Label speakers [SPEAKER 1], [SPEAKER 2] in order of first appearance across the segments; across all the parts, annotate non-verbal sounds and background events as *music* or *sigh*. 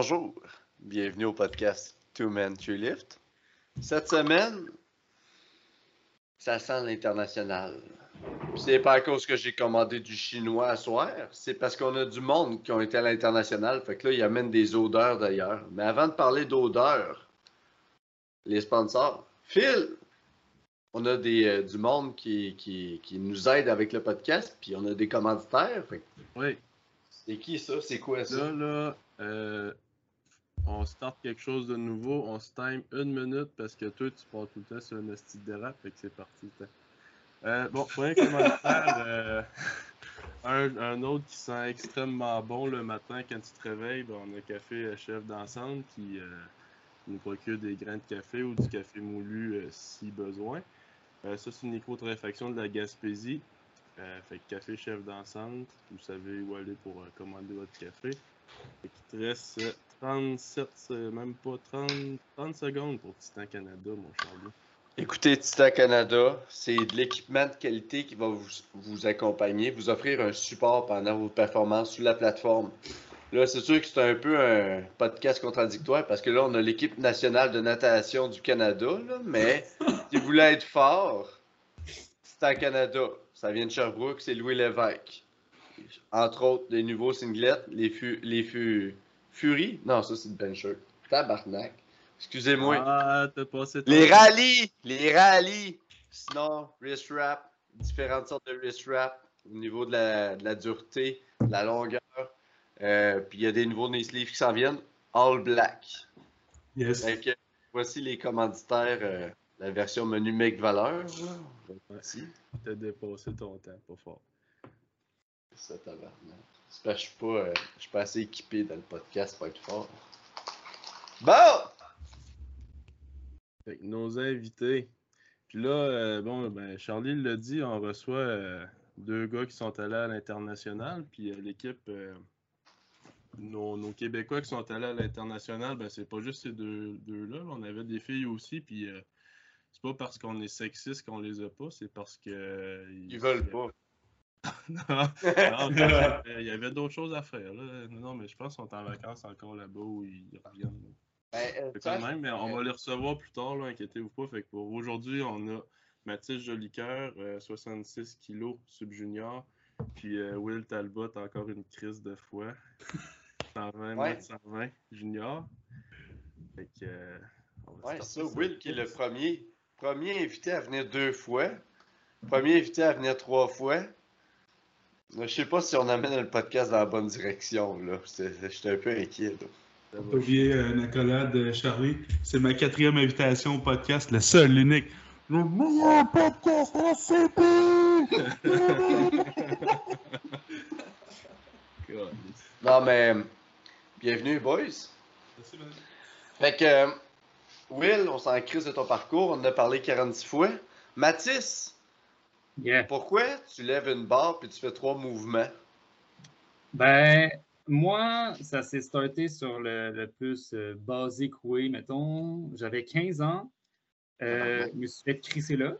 [SPEAKER 1] bonjour. Bienvenue au podcast Two Men, Three Lift. Cette semaine, ça sent l'international. C'est pas à cause que j'ai commandé du chinois à soir, c'est parce qu'on a du monde qui ont été à l'international. Fait que là, ils amènent des odeurs d'ailleurs. Mais avant de parler d'odeurs, les sponsors, Phil, on a des, euh, du monde qui, qui, qui nous aide avec le podcast, puis on a des commanditaires. Fait que
[SPEAKER 2] Oui,
[SPEAKER 1] c'est qui ça? C'est quoi ça?
[SPEAKER 2] là, là, euh, on start quelque chose de nouveau. On se time une minute parce que toi, tu pars tout le temps sur un esti de dérape, fait que c'est parti. Euh, bon, premier commentaire. *laughs* euh, un, un autre qui sent extrêmement bon le matin quand tu te réveilles, ben, on a Café Chef d'ensemble qui euh, nous procure des grains de café ou du café moulu euh, si besoin. Ça, c'est une micro-torréfaction de la Gaspésie. Fait que café chef d'ensemble, vous savez où aller pour commander votre café. Fait qu'il te reste 37, euh, même pas 30, 30 secondes pour Titan Canada, mon Charlie.
[SPEAKER 1] Écoutez, Titan Canada, c'est de l'équipement de qualité qui va vous, vous accompagner, vous offrir un support pendant vos performances sur la plateforme. Là, c'est sûr que c'est un peu un podcast contradictoire parce que là, on a l'équipe nationale de natation du Canada, là, mais *laughs* si vous voulez être fort, Titan Canada, ça vient de Sherbrooke, c'est Louis Lévesque. Entre autres, les nouveaux singlets, les, fu les Fury? Non, ça, c'est le bencher. Tabarnak. Excusez-moi.
[SPEAKER 2] Ah, t'as passé ton-
[SPEAKER 1] Les rallyes! Les rallyes! Sinon, wrist wrap, différentes sortes de wrist wrap au niveau de la, de la dureté, de la longueur. Euh, puis il y a des nouveaux knee sleeves qui s'en viennent. All black.
[SPEAKER 3] Yes.
[SPEAKER 1] Voici les commanditaires, euh, la version menu make valeur. Voici.
[SPEAKER 2] T'as dépassé ton temps, pas fort.
[SPEAKER 1] C'est ça, tabarnak. C'est parce que je suis pas, euh, je suis pas assez équipé dans le podcast pour être fort. Bon!
[SPEAKER 2] Fait que nos invités. Puis là, euh, bon, ben, Charlie l'a dit, on reçoit euh, deux gars qui sont allés à l'international. Puis euh, l'équipe, euh, nos, nos Québécois qui sont allés à l'international, ben, c'est pas juste ces deux- deux-là. on avait des filles aussi. Puis euh, c'est pas parce qu'on est sexiste qu'on les a pas, c'est parce que. euh,
[SPEAKER 1] Ils veulent pas. *laughs*
[SPEAKER 2] il y avait d'autres choses à faire. Là. Non, mais je pense qu'ils sont en vacances encore là-bas où ils reviennent.
[SPEAKER 1] Ben, euh,
[SPEAKER 2] quand même, mais on va les recevoir plus tard, là, inquiétez-vous pas. Fait que pour aujourd'hui, on a Mathis Jolicoeur, euh, 66 kg sub-junior. Puis euh, Will Talbot, encore une crise de foie. *laughs* 120
[SPEAKER 1] Ouais.
[SPEAKER 2] mètres 120 junior. Fait que. euh, on va
[SPEAKER 1] Ouais, ça, Will qui est le premier, premier invité à venir deux fois, premier invité à venir trois fois. Je sais pas si on amène le podcast dans la bonne direction, là. C'est- J'étais un peu inquiet, là.
[SPEAKER 3] Oublier euh, une accolade de Charlie. C'est ma quatrième invitation au podcast, le seul, l'unique. Le meilleur podcast à la CP!
[SPEAKER 2] God. *laughs*
[SPEAKER 1] Non, mais, bienvenue, boys. Fait que, euh, Will, on s'en crise de ton parcours, on en a parlé 46 fois. Mathis,
[SPEAKER 4] Yeah.
[SPEAKER 1] pourquoi tu lèves une barre puis tu fais trois mouvements?
[SPEAKER 4] Ben, moi, ça s'est starté sur le, le plus euh, basic way, mettons. J'avais 15 ans. Euh, je me suis fait crisser là.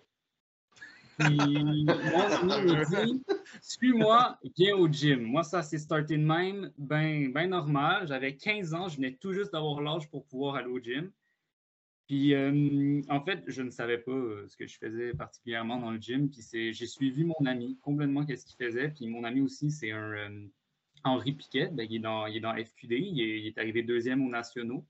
[SPEAKER 4] Puis, mon ami m'a *laughs* dit Suis-moi, viens au gym. Moi, ça s'est starté de même, ben, ben normal. J'avais 15 ans, je venais tout juste d'avoir l'âge pour pouvoir aller au gym. Puis, euh, en fait, je ne savais pas euh, ce que je faisais particulièrement dans le gym. Puis, c'est, j'ai suivi mon ami complètement qu'est-ce qu'il faisait. Puis, mon ami aussi, c'est un euh, Henri Piquet. Ben, il, est dans, il est dans FQD. Il est, il est arrivé deuxième aux nationaux.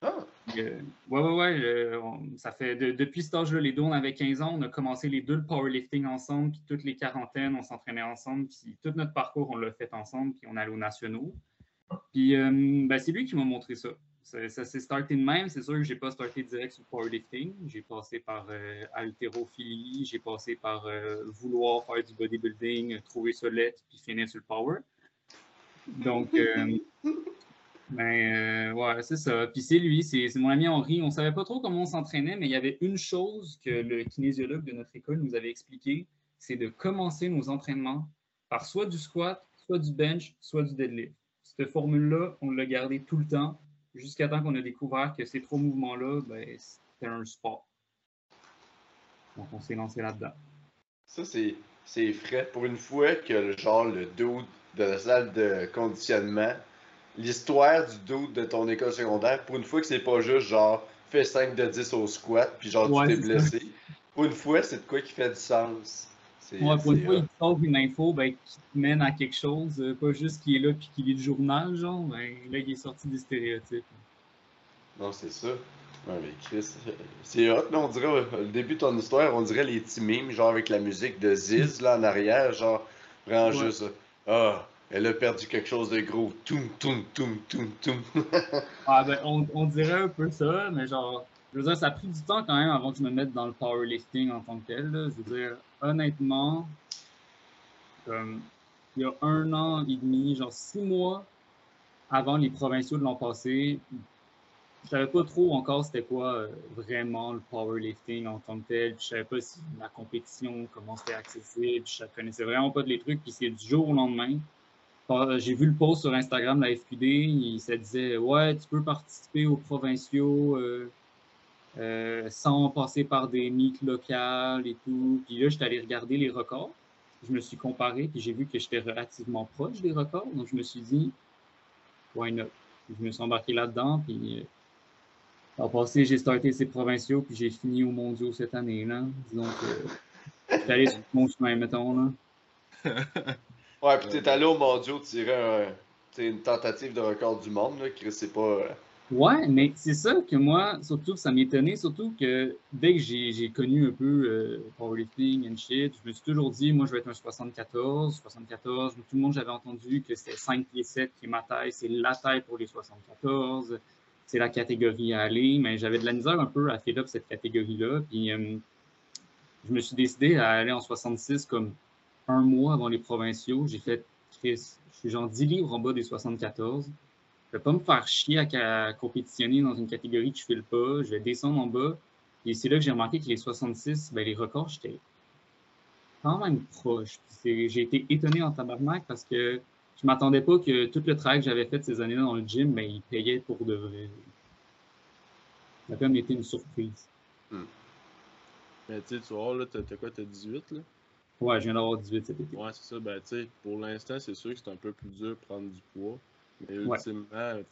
[SPEAKER 1] Ah,
[SPEAKER 4] euh, ouais, ouais, ouais. on- ça fait de- depuis cet âge-là, les deux, on avait 15 ans. On a commencé les deux le powerlifting ensemble. Puis, toutes les quarantaines, on s'entraînait ensemble. Puis, tout notre parcours, on l'a fait ensemble. Puis, on allait aux nationaux. Puis, ben, c'est lui qui m'a montré ça. Ça, ça s'est starté de même. C'est sûr que j'ai pas starté direct sur le powerlifting. J'ai passé par euh, haltérophilie, j'ai passé par euh, vouloir faire du bodybuilding, trouver ça lettre, puis finir sur le power. Donc, euh, *laughs* ben, euh, ouais, c'est ça. Puis c'est lui, c'est mon ami Henri. On savait pas trop comment on s'entraînait, mais il y avait une chose que le kinésiologue de notre école nous avait expliqué, c'est de commencer nos entraînements par soit du squat, soit du bench, soit du deadlift. Cette formule-là, on l'a gardée tout le temps jusqu'à temps qu'on a découvert que ces trois mouvements-là, ben, c'était un sport. Donc, on s'est lancé là-dedans.
[SPEAKER 1] Ça, c'est, frais. Pour une fois que le genre le dos de la salle de conditionnement l'histoire du doute de ton école secondaire, pour une fois que c'est pas juste genre fais 5 de 10 au squat, puis genre
[SPEAKER 4] Ouais,
[SPEAKER 1] tu t'es blessé. Pour une fois, c'est de quoi qui fait du sens.
[SPEAKER 4] Ouais, pour une fois,
[SPEAKER 1] hot.
[SPEAKER 4] il te sort une info ben, qui te mène à quelque chose, euh, pas juste qui est là puis qui lit le journal, genre. Ben, là, il est sorti des stéréotypes.
[SPEAKER 1] Non, c'est ça. Ouais, mais Chris, c'est hot, là, on dirait, euh, le début de ton histoire, on dirait les petits mimes, genre avec la musique de Ziz, là, en arrière, genre, vraiment
[SPEAKER 4] Ouais.
[SPEAKER 1] juste, ah, elle a perdu quelque chose de gros, toum, toum, toum, toum, toum. *laughs*
[SPEAKER 4] Ah, ben, on, on dirait un peu ça, mais genre, je veux dire, ça a pris du temps quand même avant que je me mette dans le powerlifting en tant que tel. là. Je veux dire, honnêtement, il y a un an et demi, genre six mois avant les provinciaux de l'an passé, je savais pas trop encore c'était quoi euh, vraiment le powerlifting en tant que tel. Je savais pas si la compétition, comment c'était accessible. Je connaissais vraiment pas de les trucs. Puis c'est du jour au lendemain. Euh, J'ai vu le post sur Instagram de la FQD, il se disait Ouais, tu peux participer aux provinciaux euh, euh, sans passer par des meets locales et tout. Puis là, j'étais allé regarder les records. Je me suis comparé, puis j'ai vu que j'étais relativement proche des records. Donc, je me suis dit Why not? Puis je me suis embarqué là-dedans, puis euh, en passé, j'ai starté ces provinciaux, puis j'ai fini aux mondiaux cette année. Là. Disons que j'étais allé sur mon chemin, mettons. Là. *laughs*
[SPEAKER 1] Ouais, pis t'es allé au mondiaux tirer un, une tentative de record du monde, là, Chris, c'est pas...
[SPEAKER 4] Ouais, mais c'est ça que moi, surtout ça m'étonnait, surtout que dès que j'ai connu un peu euh, powerlifting and shit, je me suis toujours dit, moi je vais être un 74, 74, tout le monde j'avais entendu que c'était 5 pieds 7 qui est ma taille, c'est la taille pour les 74, c'est la catégorie à aller, mais j'avais de la misère un peu à filer up cette catégorie-là, puis euh, je me suis décidé à aller en 66 comme un mois avant les provinciaux, j'ai fait, je suis genre 10 livres en bas des 74, je vais pas me faire chier à, à compétitionner dans une catégorie que je file pas. Je vais descendre en bas. Et c'est là que j'ai remarqué que les 66, ben, les records, j'étais quand même proche. J'ai été étonné en tabarnak parce que je m'attendais pas que tout le travail que j'avais fait ces années-là dans le gym, ben, il payait pour de vrai. Ça a comme été une surprise.
[SPEAKER 2] Mais tu sais, tu vois, là, t'as quoi, t'as 18, là?
[SPEAKER 4] Ouais, je viens d'avoir 18 cet été.
[SPEAKER 2] Ouais, c'est ça. Ben, tu sais, pour l'instant, c'est sûr que c'est un peu plus dur de prendre du poids. Mais ultimement,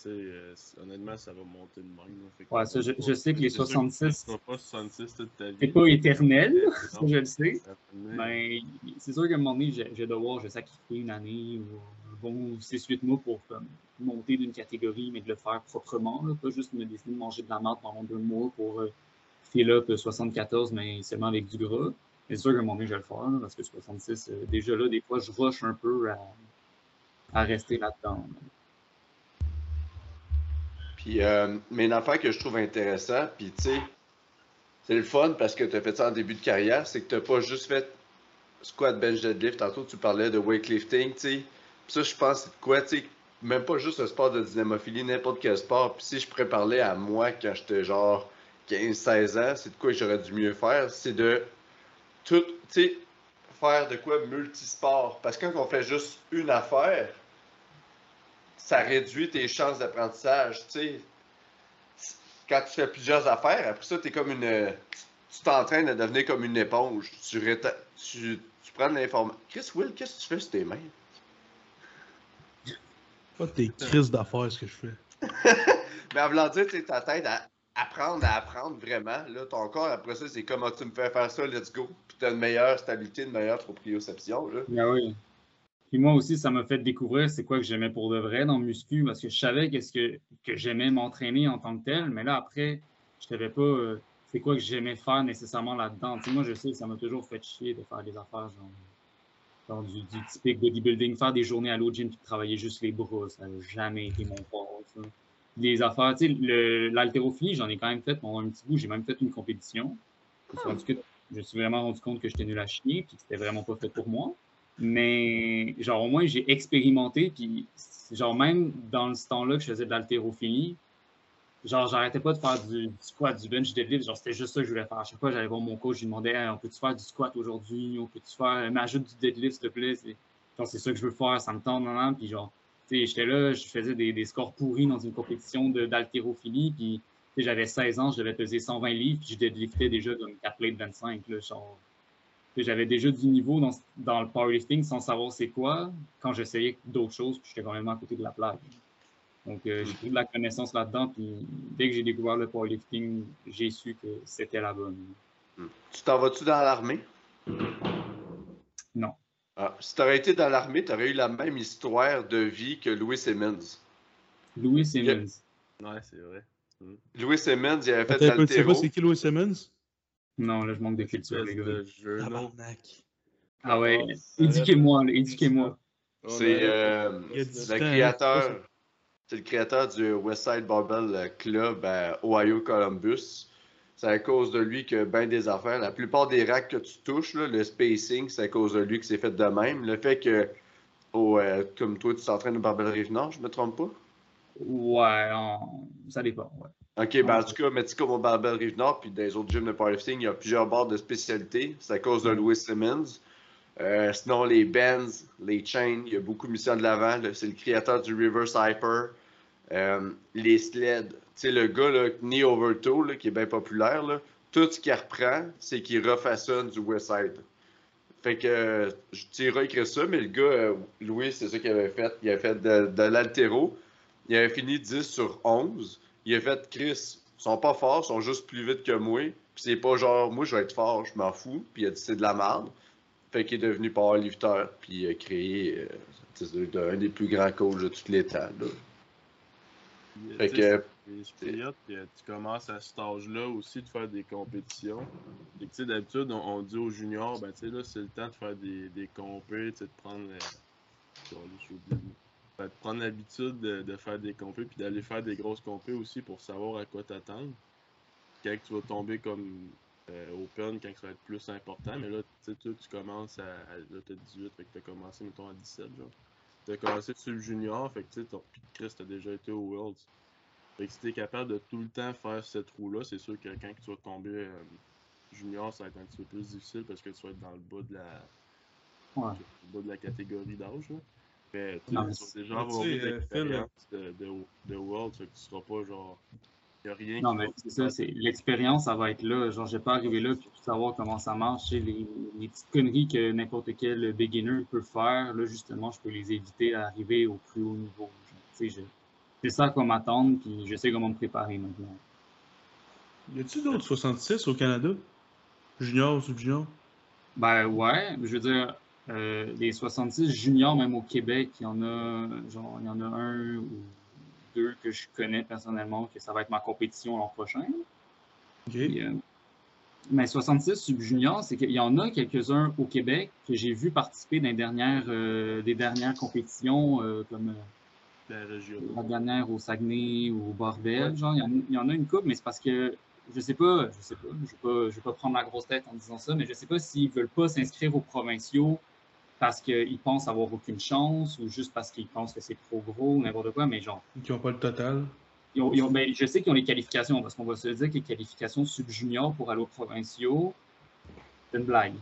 [SPEAKER 2] euh, honnêtement, ça va monter de même. là.
[SPEAKER 4] Ouais, ça, je, je sais que les
[SPEAKER 2] c'est sûr
[SPEAKER 4] 66,
[SPEAKER 2] tu seras pas 66 toute ta vie.
[SPEAKER 4] c'est pas éternel,
[SPEAKER 2] Mais *laughs*
[SPEAKER 4] ça, je le sais. Ben, c'est sûr qu'à un moment donné, je, je vais devoir je sacrifier une année ou un bon 6-8 mois pour comme, monter d'une catégorie, mais de le faire proprement. là, pas juste me décider de manger de la merde pendant deux mois pour euh, fill up 74, mais seulement avec du gras. Mais c'est sûr qu'à un moment donné, je vais le faire, là, parce que 66, euh, déjà là, des fois, je rush un peu à, à rester là-dedans.
[SPEAKER 1] Puis, euh, mais une affaire que je trouve intéressant, puis tu sais, c'est le fun parce que tu as fait ça en début de carrière, c'est que tu pas juste fait squat, bench, deadlift. Tantôt, tu parlais de weightlifting, tu sais. Ça, je pense, c'est de quoi, tu sais, même pas juste le sport de dynamophilie, n'importe quel sport. Puis si je parler à moi quand j'étais genre 15-16 ans, c'est de quoi j'aurais dû mieux faire, c'est de tout, tu sais, faire de quoi multisport. Parce que quand on fait juste une affaire, ça réduit tes chances d'apprentissage, tu sais. Quand tu fais plusieurs affaires, après ça, t'es comme une. Tu t'entraînes à devenir comme une éponge. Tu, réta- tu, tu prends de l'information. Chris Will, qu'est-ce que tu fais sur tes mains?
[SPEAKER 3] Pas tes crises d'affaires, ce que je fais. *laughs*
[SPEAKER 1] Mais en voulant dire, tu sais, ta tête à apprendre à apprendre vraiment. Là, ton corps, après ça, c'est comment tu me fais faire ça, let's go. Puis t'as une meilleure stabilité, une meilleure proprioception, là.
[SPEAKER 4] Ah oui. Puis moi aussi, ça m'a fait découvrir c'est quoi que j'aimais pour de vrai dans le muscu, parce que je savais qu'est-ce que, que j'aimais m'entraîner en tant que tel, mais là, après, je savais pas euh, c'est quoi que j'aimais faire nécessairement là-dedans. Tu sais, moi, je sais ça m'a toujours fait chier de faire des affaires genre, genre du, du typique bodybuilding, faire des journées à l'autre gym puis de travailler juste les bras, ça n'a jamais été mon fort. ça. Les affaires, tu sais, le- l'haltérophilie, j'en ai quand même fait pendant un petit bout, j'ai même fait une compétition. Je me suis rendu compte- je me suis vraiment rendu compte que j'étais nul à chier puis que c'était vraiment pas fait pour moi. Mais genre au moins j'ai expérimenté puis genre même dans ce temps-là que je faisais de l'haltérophilie, genre j'arrêtais pas de faire du, squat, du bench, du deadlift, genre c'était juste ça que je voulais faire. À chaque fois j'allais voir mon coach, je lui demandais on peut-tu faire du squat aujourd'hui, on peut-tu faire m'ajoute du deadlift s'il te plaît, c'est genre c'est ça que je veux faire, ça me tente non, non. puis genre j'étais là, je faisais des, des scores pourris dans une compétition d'haltérophilie puis j'avais 16 ans, je devais peser 120 livres puis je deadliftais déjà comme 4 plates 25 là, genre J'avais déjà du niveau dans, dans le powerlifting sans savoir c'est quoi quand j'essayais d'autres choses, puis j'étais quand même à côté de la plaque. Donc, euh, j'ai pris de la connaissance là-dedans. Puis, dès que j'ai découvert le powerlifting, j'ai su que c'était la bonne.
[SPEAKER 1] Tu t'en vas-tu dans l'armée?
[SPEAKER 4] Non.
[SPEAKER 1] Ah, si t'aurais été dans l'armée, t'aurais eu la même histoire de vie que Louis Simmons.
[SPEAKER 4] Louis Simmons.
[SPEAKER 2] Ouais, c'est vrai.
[SPEAKER 1] Louis Simmons, il avait fait
[SPEAKER 3] peu, tu sais
[SPEAKER 1] l'altéro.
[SPEAKER 3] pas c'est qui Louis Simmons?
[SPEAKER 4] Non, là, je manque de culture, les gars.
[SPEAKER 2] de jeu.
[SPEAKER 4] Ah ouais,
[SPEAKER 2] Oh, ça
[SPEAKER 4] éduquez-moi, là, éduquez-moi.
[SPEAKER 2] On
[SPEAKER 1] C'est euh, le créateur. C'est le créateur du Westside Barbell Club à Ohio Columbus. C'est à cause de lui que ben des affaires. La plupart des racks que tu touches, là, le spacing, c'est à cause de lui que c'est fait de même. Le fait que, au, euh, comme toi, tu t'entraînes au Barbell Rive-Nord, je me trompe pas?
[SPEAKER 4] Ouais, en- ça dépend, ouais.
[SPEAKER 1] Ok, ben en tout cas, tu sais, comme au Barbell Rive-Nord, puis dans les autres gyms de powerlifting, il y a plusieurs barres de spécialité. C'est à cause de Louis Simmons. Euh, sinon, les bands, les chains, il y a beaucoup de missions de l'avant. C'est le créateur du Reverse Hyper. Euh, les sleds. Tu sais, le gars, là, Knee Over Toe, là, qui est bien populaire, là, tout ce qu'il reprend, c'est qu'il refaçonne du Westside. Fait que je t'irai écrire ça, mais le gars, euh, Louis, c'est ça qu'il avait fait. Il a fait de, de l'altéro. Il avait fini 10 sur 11. Il a fait Chris, ils sont pas forts, ils sont juste plus vite que moi. Puis c'est pas genre, moi je vais être fort, je m'en fous. Puis il a dit c'est de la merde. Fait qu'il est devenu powerlifter. Puis il a créé euh, un des plus grands coachs de tous les temps. là. Fait que-
[SPEAKER 2] que tu commences à cet âge-là aussi de faire des compétitions. Et tu sais, d'habitude, on, on dit aux juniors, ben, tu sais, là, c'est le temps de faire des, des compés, de prendre. euh, les- de prendre l'habitude de, de faire des compés, puis d'aller faire des grosses compés aussi pour savoir à quoi t'attendre. Quand tu vas tomber comme euh, open, quand ça va être plus important. Mais là, tu sais, tu commences à. à- Là, t'as 18, fait que t'as commencé, mettons, à 17, genre. T'as commencé sur le junior, fait que tu sais, ton pic de Chris, t'as déjà été au Worlds. Fait que si t'es capable de tout le temps faire cette roue-là, c'est sûr que quand tu vas tomber euh, junior, ça va être un petit peu plus difficile parce que tu vas être dans le bas de la,
[SPEAKER 4] Ouais.
[SPEAKER 2] le bas de la catégorie d'âge. là. Mais tu vas déjà
[SPEAKER 3] mais
[SPEAKER 2] avoir
[SPEAKER 3] tu sais,
[SPEAKER 2] eu
[SPEAKER 3] euh,
[SPEAKER 2] l'expérience de, de, de Worlds, fait que tu seras pas genre. Y a rien
[SPEAKER 4] Non, mais c'est ça, c'est l'expérience, ça va être là. Genre, je vais pas arriver là puis tout savoir comment ça marche. Les, les petites conneries que n'importe quel beginner peut faire, là, justement, je peux les éviter à arriver au plus haut niveau. Tu sais, je- c'est ça qu'on m'attend, puis je sais comment me préparer maintenant.
[SPEAKER 3] Y a-tu d'autres 66 au Canada? Junior, sub-junior?
[SPEAKER 4] Ben ouais, je veux dire, euh, les 66 juniors, même au Québec, il y en a, genre, il y en a un ou deux que je connais personnellement, que ça va être ma compétition l'an prochain. Euh, mais 66 sub-juniors, c'est qu'il y en a quelques-uns au Québec que j'ai vu participer dans les dernières, euh, des dernières compétitions, euh, comme euh,
[SPEAKER 2] la
[SPEAKER 4] dernière au Saguenay ou au Barbel. Genre, il y, en, il y en a une couple, mais c'est parce que je sais pas, je sais pas, je vais pas, je vais pas prendre la grosse tête en disant ça, mais je sais pas s'ils veulent pas s'inscrire aux provinciaux parce qu'ils pensent avoir aucune chance ou juste parce qu'ils pensent que c'est trop gros ou n'importe quoi, mais genre,
[SPEAKER 3] Qui n'ont pas le total.
[SPEAKER 4] ils ont- ils ont- ben, je sais qu'ils ont les qualifications, parce qu'on va se dire que les qualifications sub-juniors pour aller aux provinciaux, c'est une blague.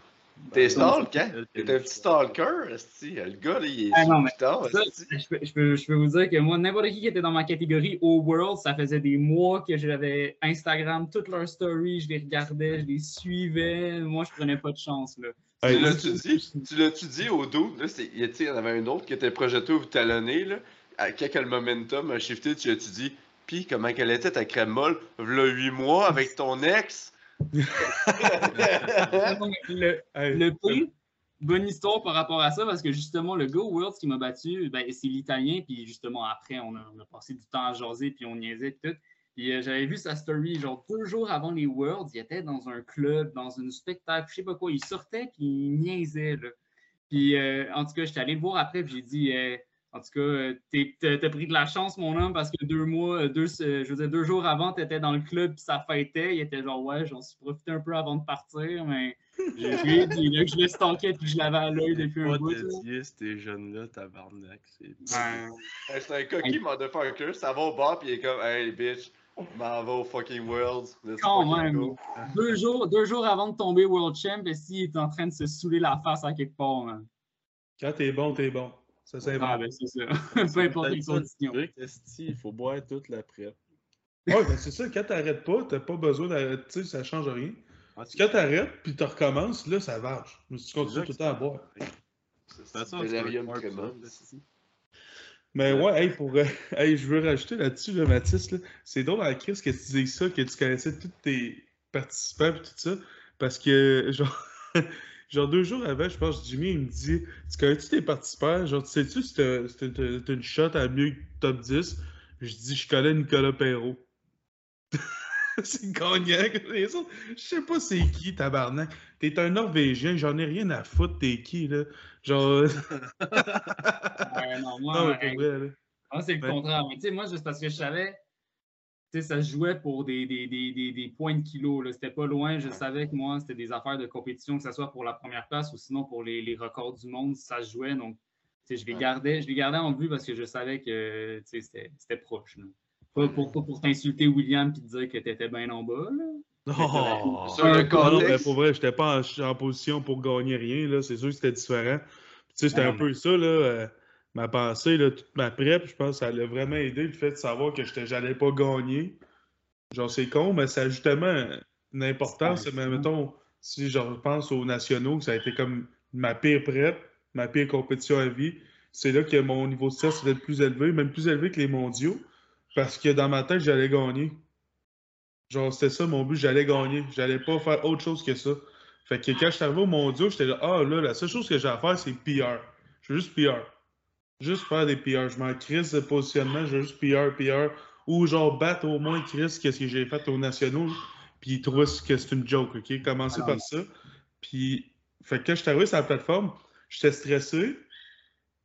[SPEAKER 1] T'es stalk, hein?
[SPEAKER 2] Elle,
[SPEAKER 1] T'es un petit stalker, esti. Le gars, là, il est
[SPEAKER 4] Ah, non, mais Ça, je, peux, je, peux, je peux vous dire que moi, n'importe qui qui était dans ma catégorie au World, ça faisait des mois que j'avais Instagram, toutes leurs stories, je les regardais, je les suivais. Moi, je prenais pas de chance. Là.
[SPEAKER 1] Tu
[SPEAKER 3] Hey,
[SPEAKER 1] l'as-tu dit? Tu l'as-tu dit au dos? Là, c'est- il y a- tu sais, il y en avait un autre qui était projeté au talonné, là. À- le momentum a shifté, tu as-tu dit? Pis comment qu'elle était ta crème molle? V'là 8 mois avec ton ex? *laughs*
[SPEAKER 4] Le, le pire, bonne histoire par rapport à ça, parce que justement, le au World qui m'a battu, ben, c'est l'italien, puis justement, après, on a, on a passé du temps à jaser, puis on niaisait, puis tout. Puis euh, j'avais vu sa story, genre deux jours avant les Worlds, il était dans un club, dans une spectacle, je sais pas quoi, il sortait, puis il niaisait, là. Puis euh, en tout cas, j'étais allé le voir après, puis j'ai dit, euh, en tout cas, t'es- t'as pris de la chance, mon homme, parce que deux mois, deux, je veux dire, deux jours avant, t'étais dans le club, puis ça fêtait. Il était genre, ouais, j'en suis profité un peu avant de partir, mais j'ai *laughs* vu, puis là que je le stalkais, puis je l'avais à l'œil depuis un
[SPEAKER 2] Pas
[SPEAKER 4] bout.
[SPEAKER 2] dédié, ces jeunes-là, tabarnak. C'est
[SPEAKER 4] Ouais.
[SPEAKER 1] Hey, c'est un coquille motherfucker, ça va au bar pis il est comme Hey bitch, m'en va au fucking World. Let's
[SPEAKER 4] Quand
[SPEAKER 1] fucking
[SPEAKER 4] même.
[SPEAKER 1] go.
[SPEAKER 4] Deux jours, deux jours avant de tomber World Champ, si il est en train de se saouler la face à quelque part, man.
[SPEAKER 3] Quand t'es bon, t'es bon. Ça, c'est
[SPEAKER 4] Ah,
[SPEAKER 3] bon.
[SPEAKER 4] ben c'est ça. *laughs* Peu importe les conditions.
[SPEAKER 2] il faut boire toute la prep.
[SPEAKER 3] Ouais, ben c'est ça. Quand t'arrêtes pas, t'as pas besoin d'arrêter. Tu sais, ça change rien.
[SPEAKER 2] Ah,
[SPEAKER 3] Quand t'arrêtes, puis tu recommences, là, ça varge. Mais si tu continues tout le temps à boire.
[SPEAKER 1] C'est
[SPEAKER 2] ça, esti.
[SPEAKER 3] Mais ouais, hey, pour, euh, *laughs* hey, je veux rajouter là-dessus, là, Mathis, là, c'est drôle en crise que tu dises ça, que tu connaissais tous tes participants et tout ça, parce que, *laughs* genre, genre deux jours avant, je pense, Jimmy, il me dit Tu connais-tu tes participants Genre, tu sais-tu si t'as une shot à mieux que top 10 Je dis Je connais Nicolas Perrault. *laughs* c'est gagnant les autres. Je sais pas c'est qui, tabarnak. T'es un Norvégien, j'en ai rien à foutre, t'es qui, là Genre. *laughs*
[SPEAKER 4] Ouais, non, moi,
[SPEAKER 3] non, mais
[SPEAKER 4] hey,
[SPEAKER 3] pour vrai, là.
[SPEAKER 4] moi, c'est le
[SPEAKER 3] Ouais.
[SPEAKER 4] contraire. Mais tu sais, moi, juste parce que je savais, tu sais, ça se jouait pour des, des, des, des, des points de kilo. là. C'était pas loin. Je savais que moi, c'était des affaires de compétition, que ce soit pour la première place ou sinon pour les, les records du monde, ça se jouait. Donc, tu sais, je les
[SPEAKER 1] Ouais.
[SPEAKER 4] gardais, je les gardais en vue parce que je savais que tu sais, c'était c'était proche. là. Pas pour, pas pour t'insulter, William, et te dire que t'étais bien en bas. Là.
[SPEAKER 3] Oh.
[SPEAKER 1] Sur le
[SPEAKER 3] non, pour vrai, j'étais pas en, en position pour gagner rien, là. C'est sûr que c'était différent. Puis, Tu sais, c'était un peu ça, là. euh, ma pensée, là, toute ma prep, je pense, ça l'a vraiment aidé, le fait de savoir que j'allais pas gagner. Genre, c'est con, mais ça a justement une importance.
[SPEAKER 4] C'est
[SPEAKER 3] Mais mettons, si je repense aux nationaux, ça a été comme ma pire prep, ma pire compétition à vie. C'est là que mon niveau de stress était le plus élevé, même plus élevé que les mondiaux, parce que dans ma tête, j'allais gagner. Genre, c'était ça mon but, j'allais gagner. J'allais pas faire autre chose que ça. Fait que quand je suis arrivé au mondiaux, j'étais là, ah là, la seule chose que j'ai à faire, c'est PR. Je veux juste PR. Juste faire des PR. Je m'en crisse de positionnement, je veux juste PR, PR. Ou genre battre au moins Chris, qu'est-ce que j'ai fait aux nationaux, puis trouver que c'est une joke, ok? Commencer
[SPEAKER 4] Ah,
[SPEAKER 3] par
[SPEAKER 4] oui.
[SPEAKER 3] ça. Puis, fait que quand je suis arrivé sur la plateforme, j'étais stressé,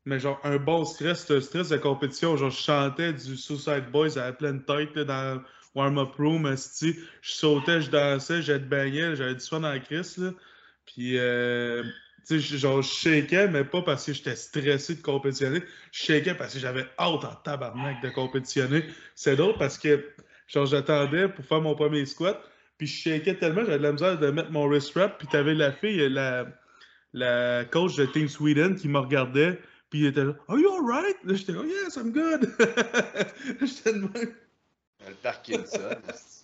[SPEAKER 3] mais genre un bon stress, c'est un stress de compétition. Genre, je chantais du Suicide Boys à la pleine tête là, dans warm-up room, je sautais, je dansais, je baignais, j'avais du fun la crise, là. Puis, euh, genre, je shakeais, mais pas parce que j'étais stressé de compétitionner. Je shakeais parce que j'avais hâte en tabarnak de compétitionner. C'est drôle parce que, genre, j'attendais pour faire mon premier squat, puis je shakeais tellement, j'avais de la misère de mettre mon wrist wrap, puis t'avais la fille, la, la coach de Team Sweden qui me regardait, puis il était là, Are you alright? Là, j'étais là, Yes, I'm good. *laughs* j'étais de même.
[SPEAKER 1] Le Parkinson. *laughs*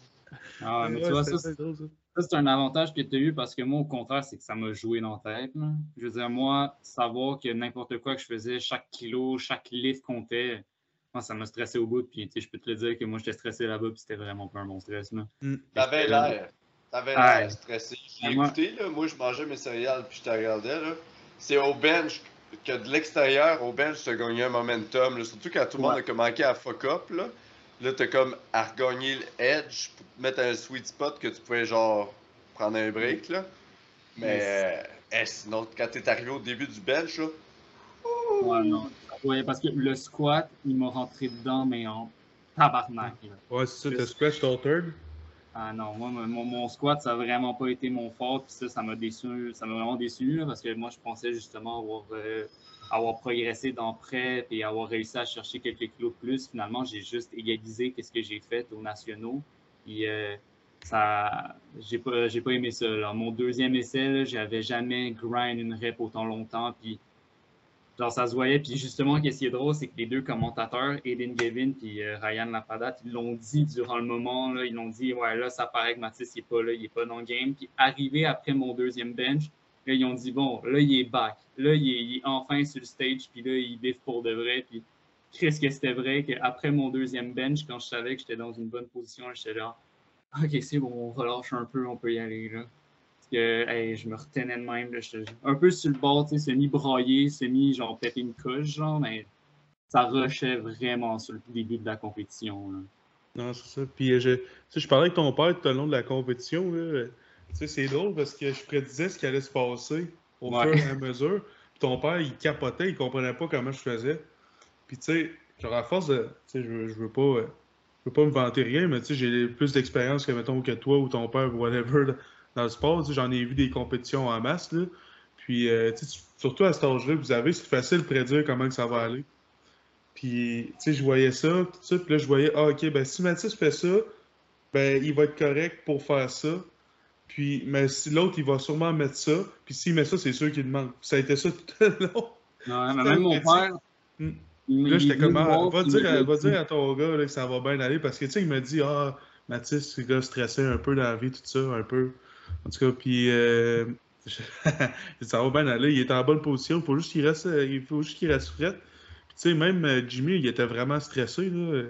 [SPEAKER 4] Ah, mais
[SPEAKER 3] Ouais,
[SPEAKER 4] tu vois, ça, c'est-
[SPEAKER 3] drôle, ça.
[SPEAKER 4] Ça, c'est un avantage que tu as eu parce que moi, au contraire, c'est que ça m'a joué dans la tête. là. Je veux dire, moi, savoir que n'importe quoi que je faisais, chaque kilo, chaque lift comptait, moi, ça m'a stressé au bout. Puis, tu sais, je peux te le dire que moi, j'étais stressé là-bas, puis c'était vraiment pas un bon stress. Là.
[SPEAKER 1] T'avais l'air. T'avais
[SPEAKER 4] Ouais.
[SPEAKER 1] l'air stressé. L'ai
[SPEAKER 4] Ah, moi-
[SPEAKER 1] écouté, là. Moi, je mangeais mes céréales puis je te regardais, là. C'est au bench que de l'extérieur, au bench, t'as gagné un momentum, là. Surtout quand tout le monde a manqué à fuck up, là. Là, t'as comme à regagner le edge pour te mettre un sweet spot que tu pouvais, genre, prendre un break, là. Mais, euh, eh, sinon, quand t'es arrivé au début du bench, là,
[SPEAKER 4] Ouais, non. Ouais, parce que le squat, il m'a rentré dedans, mais en tabarnak. là.
[SPEAKER 3] Ouais, c'est ça, t'as scratch ton third.
[SPEAKER 4] Ah non, moi, mon, squat, ça n'a vraiment pas été mon fort. Puis ça, ça m'a déçu. Ça m'a vraiment déçu parce que moi, je pensais justement avoir, euh, avoir progressé dans prep et avoir réussi à chercher quelques kilos de plus. Finalement, j'ai juste égalisé qu'est-ce que j'ai fait aux nationaux. Puis euh, ça, j'ai pas, j'ai pas aimé ça. là. Mon deuxième essai, j'avais jamais grind une rep autant longtemps. Puis genre, ça se voyait. Puis justement, qu'est-ce qui est drôle, c'est que les deux commentateurs, Aiden Gavin puis euh, Ryan Lapadat, ils l'ont dit durant le moment. Ils l'ont dit, ouais, là, ça paraît que Mathis, il est pas là, il est pas dans le game. Puis arrivé après mon deuxième bench, là, ils ont dit, bon, là, il est back. Là, il est, il est enfin sur le stage. Puis là, il biffe pour de vrai. Puis Chris, que c'était vrai qu'après mon deuxième bench, quand je savais que j'étais dans une bonne position, j'étais là, OK, c'est bon, on relâche un peu, on peut y aller. Là. Parce que hey, je me retenais de même. Là, un peu sur le bord, semi-braillé, semi, genre pété une couche, genre, mais ça rushait vraiment sur le début de la compétition. Là.
[SPEAKER 3] Non, c'est ça. Puis, euh, je, je parlais avec ton père tout au long de la compétition. Là. Tu sais, c'est drôle parce que je prédisais ce qui allait se passer au
[SPEAKER 4] Ouais.
[SPEAKER 3] fur et à mesure. Puis ton père, il capotait, il comprenait pas comment je faisais. Puis, tu sais, genre, à force de. Tu sais, je, je veux pas. euh, je veux pas me vanter rien, mais tu sais, j'ai plus d'expérience que, mettons, que toi ou ton père, whatever, là, dans le sport. J'en ai vu des compétitions en masse, là. Puis, euh, surtout à cet âge-là que vous avez, c'est facile de prédire comment que ça va aller. Puis, tu sais, je voyais ça, tout ça, puis là, je voyais, ah, OK, ben, si Mathis fait ça, ben, il va être correct pour faire ça. Puis, mais si l'autre, il va sûrement mettre ça, puis s'il met ça, c'est sûr qu'il manque. Ça a été ça tout le long.
[SPEAKER 4] Ouais, mais *laughs* même mon père.
[SPEAKER 3] Hmm.
[SPEAKER 4] il-
[SPEAKER 3] Là,
[SPEAKER 4] il
[SPEAKER 3] j'étais comme,
[SPEAKER 4] me
[SPEAKER 3] ah, va, dire,
[SPEAKER 4] il
[SPEAKER 3] à- va dire à ton gars là, que ça va bien aller, parce que, tu sais, il m'a dit, ah, Mathis, c'est le gars stressé un peu dans la vie, tout ça, un peu. En tout cas, puis, euh, *laughs* ça va bien aller, il est en bonne position, il faut juste qu'il reste, il faut juste qu'il reste frais. sais, même euh, Jimmy, il était vraiment stressé, là,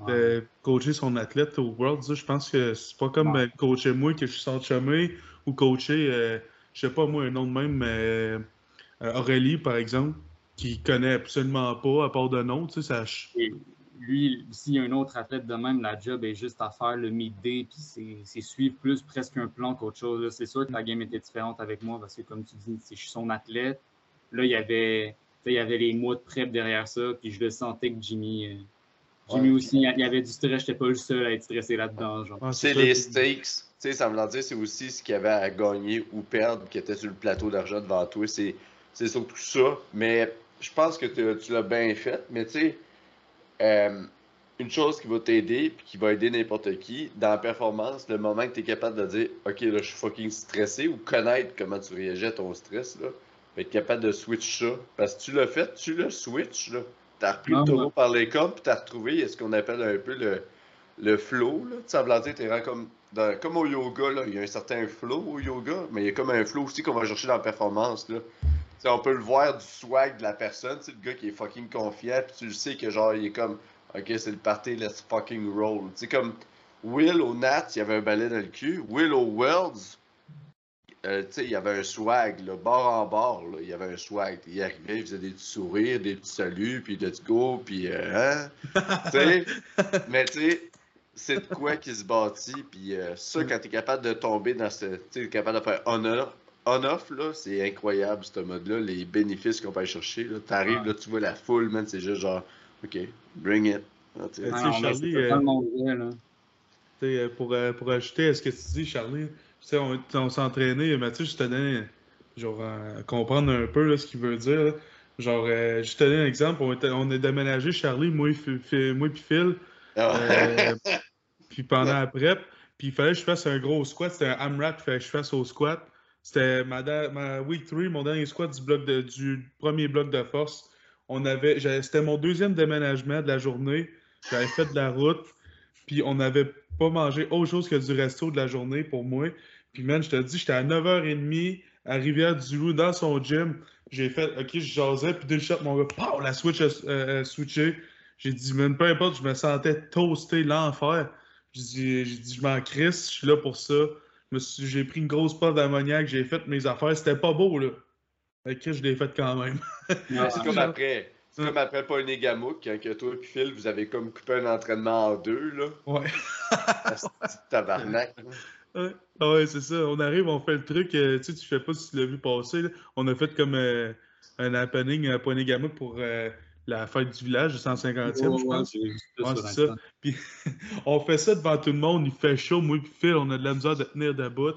[SPEAKER 4] Ouais.
[SPEAKER 3] de coacher son athlète au Worlds. là. Je pense que c'est pas comme
[SPEAKER 4] Ouais.
[SPEAKER 3] euh, coacher moi que je suis sans chemin ou coacher, euh, je sais pas moi, un nom de même, mais euh, Aurélie, par exemple, qui connaît absolument pas, à part de nom, tu sais, ça.
[SPEAKER 4] Lui, s'il y a un autre athlète de même, la job est juste à faire le mid-day, puis c'est- c'est suivre plus presque un plan qu'autre chose. là. C'est sûr que la game était différente avec moi parce que, comme tu dis, c'est- je suis son athlète. Là, il y avait, tu sais, il y avait les mois de prep derrière ça, puis je le sentais que Jimmy. euh, Jimmy
[SPEAKER 1] Ouais.
[SPEAKER 4] aussi, il y avait du stress, j'étais pas le seul à être stressé là-dedans. Genre.
[SPEAKER 1] C'est les stakes. Tu sais, ça veut dire c'est aussi ce qu'il y avait à gagner ou perdre qui était sur le plateau d'argent devant toi. C'est c'est surtout ça. Mais je pense que tu- tu l'as bien fait. Mais tu sais, euh, une chose qui va t'aider puis qui va aider n'importe qui dans la performance, le moment que tu es capable de dire OK, là, je suis fucking stressé ou connaître comment tu réagis à ton stress, là, être capable de switch ça. Parce que tu l'as fait, tu le switch, là. T'as repris
[SPEAKER 4] Ah,
[SPEAKER 1] le taureau
[SPEAKER 4] ouais.
[SPEAKER 1] par les cornes puis t'as retrouvé ce qu'on appelle un peu le, le flow, là. Tu ça veut dire, t'es comme, dans- comme au yoga, là. Il y a un certain flow au yoga, mais il y a comme un flow aussi qu'on va chercher dans la performance, là. Tu sais, on peut le voir du swag de la personne, le gars qui est fucking confiant, puis tu le sais que genre, il est comme, ok, c'est le party, let's fucking roll. Tu sais, comme Will au Nat, il y avait un balai dans le cul. Will au Worlds, euh, il y avait un swag, là, bord en bord, là, il y avait un swag. Il arrivait, il faisait des petits sourires, des petits saluts, puis let's go, puis euh, hein? *laughs* mais tu sais, c'est de quoi qui se bâtit, puis euh, ça, quand t'es capable de tomber dans ce, tu capable de faire on-off, on-off, là, c'est incroyable, ce mode-là, les bénéfices qu'on peut aller chercher, là. T'arrives, là, tu vois la foule, man, c'est juste genre, ok, bring it. Ah.
[SPEAKER 3] Ouais,
[SPEAKER 4] Ah
[SPEAKER 3] Charlie,
[SPEAKER 4] c'est
[SPEAKER 3] euh,
[SPEAKER 4] là.
[SPEAKER 3] Euh, pour, euh, pour ajouter à ce que tu dis, Charlie, tu sais, on, on s'est entraîné, Mathieu, je te donnais, genre, à comprendre un peu là, ce qu'il veut dire. là. Genre, euh, je te donne un exemple, on, était- on est déménagé, Charlie, moi, et moi puis Phil,
[SPEAKER 1] Ah,
[SPEAKER 3] euh, puis pendant la prep, puis il fallait que je fasse un gros squat, c'était un AMRAP, il fallait que je fasse au squat. C'était ma, ma week 3, mon dernier squat du, premier bloc de force. On avait, c'était mon deuxième déménagement de la journée. J'avais fait de la route, puis on n'avait pas mangé autre chose que du resto de la journée pour moi. Puis man, je te dis, j'étais à 9h30 à Rivière-du-Loup dans son gym. J'ai fait, ok, je jasais, puis d'une shot, mon gars, pow, la switch a, a switché. J'ai dit, même peu importe, je me sentais toasté l'enfer. J'ai dit, dit, je m'en crisse, je suis là pour ça. J'ai pris une grosse puff d'ammoniac, j'ai fait mes affaires. C'était pas beau, là. Fait que je l'ai fait quand même. *laughs*
[SPEAKER 4] Ah,
[SPEAKER 1] C'est comme après. C'est comme après Paul Négamouk, quand que toi et Phil, vous avez comme coupé un entraînement en deux, là.
[SPEAKER 3] Ouais.
[SPEAKER 1] De tabarnak.
[SPEAKER 3] Ouais, Ah ouais, c'est ça. On arrive, on fait le truc. euh, tu sais, tu sais pas si tu l'as vu passer. là. On a fait comme euh, un happening à Pointe-Gamouk pour euh, la fête du village, le 150e, je
[SPEAKER 4] ouais, ouais,
[SPEAKER 3] pense.
[SPEAKER 4] ça
[SPEAKER 3] Ouais,
[SPEAKER 4] sur
[SPEAKER 3] c'est
[SPEAKER 4] Insta.
[SPEAKER 3] ça. Puis *laughs* on fait ça devant tout le monde, il fait chaud, moi puis Phil, on a de la misère de tenir debout.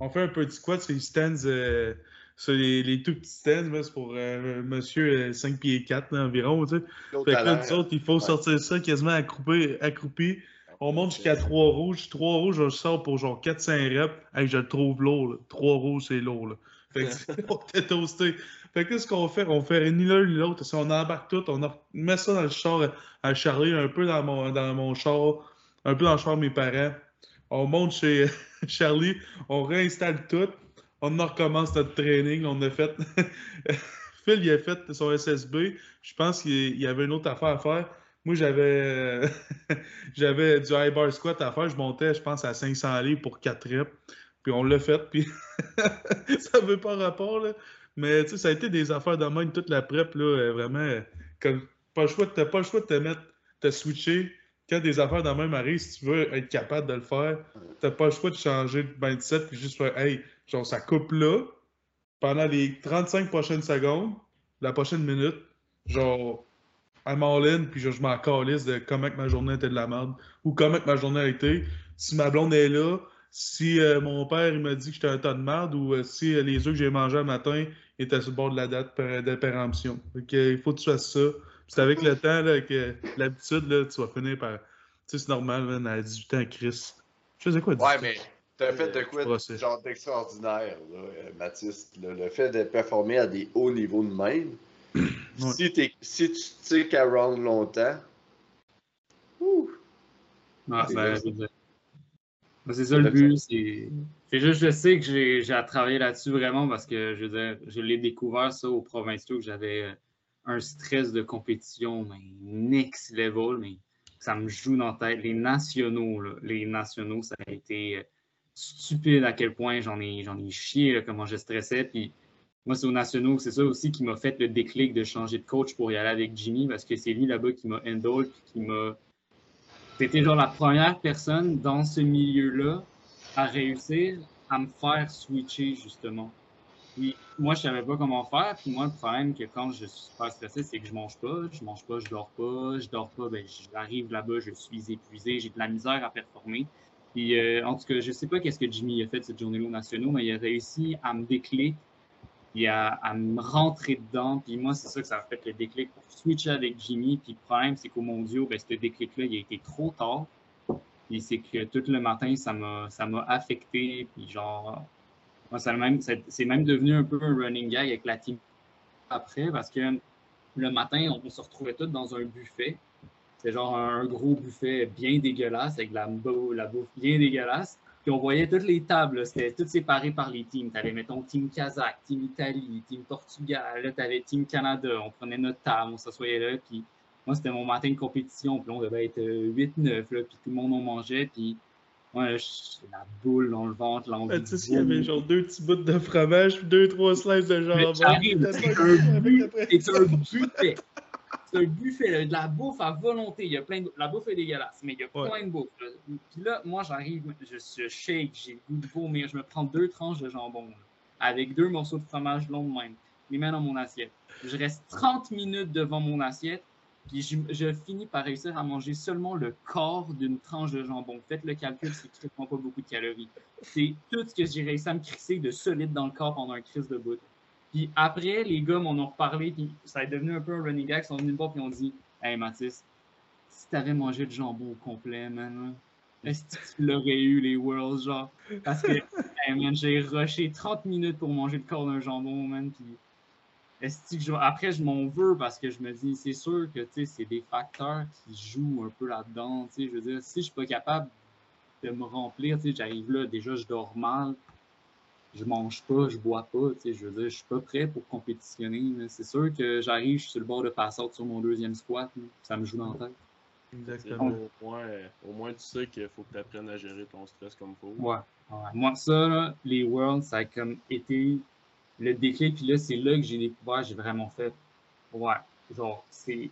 [SPEAKER 3] On fait un petit squat sur les stands, euh, sur les, les tout petits stands, c'est pour euh, monsieur euh, 5 pieds 4 là, environ, tu sais. Fait que là, nous autres, il faut
[SPEAKER 1] Ouais.
[SPEAKER 3] sortir ça quasiment accroupi. accroupi. On monte jusqu'à 3 rouges. 3 rouges, je sors pour genre 4-5 reps. Hey, je le trouve lourd. 3 rouges, c'est lourd. Là. Fait que *laughs* on était toasté. Fait que qu'est-ce qu'on fait? On fait ni l'un ni l'autre. Si on embarque tout, on met ça dans le char à Charlie, un peu dans mon, dans mon char, un peu dans le char de mes parents. On monte chez *laughs* Charlie, on réinstalle tout. On en recommence notre training. On a fait. *laughs* Phil, il a fait son SSB. Je pense qu'il y avait une autre affaire à faire. Moi, j'avais j'avais du high bar squat à faire. Je montais, je pense, à 500 livres pour 4 reps. Puis on l'a fait. Puis *laughs* ça veut pas rapport, là. Mais tu sais, ça a été des affaires de même toute la prep, là. euh, Vraiment, euh, comme, pas le choix, t'as pas le choix de te mettre, te switcher. Quand des affaires de même arrivent, si tu veux être capable de le faire, t'as pas le choix de changer de mindset puis juste faire, hey, genre, ça coupe là. Pendant les 35 prochaines secondes, la prochaine minute, genre, I'm all in, puis je, je m'en calisse de comment que ma journée était de la merde, ou comment que ma journée a été. Si ma blonde est là, si euh, mon père il m'a dit que j'étais un tas de merde, ou euh, si euh, les œufs que j'ai mangés le matin étaient sur le bord de la date de péremption. Euh, il faut que tu fasses ça. Puis C'est avec le temps, là, que l'habitude, là, tu vas finir par. Tu sais, c'est normal, man, à 18 ans, Chris. Je faisais quoi, 18
[SPEAKER 1] Ouais, mais t'as fait de quoi de genre d'extraordinaire, Mathis? Le fait de performer à des hauts niveaux de même. *clears throat*
[SPEAKER 3] Ouais.
[SPEAKER 1] Si, t'es- si tu tiques à round longtemps, ouh,
[SPEAKER 4] Ah,
[SPEAKER 1] C'est
[SPEAKER 4] ben,
[SPEAKER 1] ça.
[SPEAKER 4] je veux dire. Ben, c'est ça le but. C'est juste, je sais que j'ai à travailler là-dessus vraiment parce que je dire, je l'ai découvert ça aux provinciaux que j'avais euh, un stress de compétition, mais next level, mais ça me joue dans la tête. Les nationaux, les nationaux, ça a été euh, stupide à quel point j'en ai, j'en ai chié, comment je stressais. Puis moi, c'est aux nationaux, c'est ça aussi qui m'a fait le déclic de changer de coach pour y aller avec Jimmy, parce que c'est lui là-bas qui m'a handle, qui m'a. C'était genre la première personne dans ce milieu-là à réussir à me faire switcher, justement. Puis moi, je savais pas comment faire. Puis moi, le problème que quand je suis super stressé, c'est que je mange pas, je mange pas, je dors pas, je dors pas, ben j'arrive là-bas, je suis épuisé, j'ai de la misère à performer. Puis euh, en tout cas, je sais pas qu'est-ce que Jimmy a fait cette journée-là nationaux, mais il a réussi à me déclic, à, me rentrer dedans. Puis moi, c'est ça que ça a fait le déclic pour switcher avec Jimmy. Puis le problème, c'est qu'au mondiaux, ben, ce déclic-là, il a été trop tard. Puis c'est que tout le matin, ça m'a, affecté. Puis genre, moi, c'est même, devenu un peu un running gag avec la team après parce que le matin, on, se retrouvait tous dans un buffet. C'est genre un gros buffet bien dégueulasse avec la bouffe bien dégueulasse. Puis on voyait toutes les tables, c'était tout séparé par les teams. Tu avais, mettons, Team Kazakh, Team Italie, Team Portugal, là, tu avais Team Canada. On prenait notre table, on s'assoyait là. Puis moi, c'était mon matin de compétition. Puis on devait être 8-9, puis tout le monde en mangeait. Puis Ouais, j'ai la boule dans le ventre, l'envie.
[SPEAKER 3] Tu sais, s'il y avait genre deux petits bouts de fromage, deux, trois slices de jambon.
[SPEAKER 4] C'est un buffet. C'est un buffet, de la bouffe à volonté. Il y a plein de... La bouffe est dégueulasse, mais il y a plein de bouffe. Puis là, moi, j'arrive, je, je shake, j'ai le goût de vomir. Je me prends deux tranches de jambon, avec deux morceaux de fromage long de même. Les mets dans mon assiette. Je reste 30 minutes devant mon assiette puis je, finis par réussir à manger seulement le corps d'une tranche de jambon. Faites le calcul, c'est strictement pas beaucoup de calories. C'est tout ce que j'ai réussi à me crisser de solide dans le corps pendant un crise de bout. Puis après, les gars m'en ont reparlé, puis ça est devenu un peu un running gag. Ils sont venus me voir, puis ils ont dit Hey Mathis, si t'avais mangé le jambon au complet, man, est-ce que tu l'aurais eu, les Worlds, genre Parce que, *laughs* hey, man, j'ai rushé 30 minutes pour manger le corps d'un jambon, man, puis après, je m'en veux parce que je me dis, c'est sûr que c'est des facteurs qui jouent un peu là-dedans. Je veux dire, si je suis pas capable de me remplir, j'arrive là, déjà, je dors mal, je mange pas, je bois pas, je veux dire, je suis pas prêt pour compétitionner. C'est sûr que j'arrive, je suis sur le bord de passer sur mon deuxième squat, ça me joue dans la tête.
[SPEAKER 2] Exactement. Au moins, au moins, tu sais qu'il faut que tu apprennes à gérer ton stress comme il faut.
[SPEAKER 4] Ouais. Moi, ça, les Worlds, ça a comme été le déclic, puis là, c'est là que j'ai découvert, j'ai vraiment fait, ouais, genre, c'est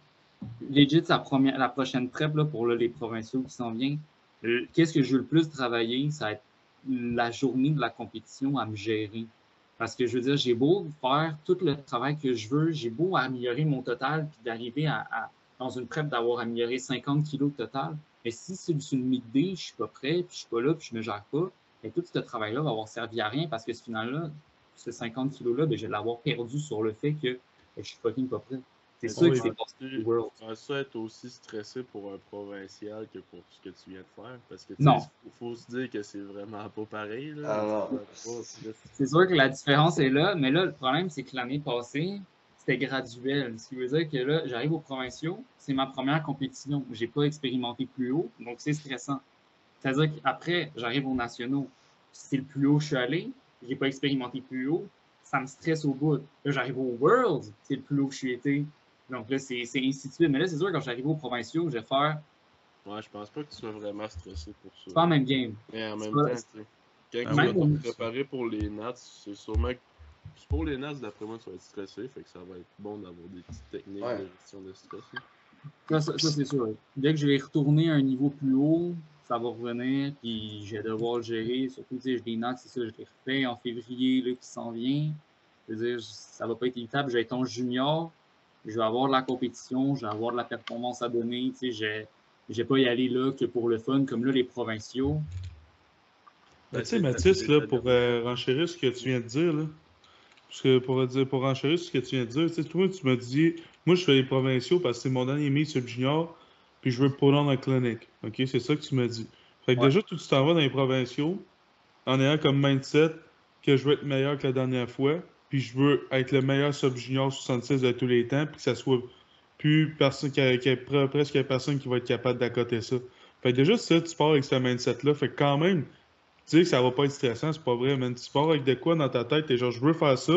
[SPEAKER 4] legit sa première, la prochaine prep là, pour les provinciaux qui s'en viennent. Qu'est-ce que je veux le plus travailler? Ça va être la journée de la compétition à me gérer. Parce que je veux dire, j'ai beau faire tout le travail que je veux, j'ai beau améliorer mon total, puis d'arriver à, dans une prep d'avoir amélioré 50 kilos total. Mais si c'est une mid-day, je suis pas prêt, puis je suis pas là, puis je me gère pas, et tout ce travail-là va avoir servi à rien parce que ce final-là, ces 50 kilos-là, ben, je vais l'avoir perdu sur le fait que ben, je suis fucking pas prêt. C'est ça qui s'est passé World?
[SPEAKER 2] ça être aussi stressé pour un provincial que pour ce que tu viens de faire? Parce que
[SPEAKER 4] il
[SPEAKER 2] faut, se dire que c'est vraiment pas pareil.
[SPEAKER 1] Ah
[SPEAKER 4] c'est sûr que la différence est là, mais là, le problème, c'est que l'année passée, c'était graduel. Ce qui veut dire que là, j'arrive aux provinciaux, c'est ma première compétition. J'ai pas expérimenté plus haut, donc c'est stressant. C'est-à-dire qu'après, j'arrive aux nationaux. C'est le plus haut que je suis allé, j'ai pas expérimenté plus haut, ça me stresse au bout. Là, j'arrive au World, c'est le plus haut que je suis été. Donc là, c'est ainsi de suite. Mais là, c'est sûr, quand j'arrive aux provinciaux, je vais faire.
[SPEAKER 2] Ouais, je pense pas que tu sois vraiment stressé pour ça.
[SPEAKER 4] C'est pas en même game.
[SPEAKER 2] Mais en même temps, quand tu vas te préparer pour les Nats, c'est sûrement que. Pour les Nats, d'après moi, tu vas être stressé, fait que ça va être bon d'avoir des petites techniques de gestion de stress.
[SPEAKER 4] Ça, ça, c'est sûr. Dès que je vais retourner à un niveau plus haut, ça va revenir, puis je vais devoir le gérer. Surtout, tu sais, des notes, c'est ça, je l'ai refait en février, là, qui s'en vient. Je veux dire, ça va pas être évitable. Je vais être en junior, je vais avoir de la compétition, je vais avoir de la performance à donner. Tu sais, je vais pas y aller là que pour le fun, comme là, les provinciaux.
[SPEAKER 3] Ben, tu sais, Mathis, là, pour euh, renchérir ce que tu viens de dire, là, parce que pour, dire, pour renchérir ce que tu viens de dire, tu sais, toi, tu m'as dit, moi, je fais les provinciaux parce que c'est mon dernier mis sur junior puis je veux pull on la clinique. OK? C'est ça que tu m'as dit. Fait que déjà, tu t'en vas dans les provinciaux en ayant comme mindset que je veux être meilleur que la dernière fois, puis je veux être le meilleur sub-junior 66 de tous les temps, puis que ça soit plus personne, qu'il y ait presque personne qui va être capable d'accoter ça. Fait que déjà, ça, tu pars avec ce mindset-là. Fait que quand même, tu sais que ça va pas être stressant, c'est pas vrai, mais tu pars avec de quoi dans ta tête, et genre, je veux faire ça,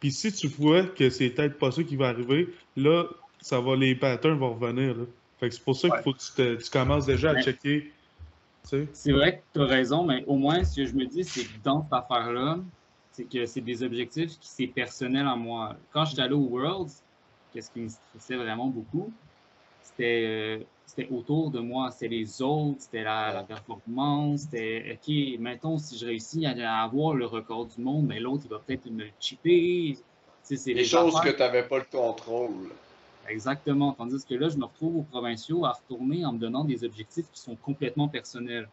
[SPEAKER 3] Puis si tu vois que c'est peut-être pas ça qui va arriver, là, ça va, les patterns vont revenir. Là. Fait que c'est pour ça qu'il faut que tu, te- tu commences déjà à checker.
[SPEAKER 4] C'est vrai que tu as raison, mais au moins, ce que je me dis, c'est que dans cette affaire-là, c'est que c'est des objectifs qui c'est personnel à moi. Quand j'étais allé au Worlds, qu'est-ce qui me stressait vraiment beaucoup, c'était euh, c'était autour de moi, c'était les autres, c'était la, la performance, c'était OK, mettons, si je réussis à, avoir le record du monde, mais l'autre, il va peut-être me chipper. Tu sais, les
[SPEAKER 1] choses
[SPEAKER 4] affaires-
[SPEAKER 1] que tu n'avais pas le contrôle.
[SPEAKER 4] Exactement. Tandis que là, je me retrouve aux provinciaux à retourner en me donnant des objectifs qui sont complètement personnels.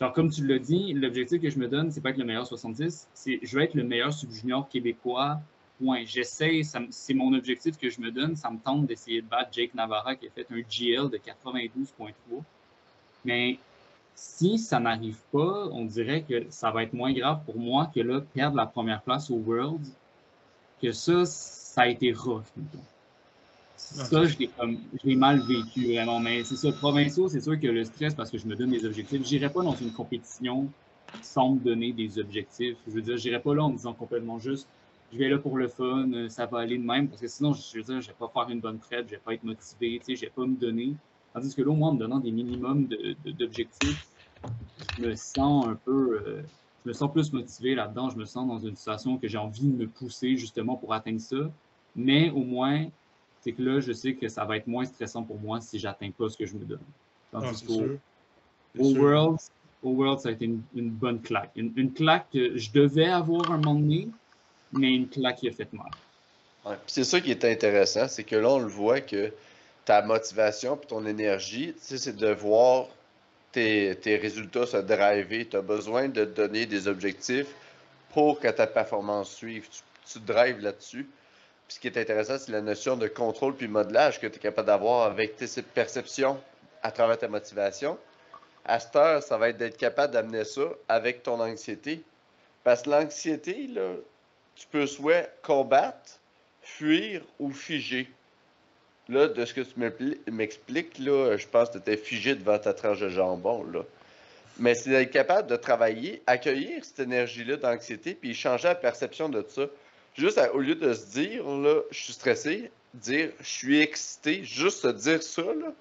[SPEAKER 4] Genre, comme tu l'as dit, l'objectif que je me donne, c'est pas être le meilleur 70, c'est je veux être le meilleur sub-junior québécois. Point. J'essaie, c'est mon objectif que je me donne. Ça me tente d'essayer de battre Jake Navarra qui a fait un GL de 92.3. Mais si ça n'arrive pas, on dirait que ça va être moins grave pour moi que là, perdre la première place au World, que ça, ça a été rough. Ça, je l'ai mal vécu vraiment. Mais c'est ça, provinciaux, c'est sûr que le stress parce que je me donne des objectifs. J'irai pas dans une compétition sans me donner des objectifs. Je veux dire, j'irai pas là en me disant complètement juste, je vais là pour le fun, ça va aller de même. Parce que sinon, je veux dire, je vais pas faire une bonne prep, je vais pas être motivé, tu sais, je vais pas me donner. Tandis que là, au moins, en me donnant des minimums de- d'objectifs, je me sens un peu. euh, je me sens plus motivé là-dedans. Je me sens dans une situation que j'ai envie de me pousser justement pour atteindre ça. Mais au moins, c'est que là, je sais que ça va être moins stressant pour moi si j'atteins pas ce que je me donne.
[SPEAKER 3] Ah,
[SPEAKER 4] Tandis
[SPEAKER 3] c'est
[SPEAKER 4] qu'au au. World, au World, ça a été une, une bonne claque. Une, une claque que je devais avoir un moment donné, mais une claque qui a fait mal.
[SPEAKER 1] Ouais, puis C'est ça qui est intéressant, c'est que là, on le voit que ta motivation et ton énergie, c'est de voir tes, tes résultats se driver. Tu as besoin de te donner des objectifs pour que ta performance suive. Tu, tu drives là-dessus. Puis ce qui est intéressant, c'est la notion de contrôle puis modelage que tu es capable d'avoir avec tes perceptions à travers ta motivation. À cette heure, ça va être d'être capable d'amener ça avec ton anxiété. Parce que l'anxiété, tu peux soit combattre, fuir ou figer. Là, de ce que tu m'expliques, là, je pense que tu étais figé devant ta tranche de jambon, là. Mais c'est d'être capable de travailler, accueillir cette énergie-là d'anxiété, puis changer la perception de ça. Juste au lieu de se dire, là, je suis stressé, dire, je suis excité, juste se dire ça, là,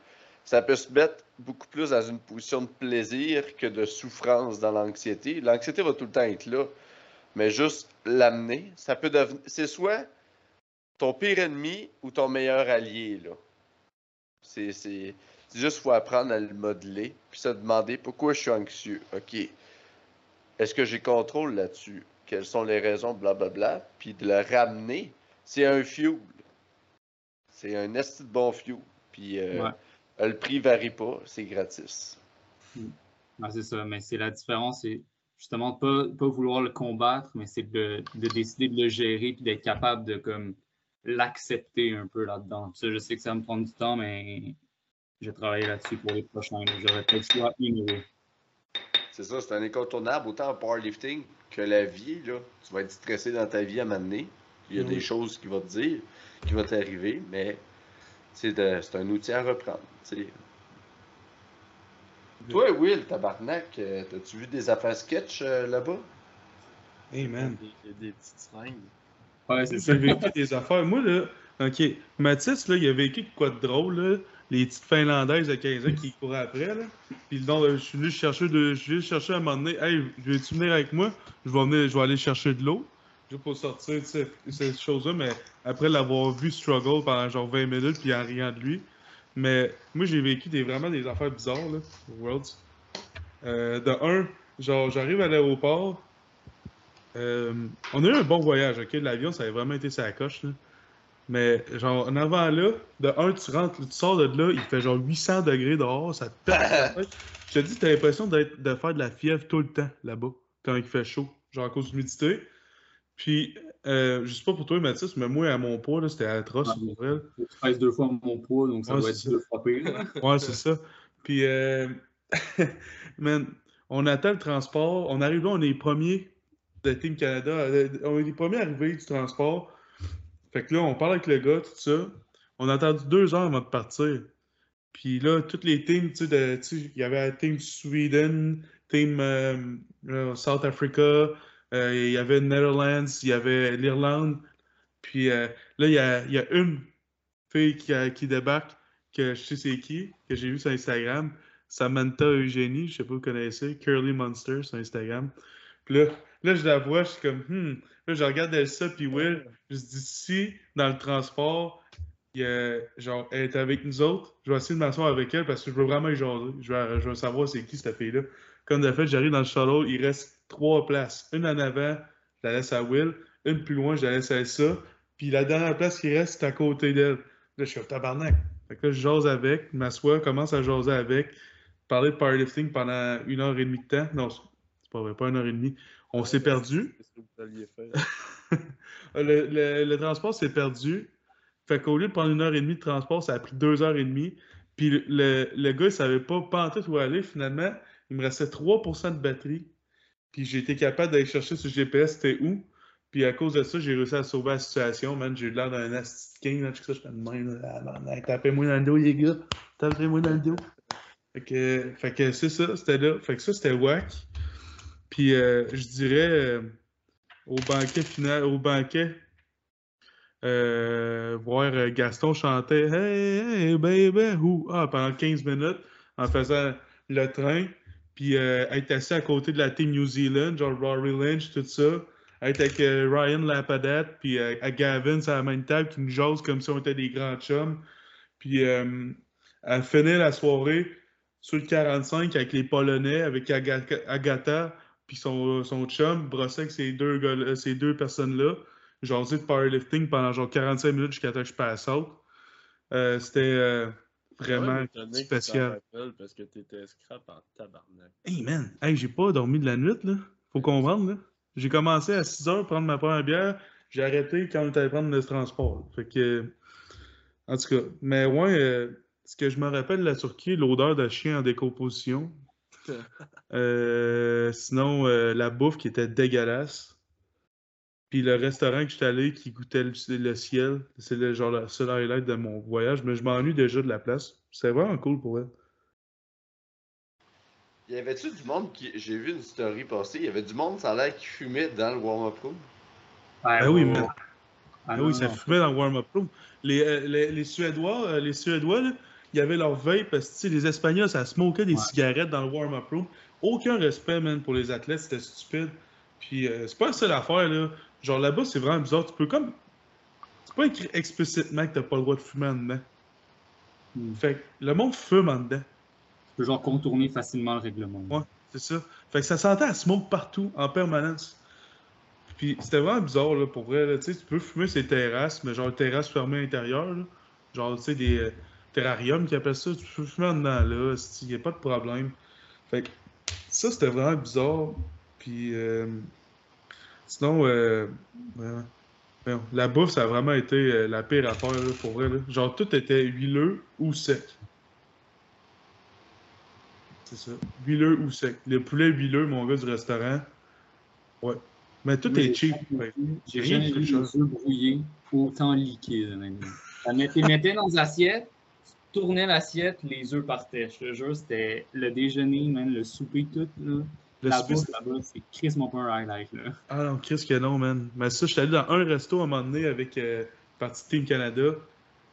[SPEAKER 1] ça peut se mettre beaucoup plus dans une position de plaisir que de souffrance dans l'anxiété. L'anxiété va tout le temps être là, mais juste l'amener, ça peut devenir. C'est soit ton pire ennemi ou ton meilleur allié, là. C'est juste faut apprendre à le modeler, puis se demander pourquoi je suis anxieux. OK. Est-ce que j'ai contrôle là-dessus? Quelles sont les raisons, blablabla, puis de le ramener. C'est un fuel. C'est un esti de bon fuel. Puis euh,
[SPEAKER 4] Ouais.
[SPEAKER 1] euh, le prix varie pas, c'est gratis.
[SPEAKER 4] Ouais, c'est ça, mais c'est la différence, c'est justement pas, pas vouloir le combattre, mais c'est de, de décider de le gérer puis d'être capable de comme l'accepter un peu là-dedans. Ça, je sais que ça va me prendre du temps, mais je vais travailler là-dessus pour les prochains. J'aurais choix anyway.
[SPEAKER 1] C'est ça, c'est un incontournable, autant en powerlifting que la vie. Là. Tu vas être stressé dans ta vie à un moment donné. Il y a
[SPEAKER 3] Oui.
[SPEAKER 1] des choses qui vont te dire, qui vont t'arriver, mais c'est un outil à reprendre. sais. Toi, Will, tabarnak, euh, t'as-tu vu des affaires sketch euh, là-bas?
[SPEAKER 3] Hey man.
[SPEAKER 2] Des, des petites seringues.
[SPEAKER 4] Ouais, c'est ça.
[SPEAKER 3] J'ai vécu des affaires. Moi, là, OK. Mathis, là, il a vécu quoi de drôle, là? Les petites Finlandaises de 15 ans qui couraient après, là. Puis donc, je suis venu chercher de. Je suis venu chercher à un moment donné. Hey, veux-tu venir avec moi? Je vais je vais aller chercher de l'eau. Pour sortir de cette, chose-là, mais après l'avoir vu struggle pendant genre 20 minutes, puis en riant de lui. Mais moi, j'ai vécu des, vraiment des affaires bizarres, là, Worlds. Euh, de un, genre, j'arrive à l'aéroport. Euh, on a eu un bon voyage, ok? L'avion, ça a vraiment été sa coche, là. Mais, genre, en avant là, de un, tu rentres, tu sors de là, il fait genre 800 degrés dehors, ça te pète. *laughs* Je te dis, t'as l'impression d'être, de faire de la fièvre tout le temps, là-bas, quand il fait chaud, genre à cause de l'humidité. Puis, euh, je sais pas pour toi, Mathis, mais moi, à mon poids, là, c'était atroce, vrai.
[SPEAKER 4] Je pèse deux fois mon poids, donc ça
[SPEAKER 3] Ouais,
[SPEAKER 4] doit être
[SPEAKER 3] ça.
[SPEAKER 4] deux fois pire. là. *laughs*
[SPEAKER 3] Ouais, c'est ça. Puis, euh, *laughs* man, on attend le transport. On arrive là, on est les premiers de Team Canada. euh, On est les premiers arrivés du transport. Fait que là, on parle avec le gars, tout ça. On a attendu deux heures avant de partir. Puis là, toutes les teams, tu sais, il y avait Team Sweden, Team euh, euh, South Africa, euh, il y avait Netherlands, il y avait l'Irlande. Puis là, il y a, une fille qui, qui débarque, que je sais c'est qui, que j'ai vu sur Instagram. Samantha Eugénie, je sais pas vous connaissez, Curly Monster sur Instagram. Puis là, là, je la vois, je suis comme, hmm. Là, je regarde Elsa puis Will. Je dis, si dans le transport, genre, elle est avec nous autres, je vais essayer de m'asseoir avec elle parce que je veux vraiment y jaser. Je veux, savoir c'est qui cette fille-là. Comme de fait, j'arrive dans le shuttle, il reste trois places. Une en avant, je la laisse à Will. Une plus loin, je la laisse à Elsa. Puis la dernière place qui reste, c'est à côté d'elle. Là, je suis au tabarnak. Fait que là, je jase avec, m'assois, commence à jaser avec, parler de powerlifting pendant une heure et demie de temps. Non, c'est pas vrai, pas une heure et demie. On s'est perdu.
[SPEAKER 2] Qu'est-ce que vous alliez faire? *laughs*
[SPEAKER 3] Le, le- le transport s'est perdu. Fait qu'au lieu de prendre une heure et demie de transport, ça a pris deux heures et demie. Puis le, gars, il savait pas pantoute où aller. Finalement, il me restait 3% de batterie. Puis j'ai été capable d'aller chercher sur GPS c'était où? Puis à cause de ça, j'ai réussi à sauver la situation, man. J'ai eu l'air d'un de king, là. Je fais de même, là. Tapez-moi dans le dos, les gars. Tapez-moi dans le dos. Fait que, fait que c'est ça, c'était là. Fait que ça, c'était whack. Puis euh, je dirais euh, au banquet final, au banquet, euh, voir Gaston chanter Hey, hey, baby, who? Ah, pendant 15 minutes en faisant le train. Puis être assis à côté de la team New Zealand, genre Rory Lynch, tout ça. Être avec Ryan Lapadat, puis à Gavin à la même table qui nous jase comme si on était des grands chums. Puis à finir la soirée sur le 45 avec les Polonais, avec Aga- Agatha, puis son, son chum, brosser avec ces deux, gars- ces deux personnes-là. Jaser de powerlifting pendant genre 45 minutes jusqu'à temps que je passe out. Euh, C'était euh, vraiment
[SPEAKER 2] que
[SPEAKER 3] spécial.
[SPEAKER 2] Parce que t'étais scrap en tabarnak.
[SPEAKER 3] Hey man, hey, j'ai pas dormi de la nuit, là. Faut comprendre, là. J'ai commencé à 6 heures prendre ma première bière. J'ai arrêté quand on était allé prendre le transport. Fait que. En tout cas, mais ouais, euh, ce que je me rappelle de la Turquie, l'odeur de chien en décomposition. Euh, sinon, euh, la bouffe qui était dégueulasse. Puis le restaurant que j'étais allé qui goûtait le, le ciel. C'est le genre le seul highlight de mon voyage. Mais je m'ennuie déjà de la place. C'est vraiment cool pour elle.
[SPEAKER 1] Y avait-tu du monde qui. J'ai vu une story passer, y avait du monde, ça a l'air qui fumait dans le warm-up room?
[SPEAKER 3] Ben oui, mais-
[SPEAKER 4] ouais. Ah
[SPEAKER 3] Ah
[SPEAKER 4] non,
[SPEAKER 3] oui, ça
[SPEAKER 4] non.
[SPEAKER 3] fumait dans le warm-up room. Les, euh, les, les Suédois, les Suédois, là, il y avait leur vape parce que les Espagnols, ça smokait des
[SPEAKER 4] Ouais.
[SPEAKER 3] cigarettes dans le warm-up room. Aucun respect, man, pour les athlètes, c'était stupide. Puis euh, c'est pas la seule affaire, là. Genre là-bas, c'est vraiment bizarre. Tu peux comme. C'est pas écrit explicitement que t'as pas le droit de fumer en dedans.
[SPEAKER 4] Hmm.
[SPEAKER 3] Fait que le monde fume en dedans.
[SPEAKER 4] Tu peux genre contourner facilement le règlement.
[SPEAKER 3] Ouais. C'est ça. Fait que ça sentait à smoke partout, en permanence. Puis c'était vraiment bizarre, là, pour vrai. là. Tu sais, tu peux fumer ces terrasses, mais genre terrasses fermées à l'intérieur, là. Genre, tu sais, des euh, terrariums qui appellent ça. Tu peux fumer dedans, là. Il n'y a pas de problème. Fait que ça, c'était vraiment bizarre. Puis euh, sinon, euh, ouais. la bouffe, ça a vraiment été euh, la pire affaire, là, pour vrai. Là. Genre, tout était huileux ou sec. C'est ça. Huileux ou sec. Le poulet huileux, mon gars du restaurant. Ouais. Mais tout est cheap.
[SPEAKER 4] j'ai
[SPEAKER 3] rien de
[SPEAKER 4] vu des œufs brouillés autant honnêtement. Ça mettait, dans les assiettes, tournais l'assiette, les œufs partaient. Je te jure, c'était le déjeuner, même le souper, tout. Là.
[SPEAKER 3] Le
[SPEAKER 4] la
[SPEAKER 3] souper,
[SPEAKER 4] bouffe là-bas, c'est Chris mon un highlight. Là.
[SPEAKER 3] Ah non, Chris que non, man. Mais ça, j'étais allé dans un resto à un moment donné avec euh, partie Team Canada.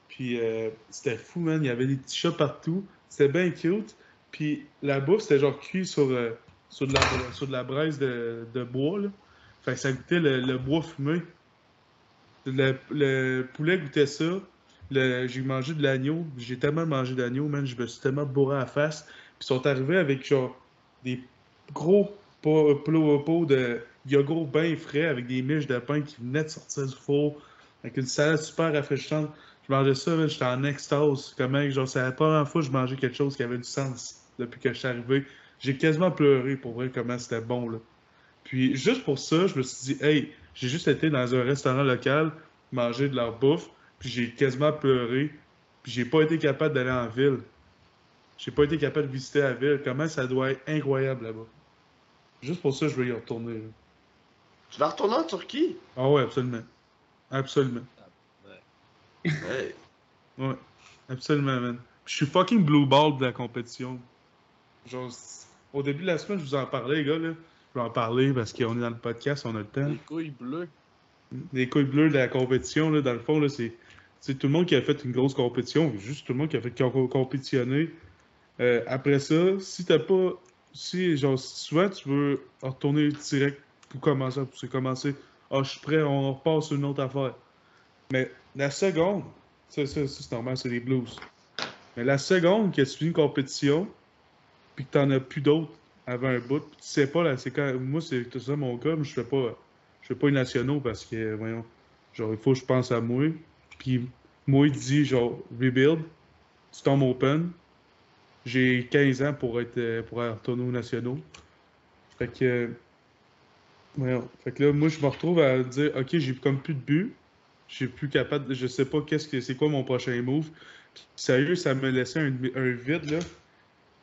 [SPEAKER 3] Puis euh, c'était fou, man. Il y avait des petits chats partout. C'était bien cute. Puis la bouffe, c'était genre cuit sur, euh, sur, de, la, sur de la braise de, de bois, là. Fait que ça goûtait le, le bois fumé. Le, le poulet goûtait ça. J'ai mangé de l'agneau. J'ai tellement mangé d'agneau, man. Je me suis tellement bourré à la face. Puis ils sont arrivés avec genre des gros pots, de yogourt bien frais avec des miches de pain qui venaient de sortir du four. Avec une salade super rafraîchissante. Je mangeais ça, j'étais en extase. Comment, genre, c'est la première fois que je mangeais quelque chose qui avait du sens depuis que je suis arrivé. J'ai quasiment pleuré pour voir comment c'était bon, là. Puis, juste pour ça, je me suis dit, hey, j'ai juste été dans un restaurant local, manger de leur bouffe, puis j'ai quasiment pleuré, puis j'ai pas été capable d'aller en ville. J'ai pas été capable de visiter la ville. Comment ça doit être incroyable là-bas? Juste pour ça, je veux y retourner. là.
[SPEAKER 1] Tu vas retourner en Turquie?
[SPEAKER 3] Ah ouais, absolument. Absolument.
[SPEAKER 1] Ouais.
[SPEAKER 3] Ouais, absolument, man. Puis je suis fucking blue ball de la compétition. Genre, au début de la semaine, je vous en parlais, les gars, là. Je vais en parler parce qu'on est dans le podcast, on a le temps.
[SPEAKER 2] Les couilles bleues.
[SPEAKER 3] les couilles bleues de la compétition, là, dans le fond, là, c'est c'est tout le monde qui a fait une grosse compétition, juste tout le monde qui a fait compétitionné. Euh, après ça, si t'as pas. Si, genre, souvent tu veux retourner direct pour commencer, pour commencer. Ah, je suis prêt, on repart sur une autre affaire. Mais la seconde, c'est normal, c'est les blues. Mais la seconde que tu finis une compétition, puis que t'en as plus d'autres avant un bout, puis tu sais pas, là, c'est quand. Moi, c'est ça mon cas, mais je fais pas. Je fais pas les nationaux parce que, voyons, genre, il faut que je pense à moi. Puis moi, il dit, genre, rebuild, tu tombes open. J'ai 15 ans pour être euh, pour retourner aux nationaux. Fait que. voyons. Fait que là, moi, je me retrouve à dire, OK, j'ai comme plus de but. Je suis plus capable, je sais pas qu'est-ce que c'est quoi mon prochain move. Puis, sérieux, ça me laissait un, vide, là,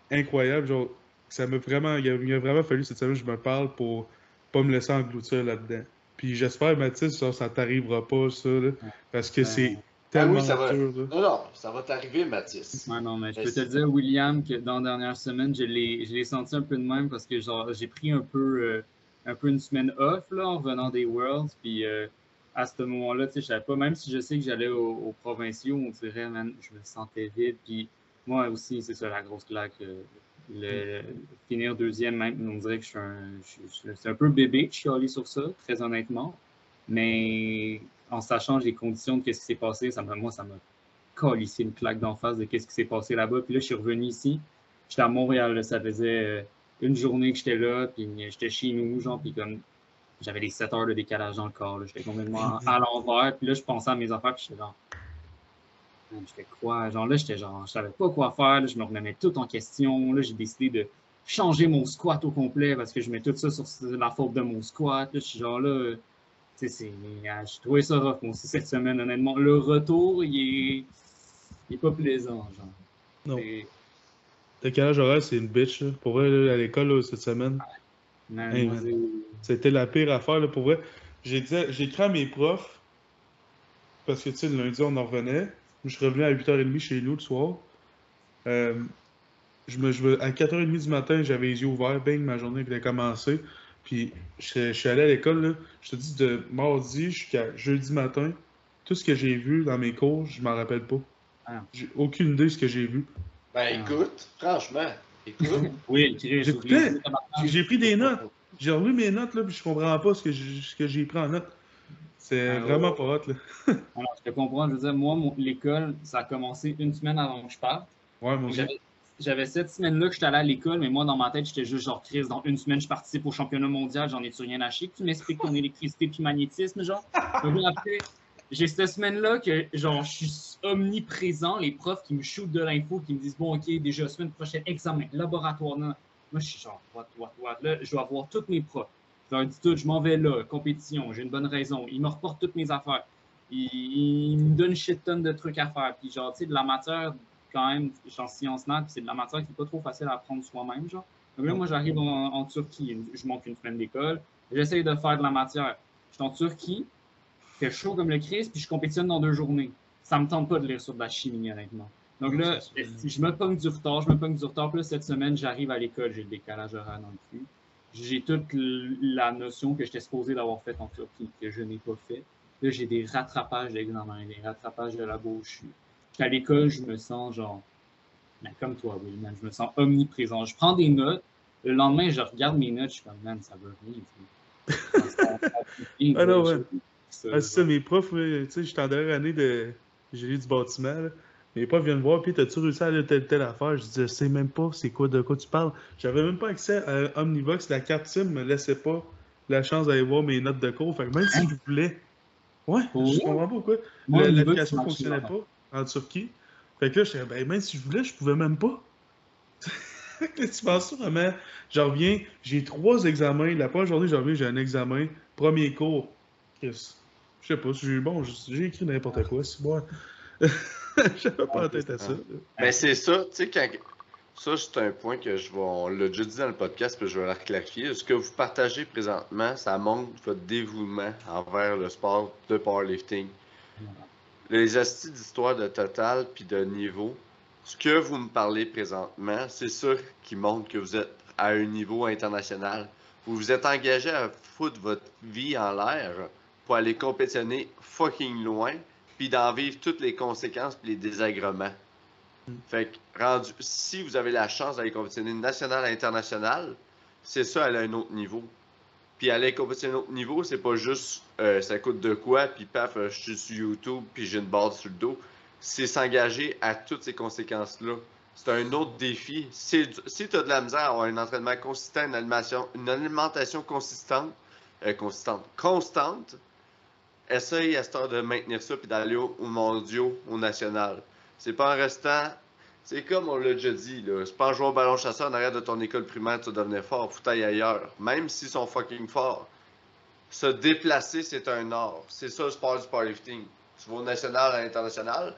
[SPEAKER 3] incroyable. Genre, ça m'a vraiment, il a, a vraiment fallu cette semaine je me parle pour pas me laisser engloutir là-dedans. Puis j'espère, Mathis, ça, ça t'arrivera pas, ça, là, parce que c'est
[SPEAKER 1] Ah
[SPEAKER 3] tellement
[SPEAKER 1] oui, ça va.
[SPEAKER 3] dur.
[SPEAKER 1] Non, non, ça va t'arriver, Mathis.
[SPEAKER 4] Ouais, non, mais je
[SPEAKER 1] Mais
[SPEAKER 4] peux te dire, William, que dans la dernière semaine, je l'ai senti un peu de même parce que genre j'ai pris un peu, euh, un peu une semaine off là, en revenant des Worlds. Puis euh, à ce moment-là, tu sais, je savais pas, même si je sais que j'allais aux, aux provinciaux, on dirait, man, je me sentais vide. Puis moi aussi, c'est ça la grosse claque. euh, le, finir deuxième, même, on dirait que je suis un, je suis- c'est un peu bébé, je suis allé sur ça, très honnêtement. Mais en sachant les conditions de ce qui s'est passé, ça m'a, moi, ça m'a collissé une claque d'en face de qu'est-ce qui s'est passé là-bas. Puis là, je suis revenu ici. J'étais à Montréal, là, ça faisait euh, une journée que j'étais là, puis j'étais chez nous, genre, puis comme j'avais les 7 heures de décalage dans le corps, j'étais complètement *laughs* à l'envers, puis là, je pensais à mes affaires, puis j'étais genre, Fais quoi? Genre là, j'étais genre, je savais pas quoi faire, là, je me remettais tout en question, là, j'ai décidé de changer mon squat au complet parce que je mets tout ça sur la faute de mon squat, là, je suis genre là, tu sais, c'est, ah, j'ai trouvé ça rough, moi aussi, cette semaine, honnêtement. Le retour, il est, il est pas plaisant, genre.
[SPEAKER 3] Non.
[SPEAKER 4] C'est-
[SPEAKER 3] Le calage horaire, c'est une bitch, là. Pour vrai, là, à l'école, là, cette semaine, Hey, c'était la pire affaire, là, pour vrai. J'ai dit, j'ai écrit à mes profs, parce que, tu sais, le lundi, on en revenait. Je suis revenu à 8h30 chez nous le soir. Euh, je me, je me- à 4h30 du matin, j'avais les yeux ouverts, bang, ma journée avait commencé. Puis, je, je suis allé à l'école. Je te dis, de mardi jusqu'à jeudi matin, tout ce que j'ai vu dans mes cours, je m'en rappelle pas.
[SPEAKER 4] Ah.
[SPEAKER 3] J'ai aucune idée de ce que j'ai vu.
[SPEAKER 1] Ben écoute, franchement, écoute. *laughs*
[SPEAKER 4] Oui,
[SPEAKER 3] J'ai- pris des notes. J'ai relu mes notes, là, puis je comprends pas ce que j'ai ce que j'ai pris en notes. C'est vraiment pas hot, là. *laughs*
[SPEAKER 4] Alors, je te comprends. Je veux dire, moi, mon- l'école, ça a commencé une semaine avant que je parte.
[SPEAKER 3] Ouais.
[SPEAKER 4] J'avais- J'avais cette semaine-là que j'étais allé à l'école, mais moi, dans ma tête, j'étais juste genre, Chris, dans une semaine, je participe au championnat mondial, j'en ai-tu rien à chier, tu m'expliques ton *laughs* électricité puis magnétisme, genre? Donc après, j'ai cette semaine-là que, genre, je suis omniprésent, les profs qui me shootent de l'info, qui me disent, bon, OK, déjà, semaine prochaine, examen, laboratoire, non. Moi, je suis genre, what, what, what? Là, je dois voir tous mes profs. Je leur dis tout, je m'en vais là, compétition, j'ai une bonne raison. Ils me reportent toutes mes affaires. Ils me donnent shit tonne de trucs à faire. Puis, genre, tu sais, de la matière, quand même, en sciences nat, c'est de la matière qui n'est pas trop facile à apprendre soi-même, genre. Donc là, moi, j'arrive en, en Turquie, je monte une semaine d'école, j'essaye de faire de la matière. Je suis en Turquie, il fait chaud comme le Christ, puis je compétitionne dans deux journées. Ça me tente pas de lire sur de la chimie, honnêtement. Donc là, je me pogne du retard, je me pogne du retard. Puis là, cette semaine, j'arrive à l'école, j'ai le décalage horaire dans le cul. J'ai toute la notion que j'étais supposé d'avoir faite en Turquie, que je n'ai pas fait. Là, j'ai des rattrapages d'examen, des rattrapages de. Je suis à l'école, je me sens genre, ben, comme toi, oui, man, je me sens omniprésent. Je prends des notes. Le lendemain, je regarde mes notes, je suis comme, man, ça. Ça- ça- *laughs*
[SPEAKER 3] Ah non, ouais.
[SPEAKER 4] Ça,
[SPEAKER 3] Ah, c'est ça, mes profs, tu sais, j'étais en dernière année de génie du bâtiment, là. Mes profs viennent me voir, puis t'as-tu réussi à aller telle telle affaire? Je dis, je sais même pas, c'est quoi, de quoi tu parles? J'avais même pas accès à Omnivox, la carte SIM me laissait pas la chance d'aller voir mes notes de cours, fait que même si je voulais. Ouais,
[SPEAKER 4] Oh.
[SPEAKER 3] je comprends pas pourquoi. L'application fonctionnait pas en Turquie. Fait que là, j'étais, ben, même si je voulais, je pouvais même pas. *laughs* Que tu penses vraiment? Je reviens, j'ai trois examens. La première journée, je reviens, j'ai un examen. Premier cours. Chris. Je sais pas, j'ai bon, j'ai écrit n'importe quoi. C'est bon. *laughs* *laughs* J'avais pas en tête à ça.
[SPEAKER 1] Mais c'est ça, tu sais, quand. Ça, c'est un point que je vais. On l'a déjà dit dans le podcast, puis je vais la clarifier. Ce que vous partagez présentement, ça montre votre dévouement envers le sport de powerlifting. Les astuces d'histoire de total puis de niveau, ce que vous me parlez présentement, c'est ça qui montre que vous êtes à un niveau international. Vous vous êtes engagé à foutre votre vie en l'air pour aller compétitionner fucking loin, puis d'en vivre toutes les conséquences et les désagréments. Fait que, rendu, si vous avez la chance d'aller compétitionner national à international, c'est ça, elle a un autre niveau. Puis aller compétitionner à un autre niveau, c'est pas juste euh, ça coûte de quoi, puis paf, euh, je suis sur YouTube, puis j'ai une barre sur le dos. C'est s'engager à toutes ces conséquences-là. C'est un autre défi. Si, si tu as de la misère à avoir un entraînement consistant, une alimentation, consistante, euh, constante, essaye à cette heure de maintenir ça puis d'aller au, au mondiaux, au national. C'est pas en restant. C'est comme on l'a déjà dit, là. C'est pas en jouant au ballon chasseur en arrière de ton école primaire, tu vas devenir fort, faut aller ailleurs. Même s'ils sont fucking forts. Se déplacer, c'est un art. C'est ça le sport du powerlifting. Tu vas au national, à l'international,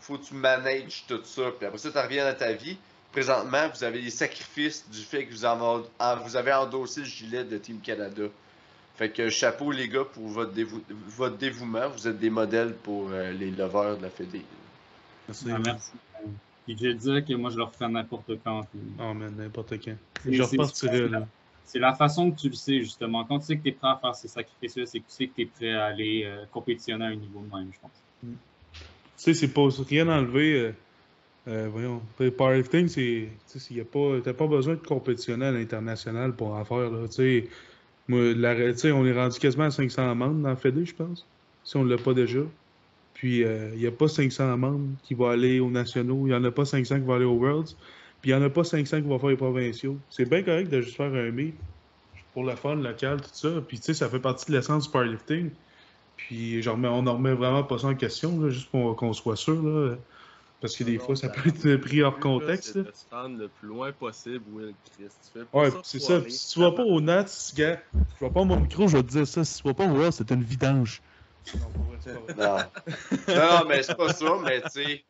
[SPEAKER 1] faut que tu manages tout ça. Puis après ça, tu reviens dans ta vie. Présentement, vous avez les sacrifices du fait que vous avez endossé le gilet de Team Canada. Fait que chapeau les gars pour votre, dévou- votre dévouement. Vous êtes des modèles pour euh, les lovers de la Fédé.
[SPEAKER 3] Merci.
[SPEAKER 4] Ah, merci. Puis je dirais que moi, je le refais n'importe quand. puis-
[SPEAKER 3] Oh, man, n'importe quand.
[SPEAKER 4] C'est-
[SPEAKER 3] Je repartirais, là.
[SPEAKER 4] C'est la façon que tu le sais, justement. Quand tu sais que tu es prêt à faire ces sacrifices-là, c'est que tu sais que tu es prêt à aller euh, compétitionner à un niveau de même, je pense.
[SPEAKER 3] Tu sais, c'est pas rien enlevé. Euh, euh, voyons, powerlifting, c'est. Tu sais, y a pas, t'as pas besoin de compétitionner à l'international pour en faire, là. Tu sais, moi, la, on est rendu quasiment à 500 membres dans Fédé, je pense. Si on l'a pas déjà. Puis, il n'y a pas 500 membres qui vont aller aux nationaux. Il n'y en a pas 500 qui vont aller aux Worlds. Puis, il n'y en a pas 500 qui vont faire les provinciaux. C'est bien correct de juste faire un meet pour le fun local, tout ça. Puis, tu sais, ça fait partie de l'essence du powerlifting. Puis, genre, on ne remet vraiment pas ça en question, là, juste pour qu'on soit sûr. Là, parce que des fois, ça peut être pris hors contexte.
[SPEAKER 2] C'est de se rendre le plus loin possible, Will Chris. Tu fais pas
[SPEAKER 3] Ouais, c'est ça.
[SPEAKER 2] aller
[SPEAKER 3] Si tu vas pas au Nats, gars, tu vas pas mon micro, je vais te dire ça. Si tu vas pas au World, c'est une vidange.
[SPEAKER 1] Non, mais c'est pas ça, mais tu sais,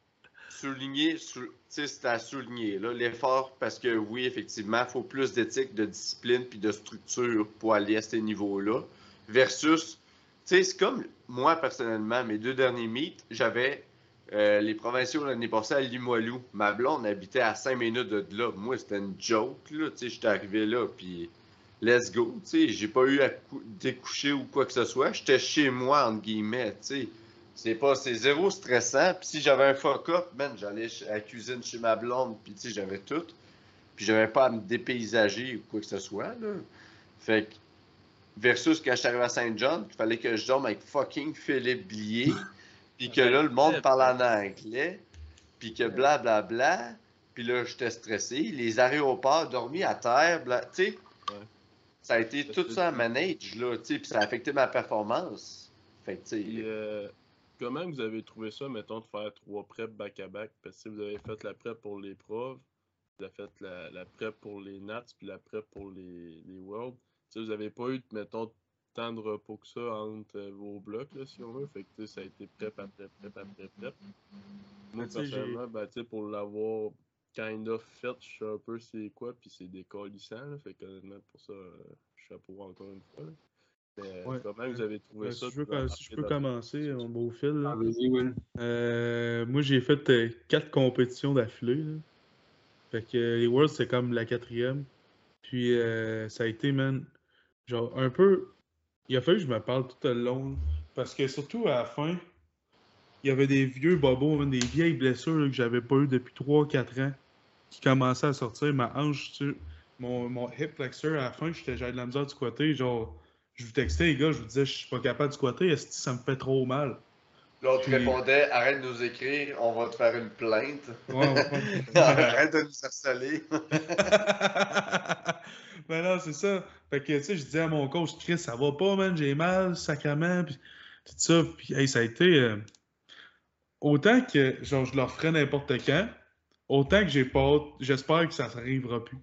[SPEAKER 1] souligner, sou- tu sais, c'est à souligner, là, l'effort, parce que oui, effectivement, il faut plus d'éthique, de discipline, puis de structure pour aller à ces niveaux-là, versus, tu sais, c'est comme, moi, personnellement, mes deux derniers meets, j'avais euh, les provinciaux l'année passée à Limoilou. Ma blonde habitait à 5 minutes de là. Moi, c'était une joke, là, tu j'étais arrivé là, puis let's go, j'ai pas eu à cou- découcher ou quoi que ce soit, j'étais chez moi, entre guillemets. C'est pas, c'est zéro stressant. Puis si j'avais un fuck up, man, j'allais à la cuisine chez ma blonde, puis j'avais tout. Puis j'avais pas à me dépaysager ou quoi que ce soit, là. Fait que, versus quand je arrivé à Saint-John, il fallait que je dorme avec fucking Philippe Blier, puis que là, le monde parle en anglais, puis que blablabla, bla, bla, puis là, j'étais stressé. Les aéroports, dormi à terre, bla, tu sais.
[SPEAKER 2] Ouais.
[SPEAKER 1] Ça a été tout ça à manage, là, tu sais, puis ça a affecté ma performance. Fait que, tu sais.
[SPEAKER 2] Euh, comment vous avez trouvé ça, mettons, de faire trois preps back-à-back? Parce que si vous avez fait la prep pour les profs, vous avez fait la, la prep pour les Nats, puis la prep pour les, les Worlds. Sais, vous n'avez pas eu, mettons, tant de repos que ça entre euh, vos blocs, là, si on veut. Fait que ça a été prep après prep après prep. Moi, personnellement, ben, tu sais, pour l'avoir kind of fait, je sais un peu c'est quoi, puis c'est décollissant, là. Fait que, honnêtement, pour ça, euh, chapeau encore une fois. là. Mais
[SPEAKER 3] Ouais.
[SPEAKER 2] comment vous avez trouvé
[SPEAKER 3] Euh,
[SPEAKER 2] ça?
[SPEAKER 3] si je, si peux commencer, mon beau fil. là.
[SPEAKER 4] Ah.
[SPEAKER 3] Euh, moi, j'ai fait euh, quatre compétitions d'affilée. Fait que euh, les Worlds, c'est comme la quatrième. Puis euh, ça a été, man, genre un peu. Il a fallu que je me parle tout le long. Parce que surtout à la fin, il y avait des vieux bobos, man, des vieilles blessures que j'avais pas eu depuis 3-4 ans qui commençaient à sortir. Ma hanche, mon, mon hip flexor à la fin, j'étais- j'avais de la misère de squatter. Genre, je vous textais, les gars, je vous disais, je suis pas capable de squatter. Est-ce que ça me fait trop mal?
[SPEAKER 1] L'autre
[SPEAKER 3] Puis-
[SPEAKER 1] répondait Arrête de nous écrire, on va te faire une plainte.
[SPEAKER 3] Ouais, va *laughs*
[SPEAKER 1] Arrête de nous harceler. *laughs*
[SPEAKER 3] ben non, c'est ça. Fait que, tu sais, je disais à mon coach, Chris, ça va pas, man, j'ai mal, sacrement, puis tout ça. Puis, hey, ça a été. euh, autant que, genre, je leur ferai n'importe quand, autant que j'ai pas J'espère que ça s'arrivera plus.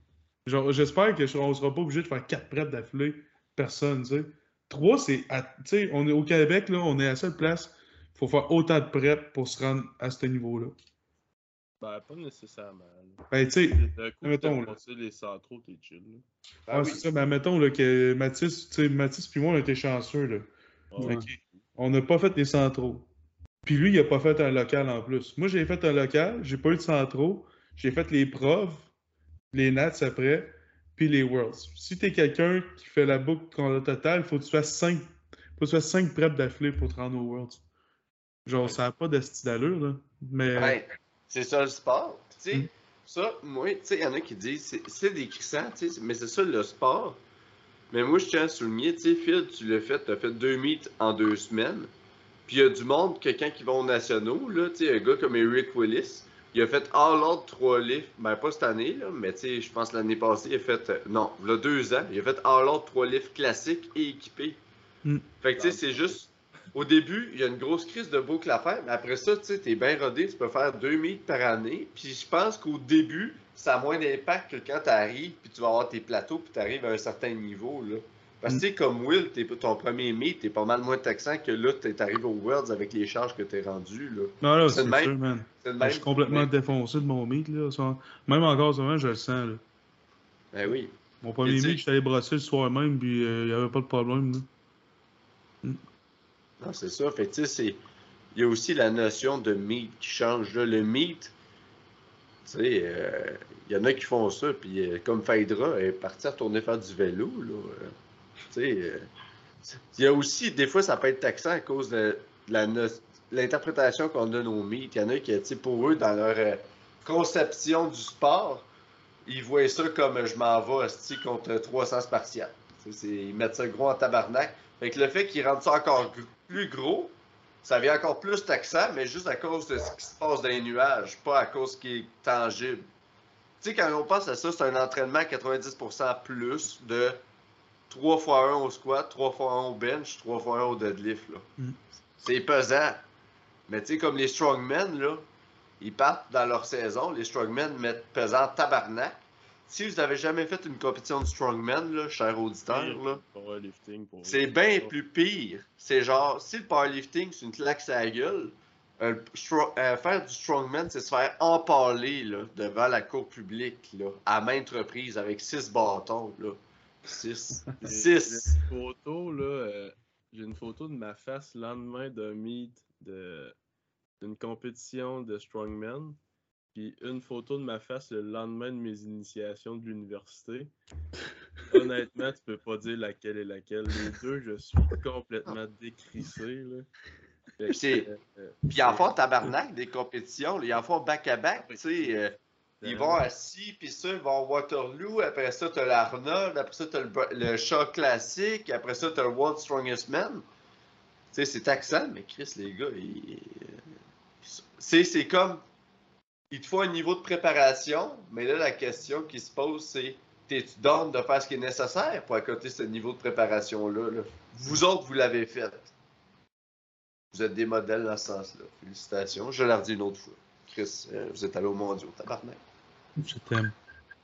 [SPEAKER 3] Genre, j'espère que je- on sera pas obligé de faire quatre prêts d'affilée. Personne, tu sais. Trois, c'est. à- Tu sais, on est au Québec, là, on est à cette place. Il faut faire autant de prep pour se rendre à ce niveau-là.
[SPEAKER 2] Ben, pas nécessairement.
[SPEAKER 3] Ben, tu sais, mettons, là.
[SPEAKER 2] les centraux, t'es chill. là.
[SPEAKER 1] Ah oui.
[SPEAKER 3] c'est ça. Mais mettons là, que Mathis, tu sais, Mathis puis moi, on a été chanceux. Là.
[SPEAKER 2] Ah
[SPEAKER 4] Ouais.
[SPEAKER 3] On n'a pas fait les centraux. Puis lui, il a pas fait un local en plus. Moi, j'ai fait un local, j'ai pas eu de centraux. J'ai fait les profs, les Nats après, puis les Worlds. Si t'es quelqu'un qui fait la boucle qu'on a totale, il faut que tu fasses 5 Faut que tu fasses 5 preps d'affilée pour te rendre au Worlds. Genre, ça n'a pas de style d'allure, là. Mais.
[SPEAKER 1] Ouais, c'est ça le sport. Tu sais,
[SPEAKER 3] Mm.
[SPEAKER 1] ça, moi, tu sais, il y en a qui disent, c'est- crissants, tu sais, mais c'est ça le sport. Mais moi, je tiens à souligner, tu sais, Phil, tu l'as fait, tu as fait deux meets en deux semaines. Puis il y a du monde, quelqu'un qui va aux nationaux, là, tu sais, un gars comme Eric Willis, il a fait all out trois lifts, ben pas cette année, là, mais tu sais, je pense l'année passée, il a fait, euh, non, il y a deux ans, il a fait all out trois lifts classiques et équipés.
[SPEAKER 3] Mm.
[SPEAKER 1] Fait que tu sais, c'est juste, au début, il y a une grosse crise de boucle à faire, mais après ça, tu sais, t'es bien rodé, tu peux faire deux meets par année. Puis je pense qu'au début, ça a moins d'impact que quand t'arrives, puis tu vas avoir tes plateaux, puis t'arrives à un certain niveau, là. Parce que tu sais, comme Will, t'es, ton premier meet, t'es pas mal moins taxant que là, t'es arrivé au Worlds avec les charges que t'es rendu, là.
[SPEAKER 3] Non, là,
[SPEAKER 1] C'est même.
[SPEAKER 3] sûr, man.
[SPEAKER 1] C'est le
[SPEAKER 3] Je
[SPEAKER 1] même.
[SPEAKER 3] suis complètement défoncé de mon meet, là. Même encore, ce moment, je le sens, là.
[SPEAKER 1] Ben oui.
[SPEAKER 3] Mon premier
[SPEAKER 1] tu
[SPEAKER 3] meet, j'étais allé brosser le soir même, puis il n'y avait pas de problème, là.
[SPEAKER 1] Non, c'est ça. Fait tu sais. Il y a aussi la notion de meet qui change. Le meet, tu sais, euh, il y en a qui font ça, puis euh, comme Phaedra est partie retourner faire du vélo, là. euh, tu sais, il y a aussi, des fois, ça peut être taxant à cause de l'interprétation qu'on donne aux meet. Il y en a qui, tu sais, pour eux, dans leur conception du sport, ils voient ça comme je m'en vais contre 300 Spartiates. Ils mettent ça gros en tabarnak. Fait que le fait qu'ils rendent ça encore plus gros, ça vient encore plus taxant, mais juste à cause de ce qui se passe dans les nuages, pas à cause ce qui est tangible. Tu sais, quand on pense à ça, c'est un entraînement à 90% plus de 3 fois 1 au squat, 3 fois 1 au bench, 3 fois 1 au deadlift. Là.
[SPEAKER 3] Mm.
[SPEAKER 1] C'est pesant. Mais tu sais, comme les strongmen, là, ils partent dans leur saison, les strongmen mettent pesant tabarnak. Si vous avez jamais fait une compétition de strongman, là, cher auditeur, là, c'est bien plus pire. C'est genre, si le powerlifting, c'est une claque à la gueule, euh, euh, faire du strongman, c'est se faire empaler là, devant la cour publique là, à maintes reprises avec six bâtons. Là. Six. *laughs*
[SPEAKER 2] J'ai-
[SPEAKER 1] Six.
[SPEAKER 2] J'ai une photo, là. euh, j'ai une photo de ma face le lendemain d'un meet de d'une compétition de strongman. Puis une photo de ma face le lendemain de mes initiations de l'université. *laughs* Honnêtement, tu peux pas dire laquelle est laquelle. Les deux, je suis complètement décrissé. Là.
[SPEAKER 1] C'est-
[SPEAKER 2] euh, euh,
[SPEAKER 1] Puis ils en font tabarnak des compétitions. là. Ils en font back-à-back. tu sais. euh, ils vont assis, puis ça, ils vont à Waterloo. Après ça, t'as l'Arnold. Après ça, t'as le, le choc classique. Après ça, t'as le World Strongest Man. Tu sais, c'est taxant, mais Chris, les gars, ils... c'est c'est comme. Il te faut un niveau de préparation, mais là, la question qui se pose, c'est t'es-tu down de faire ce qui est nécessaire pour accoter ce niveau de préparation-là? là? Vous autres, vous l'avez fait. Vous êtes des modèles dans ce sens-là. Félicitations. Je l'ai redis une autre fois. Chris, euh, vous êtes allé au mondial, tabarnak.
[SPEAKER 3] Je t'aime.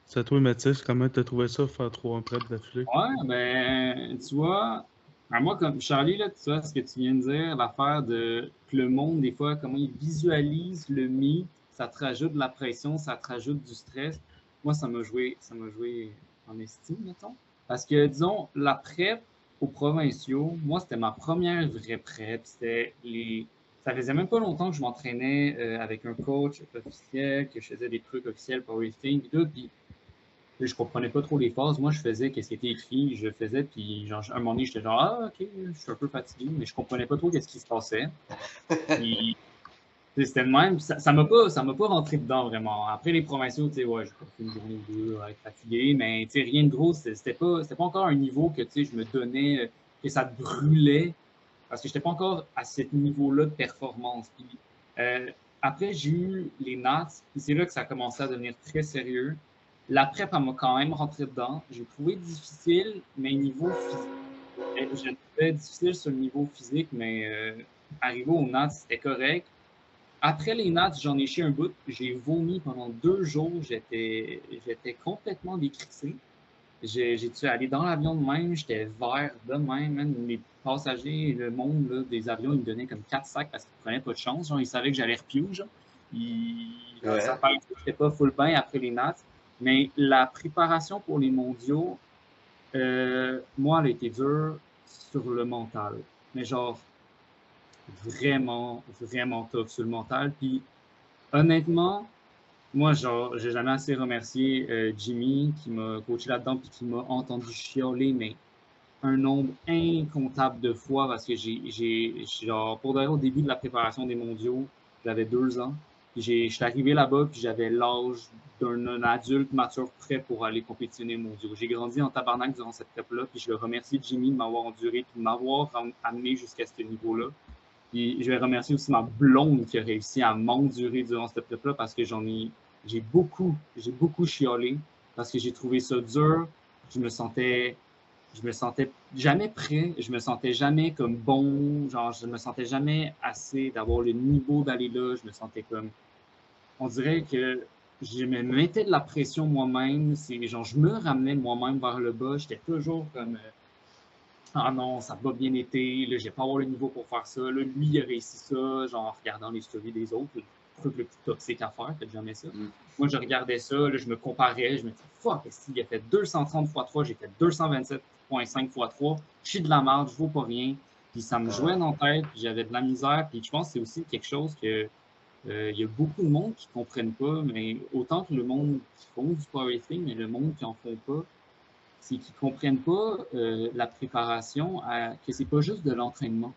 [SPEAKER 3] C'est à toi, Mathis, comment t'as trouvé ça, faire trois prep d'affilée?
[SPEAKER 4] Ouais, ben, tu vois, à moi, comme Charlie, là, tu vois, ce que tu viens de dire, l'affaire de que le monde, des fois, comment il visualise le mythe, ça te rajoute de la pression, ça te rajoute du stress. Moi, ça m'a joué, ça m'a joué en estime, mettons. Parce que, disons, la prep aux provinciaux, moi, c'était ma première vraie prep. C'était les. Ça faisait même pas longtemps que je m'entraînais euh, avec un coach officiel, que je faisais des trucs officiels powerlifting et tout. Puis je comprenais pas trop les phases. Moi, je faisais qu'est-ce qui était écrit, je faisais, puis genre, un moment donné, j'étais genre, ah, ok, je suis un peu fatigué, mais je comprenais pas trop qu'est-ce qui se passait. Puis, c'était le même. Ça ça m'a pas, ça pas rentré dedans vraiment. Après les provinciaux, tu sais, ouais, j'ai pas fait une journée ou deux fatigué, mais tu sais, rien de gros. C'était pas, pas encore un niveau que, tu sais, je me donnais, euh, que ça brûlait, parce que j'étais pas encore à ce niveau-là de performance. Puis, euh, après, j'ai eu les Nats, puis c'est là que ça a commencé à devenir très sérieux. La prep, elle m'a quand même rentré dedans. J'ai trouvé difficile, mais niveau physique. euh, Je trouvais difficile sur le niveau physique, mais euh, arrivé aux Nats, c'était correct. Après les Nats, j'en ai chié un bout. J'ai vomi pendant deux jours. J'étais j'étais complètement décrissé. J'ai dû aller dans l'avion de même? J'étais vert de même. man. Les passagers, le monde là, des avions, ils me donnaient comme quatre sacs parce qu'ils ne prenaient pas de chance. Genre, ils savaient que j'allais repiou. Genre. Ils,
[SPEAKER 1] Ouais.
[SPEAKER 4] Ça j'étais pas full bain après les Nats. Mais la préparation pour les mondiaux, euh, moi, elle a été dure sur le mental. Mais genre, vraiment, vraiment tough sur le mental. Puis, honnêtement, moi, genre, j'ai jamais assez remercié euh, Jimmy qui m'a coaché là-dedans puis qui m'a entendu chialer, mais un nombre incontable de fois parce que j'ai, genre, pour d'ailleurs, au début de la préparation des mondiaux, j'avais deux ans. Puis je suis arrivé là-bas, puis j'avais l'âge d'un adulte mature prêt pour aller compétitionner mondiaux. J'ai grandi en tabarnak durant cette prep-là, puis je le remercie Jimmy de m'avoir enduré, puis de m'avoir amené jusqu'à ce niveau-là. Puis je vais remercier aussi ma blonde qui a réussi à m'endurer durant cette prep-là parce que j'en ai, j'ai beaucoup, j'ai beaucoup chiolé parce que j'ai trouvé ça dur. Je me sentais je me sentais jamais prêt, je me sentais jamais comme bon, genre je me sentais jamais assez d'avoir le niveau d'aller là, je me sentais comme on dirait que je me mettais de la pression moi-même, c'est genre je me ramenais moi-même vers le bas, j'étais toujours comme euh, ah non, ça va bien été, là j'ai pas avoir le niveau pour faire ça, là lui il a réussi ça, genre en regardant les stories des autres, le truc le plus toxique à faire, faites jamais ça. Mm. Moi je regardais ça, là, je me comparais, je me disais fuck, il a fait 230 x 3, j'ai fait 227 5 x 3. Je suis de la merde, je vaux pas rien. Puis ça me jouait dans la tête, puis j'avais de la misère. Puis je pense que c'est aussi quelque chose que euh, il y a beaucoup de monde qui ne comprennent pas, mais autant que le monde qui font du powerlifting, mais le monde qui en font pas, c'est qu'ils ne comprennent pas euh, la préparation, à, que c'est pas juste de l'entraînement.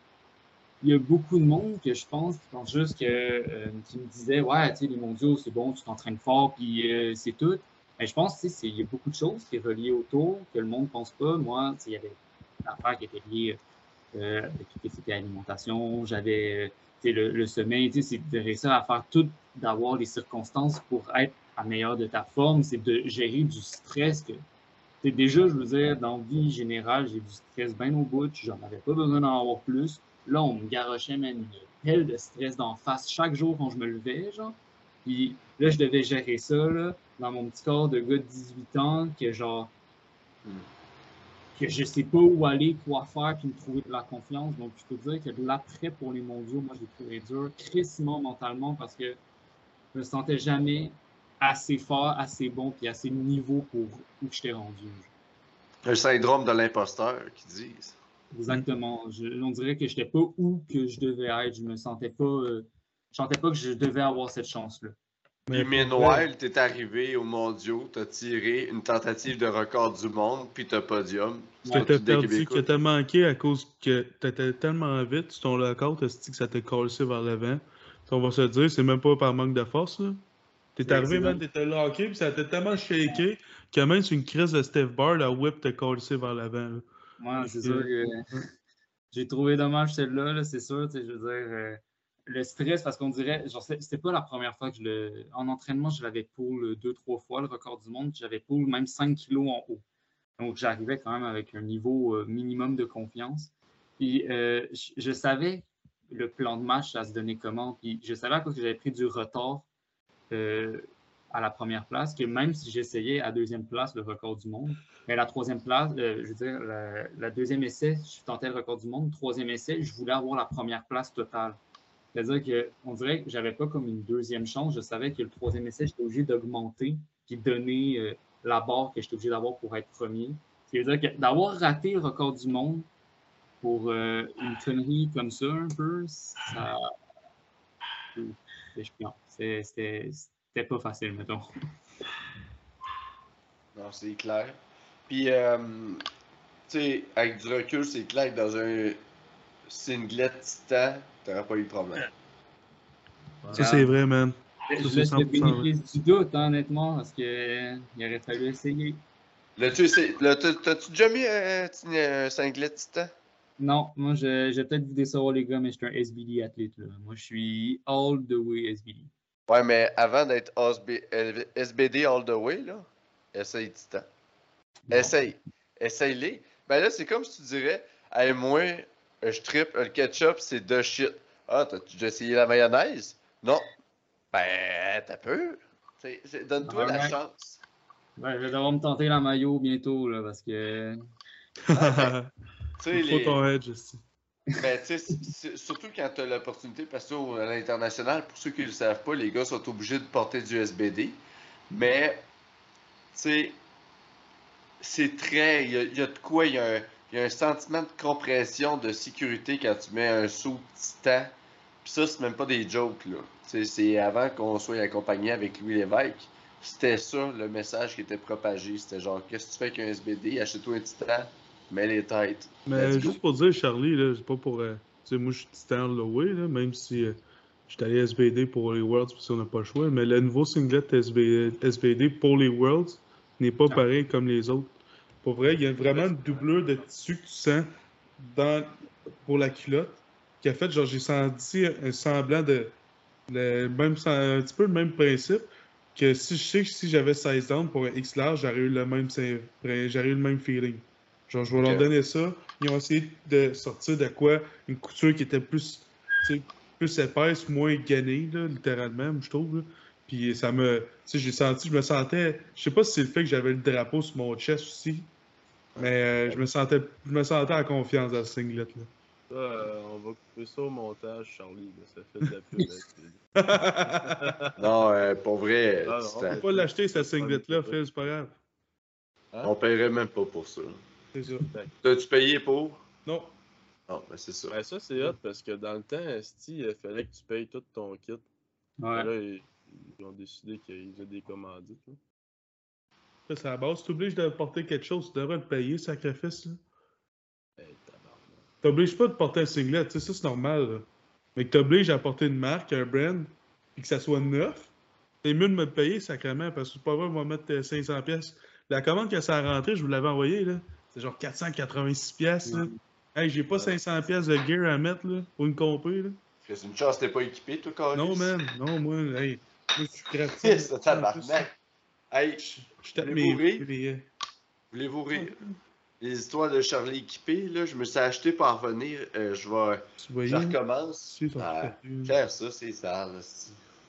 [SPEAKER 4] Il y a beaucoup de monde que je pense qui juste que euh, qui me disait ouais tu sais les mondiaux c'est bon tu t'entraînes fort puis c'est tout mais je pense qu'il y a beaucoup de choses qui sont reliées autour que le monde ne pense pas. Moi, il y avait une affaire qui était liée euh, avec tout ce alimentation. J'avais euh, le, le, sommeil, c'est de réussir à faire tout, d'avoir les circonstances pour être à meilleur de ta forme. C'est de gérer du stress que déjà, je veux dire, dans vie générale, j'ai du stress bien au bout, j'en avais pas besoin d'en avoir plus. Là, on me garochait même une pelle de stress d'en face chaque jour quand je me levais, genre. Puis là, je devais gérer ça, là dans mon petit corps de gars de 18 ans que genre que je sais pas où aller, quoi faire, puis me trouver de la confiance. Donc, je peux dire que l'après pour les mondiaux, moi, j'ai trouvé dur, crissement mentalement, parce que je me sentais jamais assez fort, assez bon, puis assez niveau pour où je t'ai rendu.
[SPEAKER 1] Un syndrome de l'imposteur, qui disent.
[SPEAKER 4] Exactement. on dirait que je n'étais pas où que je devais être. Je me sentais pas, euh, je sentais pas que je devais avoir cette chance-là.
[SPEAKER 1] Mais Meanwhile, t'es arrivé aux mondiaux, t'as tiré une tentative de record du monde, puis t'as podium.
[SPEAKER 3] Tu t'as perdu, que t'as manqué à cause que t'étais tellement vite sur ton record, t'as dit que ça t'est cassé vers l'avant? On va se dire, c'est même pas par manque de force. T'es arrivé, man, t'étais locké, puis ça t'a tellement shaké que même sur une crise de Steve Bar, la whip t'a cassé vers l'avant.
[SPEAKER 4] Ouais, c'est sûr que j'ai trouvé dommage celle-là, c'est sûr, je veux dire. Euh, le stress, parce qu'on dirait, genre, c'était pas la première fois que je le. En entraînement, je l'avais pull deux, trois fois, le record du monde, j'avais pull même 5 kilos en haut. Donc, j'arrivais quand même avec un niveau euh, minimum de confiance. Puis, euh, je, savais le plan de match, ça se donnait comment. Puis, je savais à cause que j'avais pris du retard euh, à la première place, que même si j'essayais à deuxième place le record du monde, mais la troisième place, je veux dire, la, deuxième essai, je tentais le record du monde. Troisième essai, je voulais avoir la première place totale. C'est-à-dire qu'on dirait que j'avais pas comme une deuxième chance. Je savais que le troisième essai, j'étais obligé d'augmenter puis donner euh, la barre que j'étais obligé d'avoir pour être premier. C'est-à-dire que d'avoir raté le record du monde pour euh, une connerie comme ça, un peu, ça. C'était pas facile, mettons.
[SPEAKER 1] Non, c'est clair. Puis, euh, tu sais, avec du recul, c'est clair que dans un singlet titan, t'aurais pas eu de problème.
[SPEAKER 3] Ça, c'est vrai, man.
[SPEAKER 4] Je laisse le bénéfice du doute, hein, honnêtement, parce qu'il aurait fallu essayer.
[SPEAKER 1] L'as-tu déjà mis un, un singlet titan?
[SPEAKER 4] Non, moi, j'ai peut-être vu des les gars, mais je suis un SBD athlète. Là. Moi, je suis all the way SBD.
[SPEAKER 1] Ouais, mais avant d'être SBD all the way, là, essaye Titan. Essaye. Essaye-les. Ben là, c'est comme si tu dirais, hey, moi, je trip, le ketchup, c'est de shit. Ah, t'as-tu déjà essayé la mayonnaise? Non. Ben, t'as peu. Donne-toi la chance.
[SPEAKER 4] Ben, je vais devoir me tenter la mayo bientôt, là, parce que.
[SPEAKER 3] Ah, ben, *laughs* Il faut ton edge aussi.
[SPEAKER 1] Ben, tu sais, surtout quand tu as l'opportunité, parce que à l'international, pour ceux qui ne le savent pas, les gars sont obligés de porter du SBD. Mais, tu sais, c'est très. Il y, y, a de quoi, il y a un il y a un sentiment de compression, de sécurité quand tu mets un saut titan. Puis ça, c'est même pas des jokes, là. C'est avant qu'on soit accompagné avec Louis Lévesque. C'était ça le message qui était propagé. C'était genre, qu'est-ce que tu fais avec un SBD? Achète-toi un titan. Mets les têtes.
[SPEAKER 3] Mais
[SPEAKER 1] Let's go.
[SPEAKER 3] juste pour dire, Charlie, là, c'est pas pour. euh, tu sais, moi, je suis titan Lowey, là, même si euh, je suis allé SBD pour les Worlds parce qu'on n'a pas le choix. Mais le nouveau singlet SB SBD pour les Worlds n'est pas pareil comme les autres. Pour vrai, il y a vraiment une doublure de tissu que tu sens dans, pour la culotte qui a fait, genre, j'ai senti un semblant de. Le même, un petit peu le même principe que si je sais que si j'avais 16 down pour un X large, j'aurais eu le même, j'aurais eu le même feeling. Genre, je vais leur donner ça. Ils ont essayé de sortir de quoi? Une couture qui était plus, plus épaisse, moins gainée, là, littéralement, je trouve. là. Puis ça me. Tu sais, j'ai senti, je me sentais. Je sais pas si c'est le fait que j'avais le drapeau sur mon chest aussi. Mais euh, je me sentais je me sentais en confiance dans ce singlet là.
[SPEAKER 2] Ça, euh, on va couper ça au montage, Charlie. là, Ça fait de la pub. *laughs*
[SPEAKER 1] Non, euh, pour vrai,
[SPEAKER 2] Ah,
[SPEAKER 3] On peut pas l'acheter ce singlet là, Phil, c'est pas grave.
[SPEAKER 1] on paierait même pas pour ça.
[SPEAKER 3] C'est ça.
[SPEAKER 1] T'as-tu payé pour?
[SPEAKER 3] Non.
[SPEAKER 1] Non, mais c'est ça.
[SPEAKER 2] Ben, ça, c'est hot parce que dans le temps, Esti, il fallait que tu payes tout ton kit.
[SPEAKER 4] Ouais.
[SPEAKER 2] Là, ils, ils ont décidé qu'ils faisaient des commandites.
[SPEAKER 3] C'est à la base. Tu t'obliges de porter quelque chose, tu devrais le payer, sacrifice. Là.
[SPEAKER 2] Hey, tabarnak.
[SPEAKER 3] T'obliges pas de porter un singlet, tu sais, ça c'est normal. là. Mais que t'obliges à porter une marque, un brand, et que ça soit neuf, c'est mieux de me le payer sacrément, parce que c'est pas vrai, on va mettre euh, 500 pièces. La commande que ça a rentré, je vous l'avais envoyé, là. C'est genre 486 pièces, là. Hey, j'ai pas 500 pièces de gear à mettre, là, pour une compé, là.
[SPEAKER 1] C'est une chance t'es pas équipé, toi, Carlis?
[SPEAKER 3] Non, man, non, moi, hey, moi, je suis.
[SPEAKER 1] Fils *laughs* de tabarnak. Hey,
[SPEAKER 3] Je tape
[SPEAKER 1] Voulez-vous
[SPEAKER 3] mes...
[SPEAKER 1] rire?
[SPEAKER 3] mes-
[SPEAKER 1] voulez-vous rire? Les histoires de Charlie équipé, là, je me suis acheté pour en revenir. euh, je vais. Je recommence. Ah. Faire ça, c'est sale.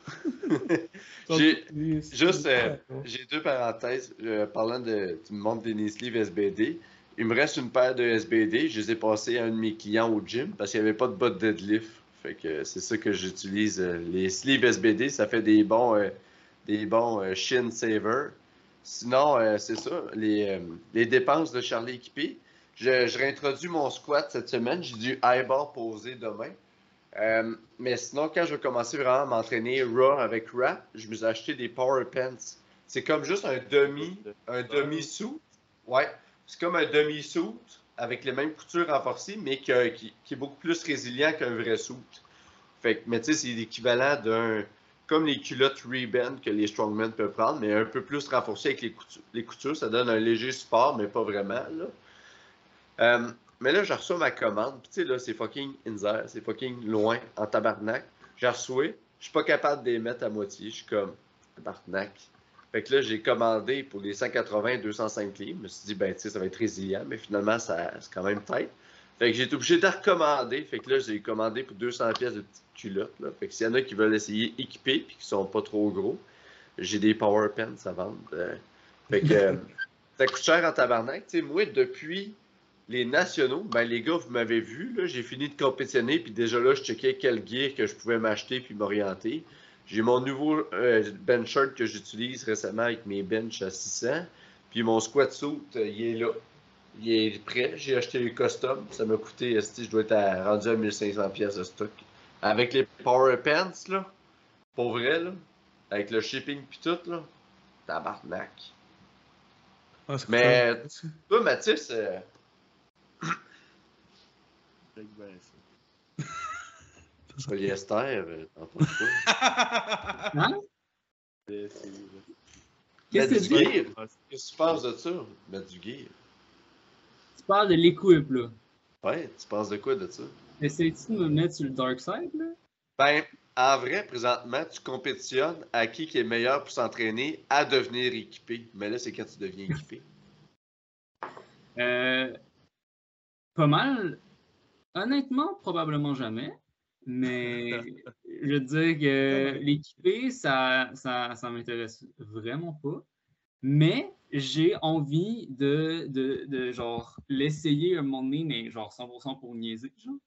[SPEAKER 1] *laughs* j'ai-
[SPEAKER 3] faits.
[SPEAKER 1] Juste, euh, j'ai deux parenthèses. euh, parlant de, du monde des knee sleeves SBD, il me reste une paire de SBD. Je les ai passés à un de mes clients au gym parce qu'il n'y avait pas de bottes deadlift. Fait que c'est ça que j'utilise. euh, Les sleeves SBD, ça fait des bons, euh, des bons euh, shin saver. Sinon, c'est ça, les, les dépenses de Charlie équipé. Je, réintroduis mon squat cette semaine. J'ai du high bar posé demain. Mais sinon, quand je vais commencer vraiment à m'entraîner raw avec rap, je me suis acheté des power pants. C'est comme juste un demi, un demi-suit. Ouais, c'est comme un demi-suit avec les mêmes coutures renforcées, mais qui, est beaucoup plus résilient qu'un vrai suit. Fait que, mais tu sais, c'est l'équivalent d'un. Comme les culottes Reband que les strongmen peuvent prendre, mais un peu plus renforcé avec les coutures. Les coutures, ça donne un léger support, mais pas vraiment. Là. Euh, mais là, j'ai reçu ma commande. Puis tu sais, là, c'est fucking Inzer. C'est fucking loin, en tabarnak. J'ai reçu. Je suis pas capable de les mettre à moitié. Je suis comme tabarnak. Fait que là, j'ai commandé pour les 180 205 livres. Je me suis dit, ben, tu sais, ça va être résilient, mais finalement, ça, c'est quand même tête. Fait que j'ai été obligé de recommander. Fait que là, j'ai commandé pour 200 pièces de petites culottes. Là. Fait que s'il y en a qui veulent essayer équipés puis qui sont pas trop gros, j'ai des power pants à vendre. Euh, fait que euh, *laughs* ça coûte cher en tabarnak. Tu sais, moi, depuis les nationaux, ben les gars, vous m'avez vu, là, j'ai fini de compétitionner, puis déjà là, je checkais quel gear que je pouvais m'acheter puis m'orienter. J'ai mon nouveau euh, bench shirt que j'utilise récemment avec mes benches à 600, puis mon squat suit, euh, il est là. Il est prêt. J'ai acheté le custom. Ça m'a coûté, je dois être à- rendu à 1500 pièces de stock. Avec les power pants, là, pour vrai, là, avec le shipping puis tout, là, tabarnak.
[SPEAKER 3] Ah, c'est
[SPEAKER 1] Mais-. Toi, Mathis, euh. *coughs* polyester, euh, t'en penses quoi?
[SPEAKER 4] Hein? Qu'est-ce que tu.
[SPEAKER 2] Ah,
[SPEAKER 1] Qu'est-ce que tu penses de ça? Mettre du gear?
[SPEAKER 4] Tu parles de l'équipe, là.
[SPEAKER 1] Ouais, tu penses de quoi de ça?
[SPEAKER 4] Essayes-tu de me mettre sur le dark side, là?
[SPEAKER 1] Ben, en vrai, présentement, tu compétitionnes à qui qui est meilleur pour s'entraîner à devenir équipé. Mais là, c'est quand tu deviens équipé.
[SPEAKER 4] Euh, pas mal. Honnêtement, probablement jamais. Mais *laughs* je veux dire que l'équipé, ça, ça, ça m'intéresse vraiment pas. Mais j'ai envie de, de, de genre l'essayer un moment donné, mais genre 100% pour niaiser. Genre.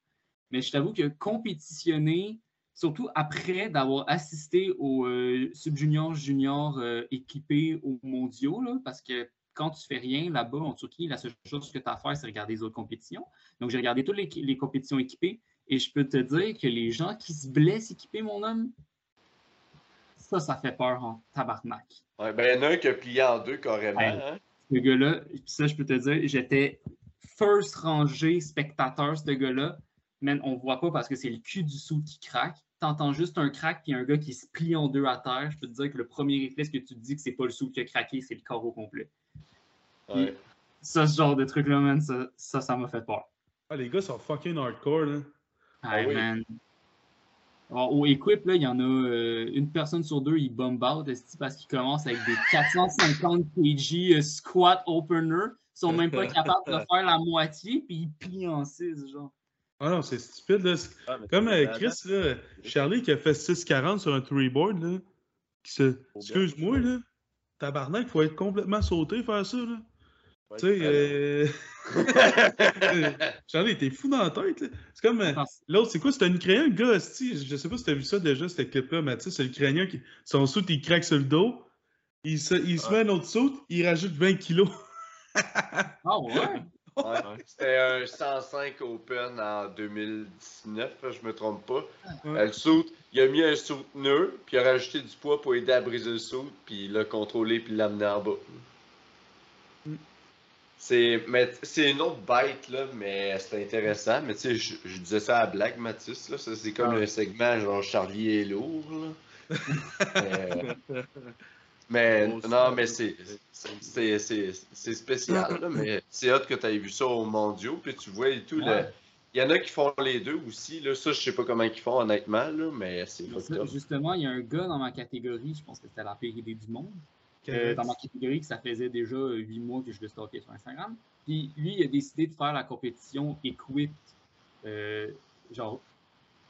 [SPEAKER 4] Mais je t'avoue que compétitionner, surtout après d'avoir assisté aux euh, subjuniors, juniors euh, équipés aux mondiaux, là, parce que quand tu fais rien là-bas en Turquie, la seule chose que tu as à faire, c'est regarder les autres compétitions. Donc, j'ai regardé toutes les, les compétitions équipées et je peux te dire que les gens qui se blessent équipés, mon homme, ça, ça fait peur en tabarnak.
[SPEAKER 1] Ouais, ben, il y en a un qui a plié en deux carrément.
[SPEAKER 4] Ouais.
[SPEAKER 1] hein.
[SPEAKER 4] Ce gars-là, ça, je peux te dire, j'étais first rangée spectateur, ce gars-là. Man, on voit pas parce que c'est le cul du sou qui craque. T'entends juste un crack puis un gars qui se plie en deux à terre. Je peux te dire que le premier réflexe que tu te dis que c'est pas le sou qui a craqué, c'est le corps au complet.
[SPEAKER 1] Ouais.
[SPEAKER 4] Ça, ce genre de truc-là, man, ça, ça, ça m'a fait peur.
[SPEAKER 3] Ah, les gars sont fucking hardcore, là.
[SPEAKER 1] Ah
[SPEAKER 4] Hey,
[SPEAKER 1] oui.
[SPEAKER 4] man. Alors, au Equip, là, il y en a euh, une personne sur deux, il bomb out parce qu'il commence avec des 450 kg euh, squat opener. Ils sont même pas capables de faire la moitié, puis ils plient en 6, genre.
[SPEAKER 3] Ah non, c'est stupide, là.
[SPEAKER 2] Ah,
[SPEAKER 3] Comme euh, Chris, là, Charlie qui a fait 6,40 sur un three-board, là. Qui se... Excuse-moi, là. Tabarnak, faut être complètement sauté faire ça, là.
[SPEAKER 2] Ouais,
[SPEAKER 3] Tu sais, euh... *laughs* Charlie, t'es fou dans la tête. C'est comme... euh, L'autre, c'est quoi? C'était un Ukrainien, le gars. Je sais pas si t'as vu ça déjà, ce clip-là, mais tu sais, c'est l'Ukrainien qui. Son soute, il craque sur le dos. Il se, il se
[SPEAKER 2] Ouais.
[SPEAKER 3] met un autre soute, il rajoute 20 kilos. *laughs*
[SPEAKER 4] Ah ouais?
[SPEAKER 1] Ouais. C'était un 105 Open en 2019, je me trompe pas.
[SPEAKER 3] Ouais.
[SPEAKER 1] Euh, le suit, il a mis un souteneur, puis il a rajouté du poids pour aider à briser le suit, puis il l'a contrôlé, puis il l'a amené en bas. C'est mais c'est une autre bête, là, mais c'est intéressant. Mais tu sais, je, je disais ça à la blague, Mathis, là. Ça, c'est comme
[SPEAKER 3] Ah.
[SPEAKER 1] un segment genre Charlie est lourd, là. *laughs* mais, mais
[SPEAKER 2] Oh,
[SPEAKER 1] non, mais c'est c'est- c'est c'est spécial, là, mais c'est hâte que tu aies vu ça au mondiaux, puis tu vois et tout. le-
[SPEAKER 4] Ouais.
[SPEAKER 1] Il y en a qui font les deux aussi, là. Ça, je sais pas comment ils font, honnêtement, là, mais c'est
[SPEAKER 4] Ça. Justement, il y a un gars dans ma catégorie, je pense que c'était la PRD du monde, euh, dans ma catégorie que ça faisait déjà huit mois que je le stockais sur Instagram. Puis lui, il a décidé de faire la compétition Equip, euh, genre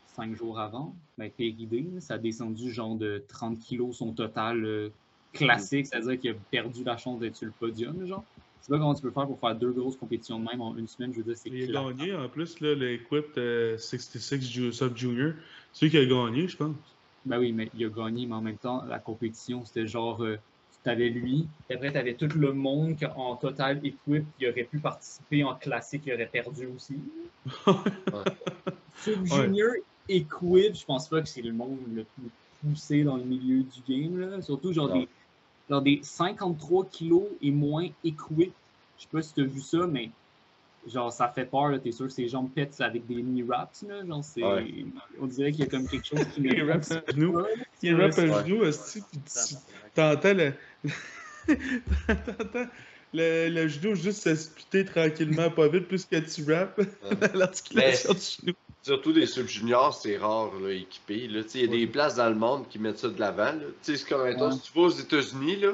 [SPEAKER 4] cinq jours avant. Ben, péridé, ça a descendu genre de 30 kilos son total euh, classique, c'est-à-dire qu'il a perdu la chance d'être sur le podium, genre. Je sais pas comment tu peux faire pour faire deux grosses compétitions de même en une semaine, je veux dire, c'est
[SPEAKER 3] Il a gagné en plus, là, l'Equipped euh, 66 Ju- Sub Junior. C'est lui qui a gagné, je pense.
[SPEAKER 4] Ben oui, mais il a gagné, mais en même temps, la compétition, c'était genre, euh, tu avais lui, puis après, tu avais tout le monde qui, en total équipe qui aurait pu participer en classique, qui aurait perdu aussi. Sub. Junior Equip, je pense pas que c'est le monde le plus poussé dans le milieu du game, là. Surtout genre des, genre des 53 kilos et moins Equip. Je sais pas si tu as vu ça, mais genre ça fait peur. T'es sûr que ses jambes pètent avec des knee wraps, là. Genre.
[SPEAKER 1] Ouais.
[SPEAKER 4] On dirait qu'il y a comme quelque chose qui *laughs*
[SPEAKER 3] Il rappe à genoux. Il rappe genoux, esti, puis tu- t'entends le... *laughs* le, le genou juste se splitter tranquillement, pas vite, plus que tu rappes. *laughs* L'articulation du genou.
[SPEAKER 1] Surtout des sub-juniors, c'est rare, là, équipés, là. Il y a des places dans le monde qui mettent ça de l'avant, c'est comme, si tu vas aux États-Unis, là,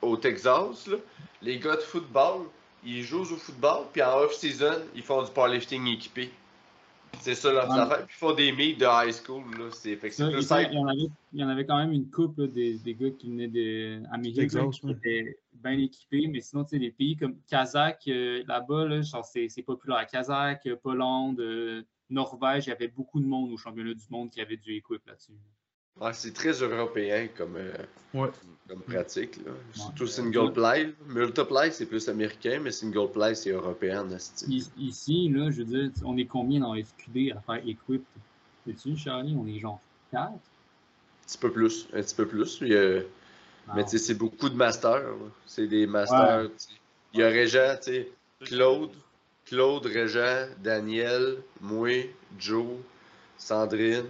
[SPEAKER 1] au Texas, là, les gars de football, ils jouent au football, puis en off-season, ils font du powerlifting équipé. C'est ça leur
[SPEAKER 4] Ouais.
[SPEAKER 1] affaire. Puis ils font des meets de high school, là. C'est, fait que c'est
[SPEAKER 4] Ça,
[SPEAKER 1] plus
[SPEAKER 4] il, y en avait, il y en avait quand même une couple là, des, des gars qui venaient d'Amérique
[SPEAKER 3] Texas,
[SPEAKER 4] là, qui étaient bien équipés, mais sinon, tu sais, des pays comme Kazakh, euh, là-bas, là, genre, c'est c'est populaire. Kazakh, euh, Pologne, euh, Norvège, il y avait beaucoup de monde au championnat du monde qui avait du équipe là-dessus.
[SPEAKER 1] Ouais, c'est très européen comme, euh,
[SPEAKER 3] Ouais.
[SPEAKER 1] comme pratique, là. Surtout
[SPEAKER 4] Ouais.
[SPEAKER 1] single play. Multiply, c'est plus américain, mais single play, c'est européen.
[SPEAKER 4] Ici, là, je veux dire, on est combien dans FQD à faire équipe? Sais-tu, Charlie? On est genre 4?
[SPEAKER 1] Un petit peu plus, un petit peu plus. Il y a- Mais tu sais, c'est beaucoup de masters. C'est des masters. Il y a Régent, tu sais, Claude, Claude, Régent, Daniel, moi, Joe, Sandrine,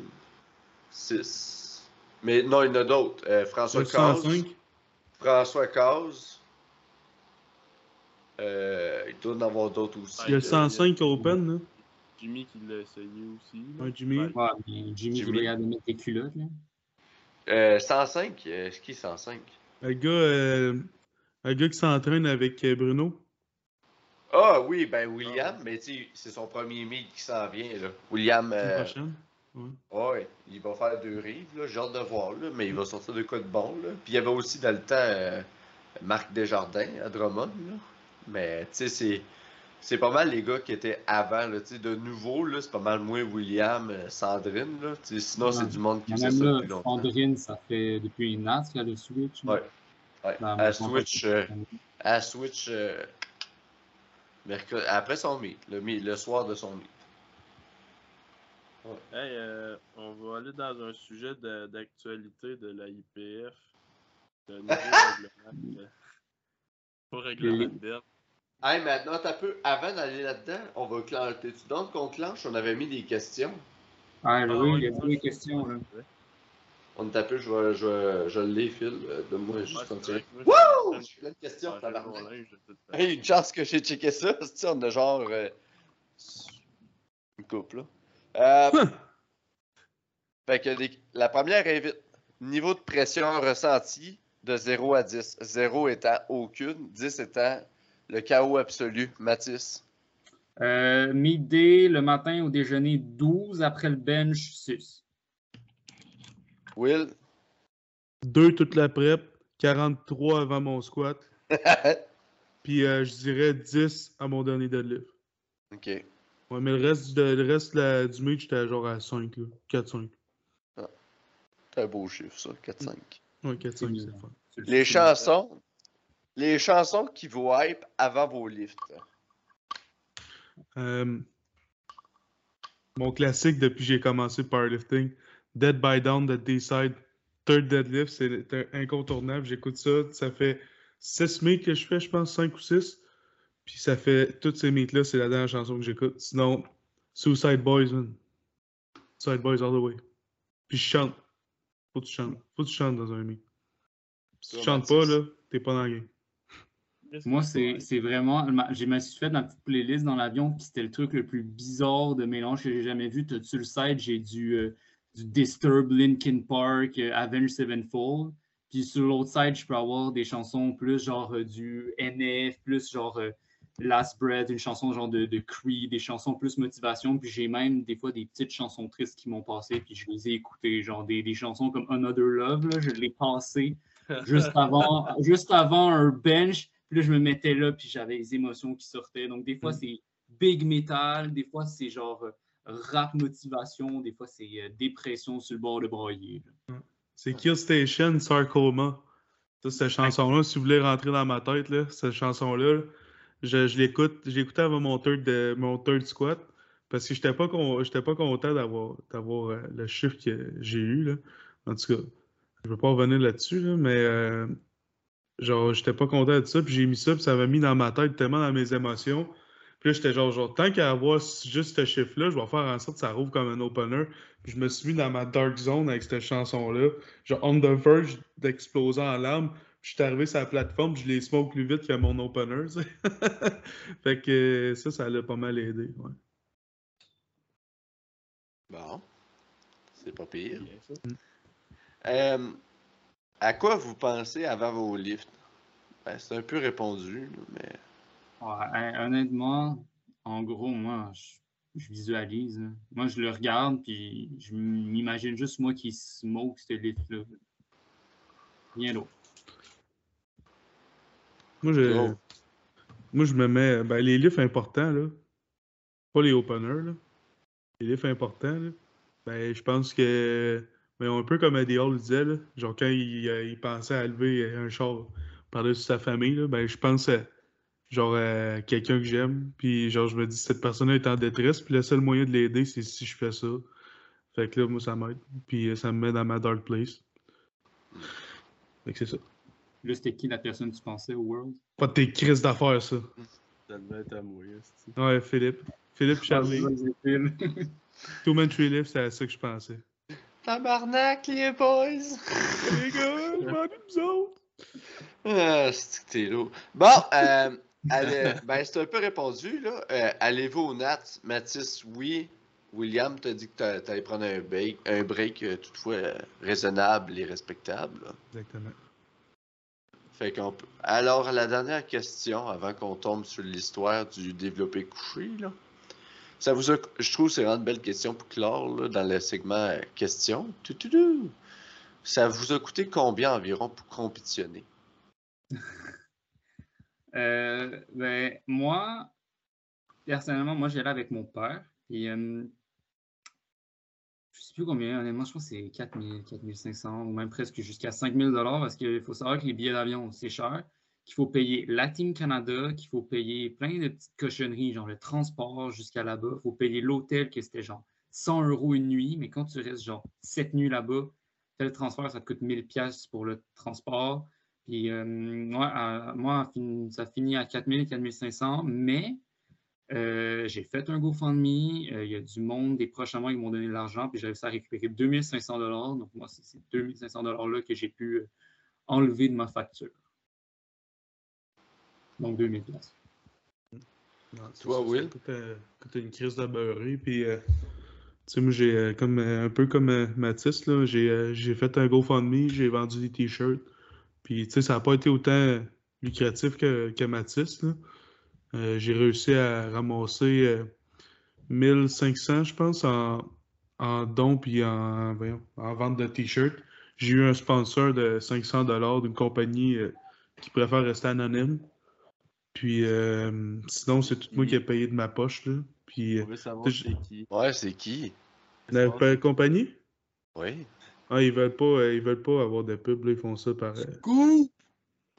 [SPEAKER 1] 6. Mais non, il y en a d'autres. Euh, François
[SPEAKER 3] 105.
[SPEAKER 1] François Caz. Euh, il doit y en avoir d'autres aussi.
[SPEAKER 3] Il y a
[SPEAKER 1] là.
[SPEAKER 3] 105 Open, là.
[SPEAKER 2] Jimmy qui l'a essayé aussi.
[SPEAKER 3] Ouais, Jimmy.
[SPEAKER 2] Ouais.
[SPEAKER 4] Ouais, mais Jimmy,
[SPEAKER 1] Jimmy.
[SPEAKER 4] tu regardes de mettre tes culottes, là.
[SPEAKER 1] Euh, 105, euh, c'est qui 105?
[SPEAKER 3] Un gars, euh, un gars qui s'entraîne avec euh, Bruno.
[SPEAKER 1] Ah oui, ben William, mais tu sais, c'est son premier meet qui s'en vient. Là. William, euh,
[SPEAKER 3] prochaine.
[SPEAKER 1] Ouais, il va faire deux rives, j'ai hâte de voir, là, mais il va sortir de quoi de bon. Là. Puis il y avait aussi dans le temps euh, Marc Desjardins à Drummond. Là. Mais tu sais, c'est, c'est pas mal les gars qui étaient avant. Là, de nouveau, là, c'est pas mal moins William, euh, Sandrine. Là, sinon, c'est du monde qui faisait ça
[SPEAKER 4] là,
[SPEAKER 1] depuis longtemps.
[SPEAKER 4] Sandrine, ça fait depuis Nats qu'il y a le Switch. là.
[SPEAKER 1] Ouais.
[SPEAKER 4] Dans-
[SPEAKER 1] à Switch, euh, à Switch euh, mercredi, après son meet, le, le soir de son meet.
[SPEAKER 2] Hey, euh, on va aller dans un sujet de- d'actualité de la IPF. *laughs* Le nouveau règlement. de- Pas règlement de bête.
[SPEAKER 1] Hey, maintenant, t'as peu. Avant d'aller là-dedans, on va clencher. T'es-tu donc qu'on clenche? On avait mis des questions.
[SPEAKER 4] Ah,
[SPEAKER 2] Ah,
[SPEAKER 4] oui,
[SPEAKER 2] ouais,
[SPEAKER 4] il y a
[SPEAKER 2] ça,
[SPEAKER 4] des questions. Là.
[SPEAKER 1] On est un peu, je vais, je vais, je les file. euh, Donne-moi juste
[SPEAKER 2] Ouais,
[SPEAKER 1] un
[SPEAKER 2] c'est
[SPEAKER 1] petit.
[SPEAKER 2] vrai que moi,
[SPEAKER 1] Wouh! J'ai plein de questions,
[SPEAKER 2] Ouais, mon linge.
[SPEAKER 1] Hey, une chance que j'ai checké ça. on a genre. euh, une couple, là. Euh, fait que les- la première est vite. Niveau de pression ressenti de 0 à 10. 0 étant aucune, 10 étant le chaos absolu. Mathis.
[SPEAKER 4] Euh, midday, le matin au déjeuner, 12. Après le bench, 6.
[SPEAKER 1] Will?
[SPEAKER 3] 2 toute la prep, 43 avant mon squat, *laughs* puis euh, je dirais 10 à mon dernier deadlift.
[SPEAKER 1] ok.
[SPEAKER 3] Ouais, mais le reste, de- le reste de la- du meet, j'étais genre à 5, là. 4-5.
[SPEAKER 1] C'est un beau chiffre, ça. 4-5.
[SPEAKER 3] Ouais, 4-5, c'est le fun.
[SPEAKER 1] Les chansons. Les chansons qui vous hype avant vos lifts.
[SPEAKER 3] Euh, mon classique depuis que j'ai commencé le powerlifting, Dead by Down de D-Side, Third Deadlift, c'est un- incontournable. J'écoute ça, ça fait 6 meets que je fais, je pense, 5 ou 6. Puis ça fait, toutes ces meets-là, c'est la dernière chanson que j'écoute. Sinon, Suicide Boys, man. Suicide Boys all the way. Puis je chante. Faut que tu chantes. Faut que tu chantes dans un meet. Si tu chantes pas, là, t'es pas dans le game.
[SPEAKER 4] Moi, c'est c'est vraiment. J'ai me suis fait ma petite playlist dans l'avion, puis c'était le truc le plus bizarre de mélange que j'ai jamais vu. T'as- Sur le site, j'ai du, euh, du Disturb, Linkin Park, euh, Avenged Sevenfold. Puis sur l'autre side, je peux avoir des chansons plus genre euh, du NF, plus genre euh, Last Breath, une chanson genre de, de Creed, des chansons plus motivation. Puis j'ai même des fois des petites chansons tristes qui m'ont passé, puis je les ai écoutées. Genre des, des chansons comme Another Love, là, je l'ai passé *laughs* juste avant, juste avant un bench. Puis là, je me mettais là, puis j'avais les émotions qui sortaient. Donc, des fois,
[SPEAKER 3] Mm.
[SPEAKER 4] c'est big metal, des fois, c'est genre euh, rap motivation, des fois, c'est euh, dépression sur le bord de brailler. là.
[SPEAKER 3] C'est Kill Station, Sarcoma. Ça, cette chanson-là, si vous voulez rentrer dans ma tête, là, cette chanson-là, là, je, je l'écoute, je l'écoutais avant mon third, de, mon squat parce que j'étais pas, con- j'étais pas content d'avoir, d'avoir euh, le chiffre que j'ai eu. Là. En tout cas, je veux pas revenir là-dessus, là, mais euh, genre, j'étais pas content de ça, puis j'ai mis ça, puis ça m'a mis dans ma tête tellement dans mes émotions. Puis là, j'étais genre, genre, tant qu'à avoir juste ce chiffre-là, je vais faire en sorte que ça rouvre comme un opener. Je me suis mis dans ma dark zone avec cette chanson-là. Genre, on the verge d'exploser en larmes. Je suis arrivé sur la plateforme, je les smoke plus vite que mon opener. *laughs* fait que ça, ça l'a pas mal aidé. Ouais.
[SPEAKER 1] Bon. C'est pas pire.
[SPEAKER 2] Bien, ça.
[SPEAKER 1] Euh, à quoi vous pensez avant vos lifts? Ben, c'est un peu répondu, mais.
[SPEAKER 4] Ouais, honnêtement, en gros, moi, je, je visualise. Moi, je le regarde, puis je m'imagine juste moi qui smoke ce lift-là. Rien d'autre.
[SPEAKER 3] Moi, je,
[SPEAKER 1] Oh.
[SPEAKER 3] moi, je me mets. Ben, les lifts importants, là. Pas les openers, là. Les lifts importants, là. Ben, je pense que. Un peu comme Eddie Hall le disait, là. Genre, quand il, euh, il pensait à lever un char par-dessus sa famille, là, ben, je pense à. Genre, à quelqu'un que j'aime. Puis, genre, je me dis, cette personne-là est en détresse. Puis, le seul moyen de l'aider, c'est si je fais ça. Fait que là, moi, ça m'aide. Puis, euh, ça me met dans ma dark place. Fait que c'est ça.
[SPEAKER 4] Là, c'était qui la personne que tu pensais au World?
[SPEAKER 3] Pas de tes crises d'affaires, ça.
[SPEAKER 2] Ça devait être à moi.
[SPEAKER 3] Ouais, Philippe. Philippe Charlie. *laughs* Two Man Tree Lift, c'est à ça que je pensais.
[SPEAKER 1] Tabarnak, les boys! *laughs*
[SPEAKER 3] Les gars, nous autres.
[SPEAKER 1] Ah, c'est que t'es lourd. Bon, euh, allez- *laughs* ben, c'est un peu répondu, là. Euh, Allez-vous au Nat? Mathis, oui. William t'a dit que t'a- t'allais prendre un break, un break euh, toutefois euh, raisonnable et respectable. là.
[SPEAKER 3] Exactement.
[SPEAKER 1] Alors, la dernière question, avant qu'on tombe sur l'histoire du développé couché, là. Ça vous. Je trouve que c'est vraiment une belle question pour clore, dans le segment questions. Ça vous a coûté combien environ pour compétitionner? *laughs*
[SPEAKER 4] Euh, ben, moi, personnellement, moi, j'allais avec mon père. Sais plus combien, honnêtement, je pense que c'est 4000, 4500 ou même presque jusqu'à 5000 dollars parce qu'il faut savoir que les billets d'avion, c'est cher, qu'il faut payer la Team Canada, qu'il faut payer plein de petites cochonneries, genre le transport jusqu'à là-bas. Il faut payer l'hôtel, que c'était genre 100 euros une nuit, mais quand tu restes genre 7 nuits là-bas, tel transfert, ça te coûte 1000 pièces pour le transport. Puis, ouais, euh, moi, ça finit à 4000, 4500, mais euh, j'ai fait un GoFundMe. euh, Il y a du monde, des proches à moi qui m'ont donné de l'argent, puis j'ai réussi à récupérer 2500 Donc, moi, c'est ces 2500 $-là que j'ai pu euh, enlever de ma facture. Donc, 2000 pièces.
[SPEAKER 3] Non, c'est
[SPEAKER 1] Toi,
[SPEAKER 3] ça,
[SPEAKER 1] Will?
[SPEAKER 3] coûte, euh, coûte une crise de. Puis, euh, tu sais, moi, j'ai euh, comme euh, un peu comme euh, Mathis, là, j'ai euh, j'ai fait un GoFundMe, j'ai vendu des t-shirts. Puis, tu sais, ça n'a pas été autant lucratif que, que Mathis, là. Euh, j'ai réussi à ramasser euh, 1500, je pense, en, en dons puis en, voyons, en vente de t-shirts. J'ai eu un sponsor de 500 d'une compagnie euh, qui préfère rester anonyme. Puis euh, sinon, c'est tout moi qui ai payé de ma poche. Là. Puis
[SPEAKER 2] On veut savoir
[SPEAKER 3] je-
[SPEAKER 2] c'est qui.
[SPEAKER 1] Ouais, c'est qui?
[SPEAKER 3] la pa- compagnie,
[SPEAKER 1] Oui.
[SPEAKER 3] ah, ils veulent pas, ils veulent pas avoir de pub. Là, ils font ça par.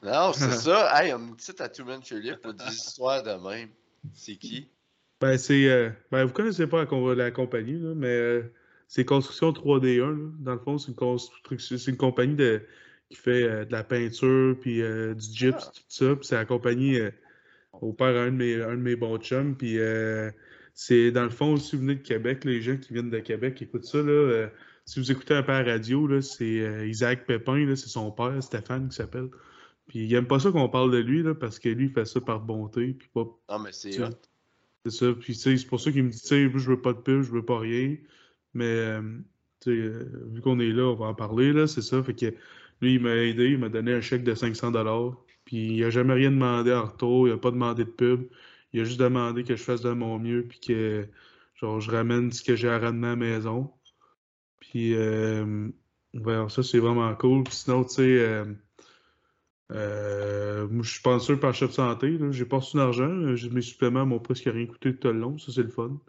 [SPEAKER 1] Non, c'est *laughs* ça. Hey, on me dit à Two Man Philippe pour des histoires de même. C'est qui?
[SPEAKER 3] Ben, c'est. euh, ben, vous connaissez pas la, com- la compagnie, là, mais euh, c'est Construction 3D1. là. Dans le fond, c'est une construction, c'est une compagnie de, qui fait euh, de la peinture, puis du gyps,
[SPEAKER 1] Ah.
[SPEAKER 3] tout ça. Puis c'est la compagnie au père un de mes, un de mes bons chums. Puis c'est dans le fond, si vous venez de Québec, les gens qui viennent de Québec qui écoutent ça, là, si vous écoutez un peu à la radio, là, c'est Isaac Pépin, là, c'est son père, Stéphane, qui s'appelle. Puis il aime pas ça qu'on parle de lui, là, parce que lui, il fait ça par bonté, puis pas
[SPEAKER 1] Non, mais c'est
[SPEAKER 3] c'est ça. Puis, tu sais, c'est pour ça qu'il me dit, tu sais, je veux pas de pub, je veux pas rien. Mais, euh, tu sais, euh, vu qu'on est là, on va en parler, là, c'est ça. Fait que lui, il m'a aidé, il m'a donné un chèque de 500 Puis, il a jamais rien demandé en retour, il a pas demandé de pub. Il a juste demandé que je fasse de mon mieux, puis que, genre, je ramène ce que j'ai à ramener à la maison. Puis, euh, ça, c'est vraiment cool. Puis sinon, tu sais, euh, euh, moi, je suis sponsor par Chef Santé. J'ai pas reçu d'argent. Euh, Mes suppléments m'ont presque rien coûté tout le long. Ça, c'est le fun.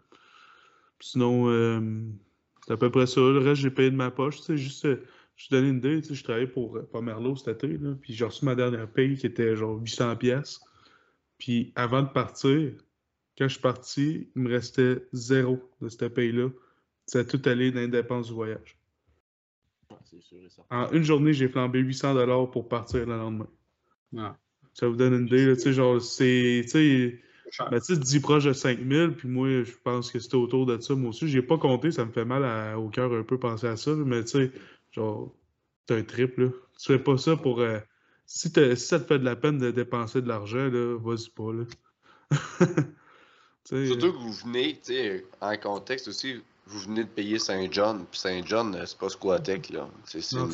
[SPEAKER 3] Sinon, euh, c'est à peu près ça. Le reste, j'ai payé de ma poche. Sais, juste, euh, je te donne une idée. Je travaillais pour Pomerleau cet été. Là, puis j'ai reçu ma dernière paye qui était genre 800 pièces. Puis avant de partir, quand je suis parti, il me restait zéro de cette paye-là. Ça a tout allé dans les dépenses du voyage.
[SPEAKER 2] Ouais, C'est sûr et certain.
[SPEAKER 3] En une journée, j'ai flambé 800 dollars pour partir le lendemain.
[SPEAKER 4] Ouais.
[SPEAKER 3] Ça vous donne une idée, là, tu sais, genre, c'est, tu sais,
[SPEAKER 4] Cher.
[SPEAKER 3] Mathis dit proche de 5000, puis moi, je pense que c'était autour de ça, moi aussi. J'ai pas compté, ça me fait mal à- au cœur un peu penser à ça, mais tu sais, genre, c'est un trip, là. Tu fais pas ça pour... euh, si, t'as- si ça te fait de la peine de dépenser de l'argent, là, vas-y pas, là. *laughs*
[SPEAKER 1] Surtout que vous venez, tu sais, en contexte aussi, vous venez de payer Saint-John. Puis Saint-John, euh, c'est pas Squatec, là. C'est une,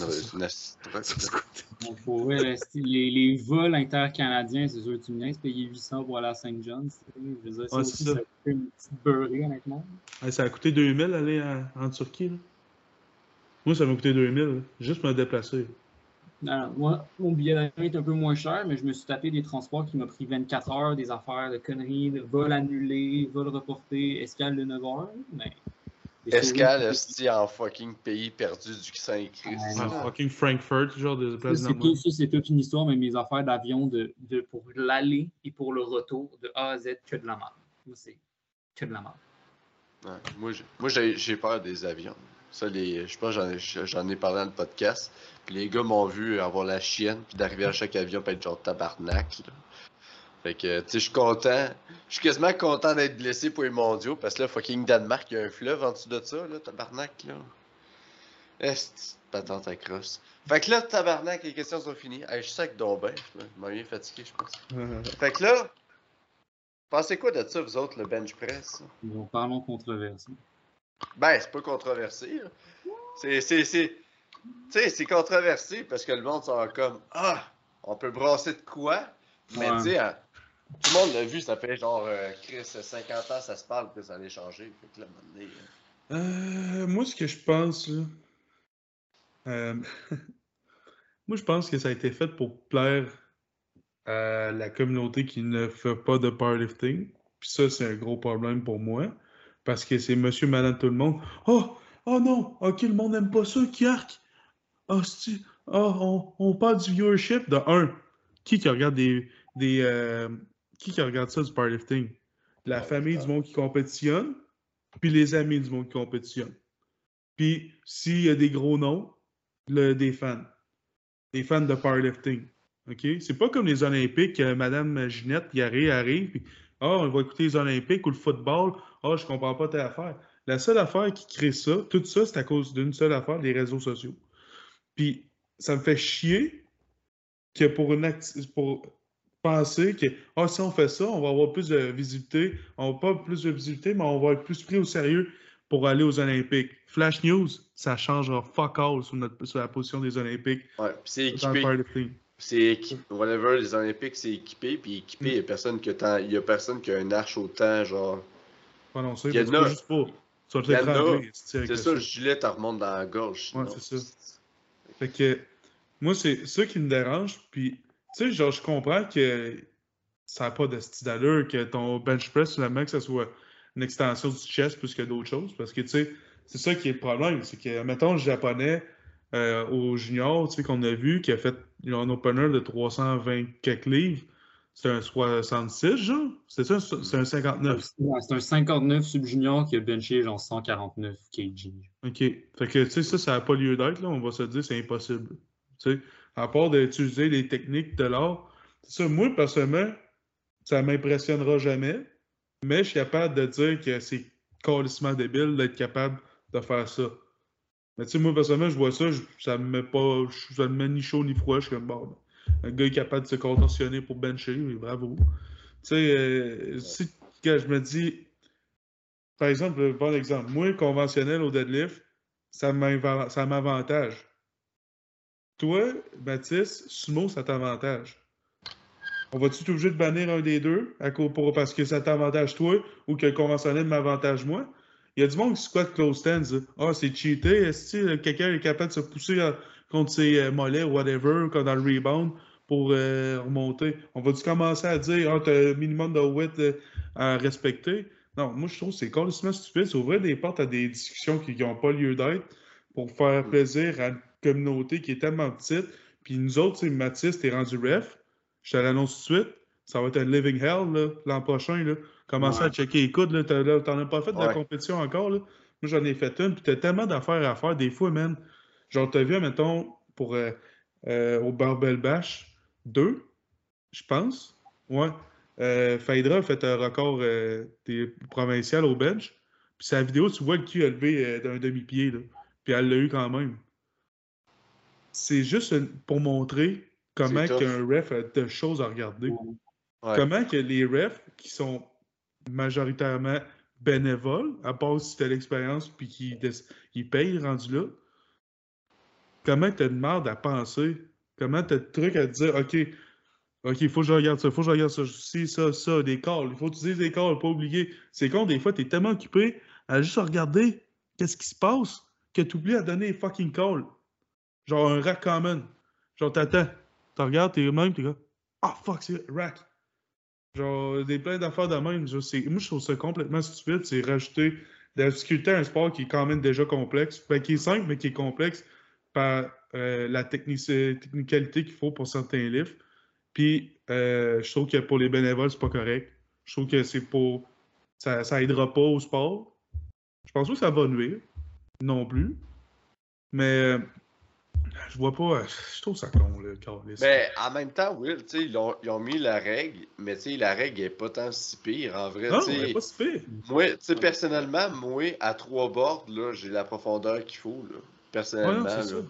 [SPEAKER 4] pour vrai, les, les vols intercanadiens, c'est sûr que tu me laisses payer 800 pour aller à Saint John. Je veux dire, ça aussi,
[SPEAKER 3] c'est
[SPEAKER 4] ça une petite beurrée, honnêtement.
[SPEAKER 3] Ouais, ça a coûté 2000 aller en, en Turquie, là. Moi, ça m'a coûté 2000, là, juste pour me déplacer.
[SPEAKER 4] Non, moi, mon billet d'avion est un peu moins cher, mais je me suis tapé des transports qui m'ont pris 24 heures, des affaires de conneries, de vols annulés, vols reportés, escale de 9 heures. Mais
[SPEAKER 1] Escale, esti, en fucking pays perdu du Saint-Christ.
[SPEAKER 4] Ouais,
[SPEAKER 3] Ah,
[SPEAKER 4] non.
[SPEAKER 3] fucking Frankfurt, genre de place
[SPEAKER 4] c'est tout- ça, c'est toute une histoire, mais mes affaires d'avion de, de, pour l'aller et pour le retour, de A à Z, que de la merde. Moi, c'est que de la merde.
[SPEAKER 1] Ouais, Moi, j'ai- moi, j'ai j'ai peur des avions. Ça, les, je pense que j'en ai, j'en ai parlé dans le podcast. Puis les gars m'ont vu avoir la chienne, puis d'arriver à chaque avion, puis être genre tabarnak. Là. Fait que, tu sais, je suis content. Je suis quasiment content d'être blessé pour les mondiaux, parce que là, fucking Danemark, il y a un fleuve en dessous de ça, là, tabarnak, là. Est, patente à crosse? Fait que là, tabarnak, les questions sont finies. Hey, je suis sec donc ben, je m'en bien fatigué, je pense. Fait que là, pensez quoi de ça, vous autres, le bench press?
[SPEAKER 4] Bon, parlons controverse.
[SPEAKER 1] Ben, c'est pas controversé. là. C'est, c'est, c'est, tu sais, c'est controversé parce que le monde sont comme Ah, on peut brasser de quoi? Mais
[SPEAKER 4] Ouais.
[SPEAKER 1] tu sais, hein, tout le monde l'a vu, ça fait genre euh, Chris, 50 ans, ça se parle que ça allait changer. Fait que là, euh,
[SPEAKER 3] Euh, moi, ce que je pense, *laughs* moi, je pense que ça a été fait pour plaire à la communauté qui ne fait pas de powerlifting. Puis ça, c'est un gros problème pour moi. Parce que c'est monsieur, madame, tout le monde. Oh, oh non, ok, le monde n'aime pas ça, Kiark. Oh, oh, on, on parle du viewership de un. Qui qui regarde des. des qui qui regarde ça du powerlifting? La
[SPEAKER 1] Ouais,
[SPEAKER 3] famille du monde qui compétitionne, puis les amis du monde qui compétitionne. Puis s'il y a des gros noms, le, des fans. Des fans de powerlifting. OK? C'est pas comme les Olympiques, euh, Madame Ginette Garé arrive, puis Ah, on va écouter les Olympiques ou le football. Ah, je comprends pas telle affaire. La seule affaire qui crée ça, tout ça, c'est à cause d'une seule affaire, les réseaux sociaux. Puis ça me fait chier que pour, une pour penser que ah, si on fait ça, on va avoir plus de visibilité. On va pas plus de visibilité, mais on va être plus pris au sérieux pour aller aux Olympiques. Flash News, ça changera fuck all sur, notre, sur la position des Olympiques
[SPEAKER 1] Ouais, c'est équipé. C'est équipé. Whatever, les Olympiques, c'est équipé. Puis équipé, il y a personne qui a personne qui a un arche autant, genre.
[SPEAKER 3] Prononcé,
[SPEAKER 1] Il y en
[SPEAKER 3] mais c'est juste pas. C'est
[SPEAKER 1] ça, le gilet, t'en remonte dans la gorge.
[SPEAKER 3] Ouais, c'est ça. Fait que moi, c'est ça qui me dérange. Puis, tu sais, genre, je comprends que ça n'a pas de style d'allure, que ton bench press, finalement, que ça soit une extension du chest plus que d'autres choses. Parce que, tu sais, c'est ça qui est le problème. C'est que, mettons, le japonais euh, au junior, tu sais, qu'on a vu, qui a fait un opener de 320 quelques livres, c'est un 66, genre? C'est ça, c'est un 59.
[SPEAKER 4] Ouais, C'est un 59 sub-junior qui a benché genre 149 kg.
[SPEAKER 3] OK. Fait que, tu sais, ça, ça n'a pas lieu d'être, là. On va se dire, c'est impossible. Tu sais, à part d'utiliser les techniques de l'art. Ça, moi, personnellement, ça m'impressionnera jamais, mais je suis capable de dire que c'est carrément débile d'être capable de faire ça. Mais tu sais, moi, personnellement, je vois ça, ça me met pas, je- ça me met ni chaud ni froid. Je suis comme, bon, un gars est capable de se contorsionner pour bencher, oui, bravo. Tu sais, euh, si je me dis, par exemple, bon exemple, moi, conventionnel au deadlift, ça m'avantage. Toi, Baptiste, sumo, ça t'avantage. On va-tu être obligé de bannir un des deux à cause pour, parce que ça t'avantage toi ou que le conventionnel m'avantage moi? Il y a du monde qui squatte close stands. là. Ah, c'est cheaté. Est-ce que quelqu'un est capable de se pousser euh, contre ses euh, mollets ou whatever, comme dans le rebound, pour euh, remonter? On va-tu commencer à dire, ah, t'as un minimum de width euh, à respecter? Non, moi, je trouve que c'est complètement stupide. C'est ouvrir des portes à des discussions qui n'ont pas lieu d'être pour faire plaisir à communauté qui est tellement petite. Puis nous autres, sais, Mathis, t'es rendu ref. Je te l'annonce tout de suite. Ça va être un living hell l'an prochain. Là.
[SPEAKER 4] Ouais.
[SPEAKER 3] à checker les coudes. T'en as pas fait de la compétition encore. Là. Moi, j'en ai fait une. Puis t'as tellement d'affaires à faire. Des fois, man. Genre, t'as vu, mettons, pour, euh, euh, au Barbell Bash 2, je pense. Ouais. Euh, Phaedra a fait un record euh, des provincial au bench. Puis sa vidéo, tu vois le cul élevé d'un demi-pied. là. Puis elle l'a eu quand même. C'est juste pour montrer comment qu'un ref a de choses à regarder.
[SPEAKER 1] Ouais.
[SPEAKER 3] Comment que les refs qui sont majoritairement bénévoles, à part si tu as l'expérience puis qui ils payent rendu là, comment tu as de merde à penser? Comment tu as de trucs à te dire, OK, OK, il faut que je regarde ça, il faut que je regarde ça, ci, ça, ça, des calls, il faut utiliser des calls, pas oublier. C'est con, des fois, tu es tellement occupé à juste regarder qu'est-ce qui se passe que tu oublies à donner les fucking calls. Genre un rack common. Genre, t'attends, tu regardes, t'es même, t'es comme, ah fuck, c'est rack. Genre, des plein d'affaires de même. moi, je trouve ça complètement stupide. C'est rajouter de la difficulté à un sport qui est quand même déjà complexe. Ben, qui est simple, mais qui est complexe par euh, la technicalité qu'il faut pour certains livres. Puis, euh, je trouve que pour les bénévoles, c'est pas correct. Je trouve que c'est pour. Ça, ça aidera pas au sport. Je pense pas que ça va nuire. Non plus. Mais. Je vois pas. euh, Je trouve ça con, le câlisse.
[SPEAKER 1] Mais en même temps, Will, tu sais, ils, ont- ils ont mis la règle, mais tu sais, la règle est pas tant si pire. En vrai,
[SPEAKER 3] Non, elle est pas si pire.
[SPEAKER 1] moi, tu sais, personnellement, moi, à trois bords, là, j'ai la profondeur qu'il faut, là.
[SPEAKER 3] Ouais,
[SPEAKER 1] Personnellement,
[SPEAKER 3] non, c'est
[SPEAKER 1] là.
[SPEAKER 3] ça.